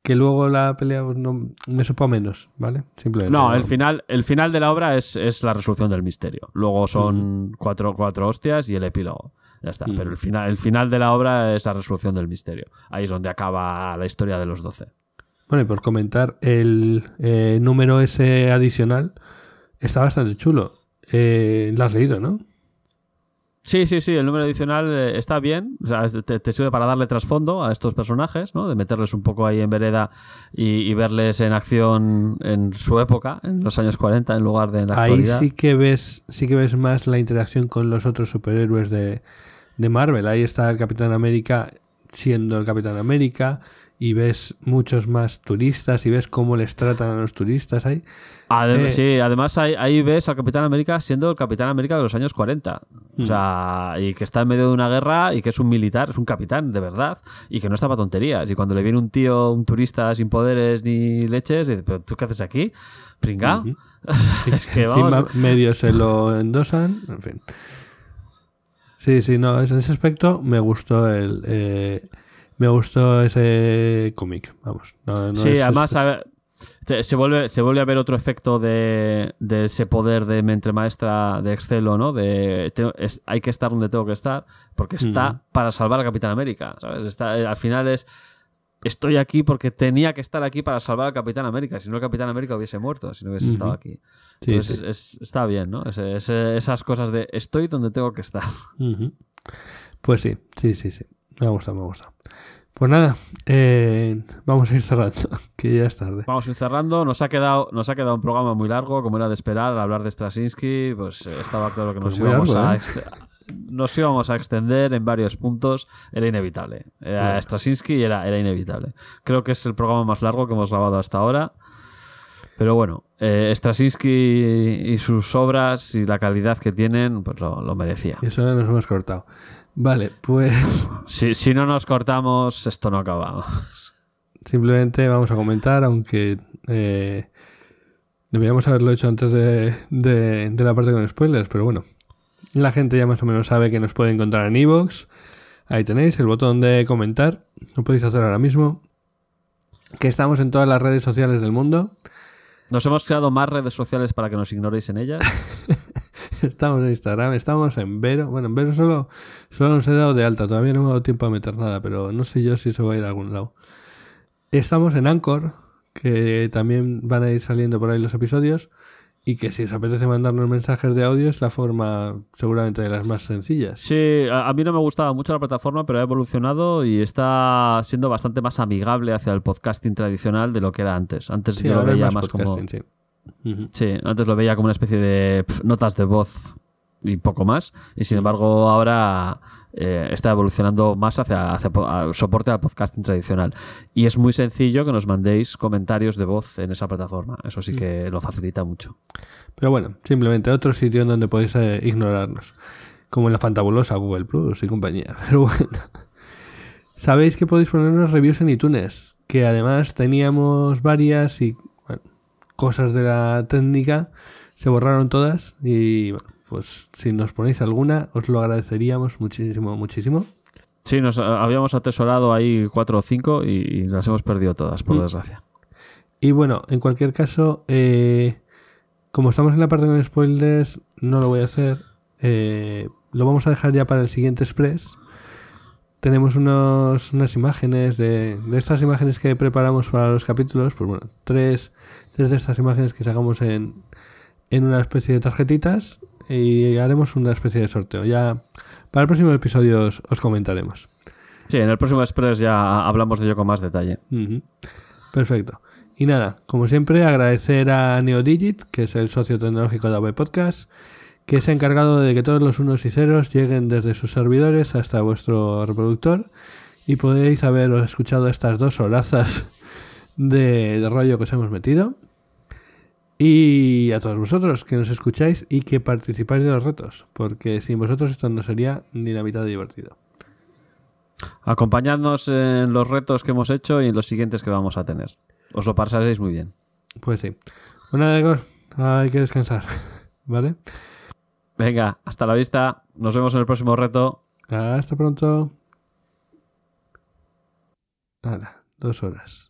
que luego la pelea pues, no, me supo a menos, ¿vale? Simplemente. No, el final, el final de la obra es, es la resolución del misterio. Luego son cuatro, cuatro hostias y el epílogo. Ya está. Pero el final, el final de la obra es la resolución del misterio. Ahí es donde acaba la historia de los doce. Bueno, y por comentar, el eh, número ese adicional está bastante chulo. Eh, lo has leído, ¿no? Sí, sí, sí, el número adicional eh, está bien, o sea, te, te sirve para darle trasfondo a estos personajes, ¿no? De meterles un poco ahí en vereda y, y verles en acción en su época, en los años 40, en lugar de en la Ahí actualidad. sí que ves, sí que ves más la interacción con los otros superhéroes de, de Marvel. Ahí está el Capitán América siendo el Capitán América y ves muchos más turistas y ves cómo les tratan a los turistas ahí. Adem- Eh, sí, además ahí, ahí ves al Capitán América siendo el Capitán América de los años 40. Mm. O sea, y que está en medio de una guerra y que es un militar, es un capitán, de verdad, y que no está para tonterías. Y cuando le viene un tío, un turista sin poderes ni leches, dice, ¿pero tú qué haces aquí? ¿Pringao? Ujú. es que vamos... Encima medio se lo endosan, en fin. Sí, sí, no, en ese aspecto me gustó el... eh, me gustó ese cómic, vamos. No, no sí, es además a ver, se, vuelve, se vuelve a ver otro efecto de, de ese poder de mente maestra de Excelo, ¿no? De te- es- hay que estar donde tengo que estar, porque está para salvar al Capitán América. ¿sabes? Está, eh, al final es estoy aquí porque tenía que estar aquí para salvar al Capitán América. Si no, el Capitán América hubiese muerto, si no hubiese estado aquí. Sí, Entonces, sí. es- está bien, ¿no? Ese- ese- esas cosas de estoy donde tengo que estar. Pues sí, sí, sí, sí. Me ha gustado, me ha gustado. Pues nada, eh, vamos a ir cerrando, que ya es tarde. Vamos a ir cerrando. Nos ha quedado, nos ha quedado un programa muy largo, como era de esperar, al hablar de Straczynski, pues eh, estaba claro que nos Pues íbamos largo, a ¿eh? Nos íbamos a extender en varios puntos. Era inevitable. Era. Straczynski y era, era inevitable. Creo que es el programa más largo que hemos grabado hasta ahora. Pero bueno, eh, Straczynski y sus obras y la calidad que tienen, pues lo, lo merecía. Eso ya nos hemos cortado. Vale, pues Si, si no nos cortamos, esto no acaba. simplemente vamos a comentar, aunque eh, deberíamos haberlo hecho antes de, de- de la parte con spoilers, pero bueno. La gente ya más o menos sabe que nos puede encontrar en iVoox. Ahí tenéis el botón de comentar. Lo podéis hacer ahora mismo. Que estamos en todas las redes sociales del mundo. Nos hemos creado más redes sociales para que nos ignoréis en ellas. Estamos en Instagram, estamos en Vero. Bueno, en Vero solo, solo nos he dado de alta. Todavía no me ha dado tiempo a meter nada, pero no sé yo si eso va a ir a algún lado. Estamos en Anchor, que también van a ir saliendo por ahí los episodios. Y que si os apetece mandarnos mensajes de audio es la forma seguramente de las más sencillas. Sí, a, a mí no me gustaba mucho la plataforma, pero ha evolucionado y está siendo bastante más amigable hacia el podcasting tradicional de lo que era antes. Antes Sí, yo lo veía más más, como. sí. Antes lo veía como una especie de notas de voz y poco más. Y sin embargo, ahora eh, está evolucionando más hacia, hacia po- a- soporte al podcasting tradicional. Y es muy sencillo que nos mandéis comentarios de voz en esa plataforma. Eso sí que lo facilita mucho. Pero bueno, simplemente otro sitio en donde podéis eh, ignorarnos. Como en la fantabulosa Google Plus y compañía. Pero bueno. Sabéis que podéis ponernos reviews en iTunes. Que además teníamos varias y bueno, cosas de la técnica se borraron todas. Y bueno, pues si nos ponéis alguna, os lo agradeceríamos muchísimo, muchísimo. Sí, nos ah, habíamos atesorado ahí cuatro o cinco y, y las hemos perdido todas, por Mm. desgracia. Y bueno, en cualquier caso, eh, como estamos en la parte con spoilers, no lo voy a hacer. Eh, lo vamos a dejar ya para el siguiente Express. Tenemos unos, unas imágenes de, de estas imágenes que preparamos para los capítulos. Pues bueno, tres, tres de estas imágenes que sacamos en, en una especie de tarjetitas y haremos una especie de sorteo. Ya para el próximo episodio os, os comentaremos. Sí, en el próximo Express ya hablamos de ello con más detalle. Perfecto. Y nada, como siempre, agradecer a NeoDigit, que es el socio tecnológico de AV Podcast, que se ha encargado de que todos los unos y ceros lleguen desde sus servidores hasta vuestro reproductor y podéis haber escuchado estas dos horazas de, de rollo que os hemos metido. Y a todos vosotros que nos escucháis y que participáis de los retos, porque sin vosotros esto no sería ni la mitad de divertido. Acompañadnos en los retos que hemos hecho y en los siguientes que vamos a tener. Os lo pasaréis muy bien. Pues sí. Bueno, amigos, hay que descansar, ¿vale? Venga, hasta la vista. Nos vemos en el próximo reto. Hasta pronto. Hala, dos horas.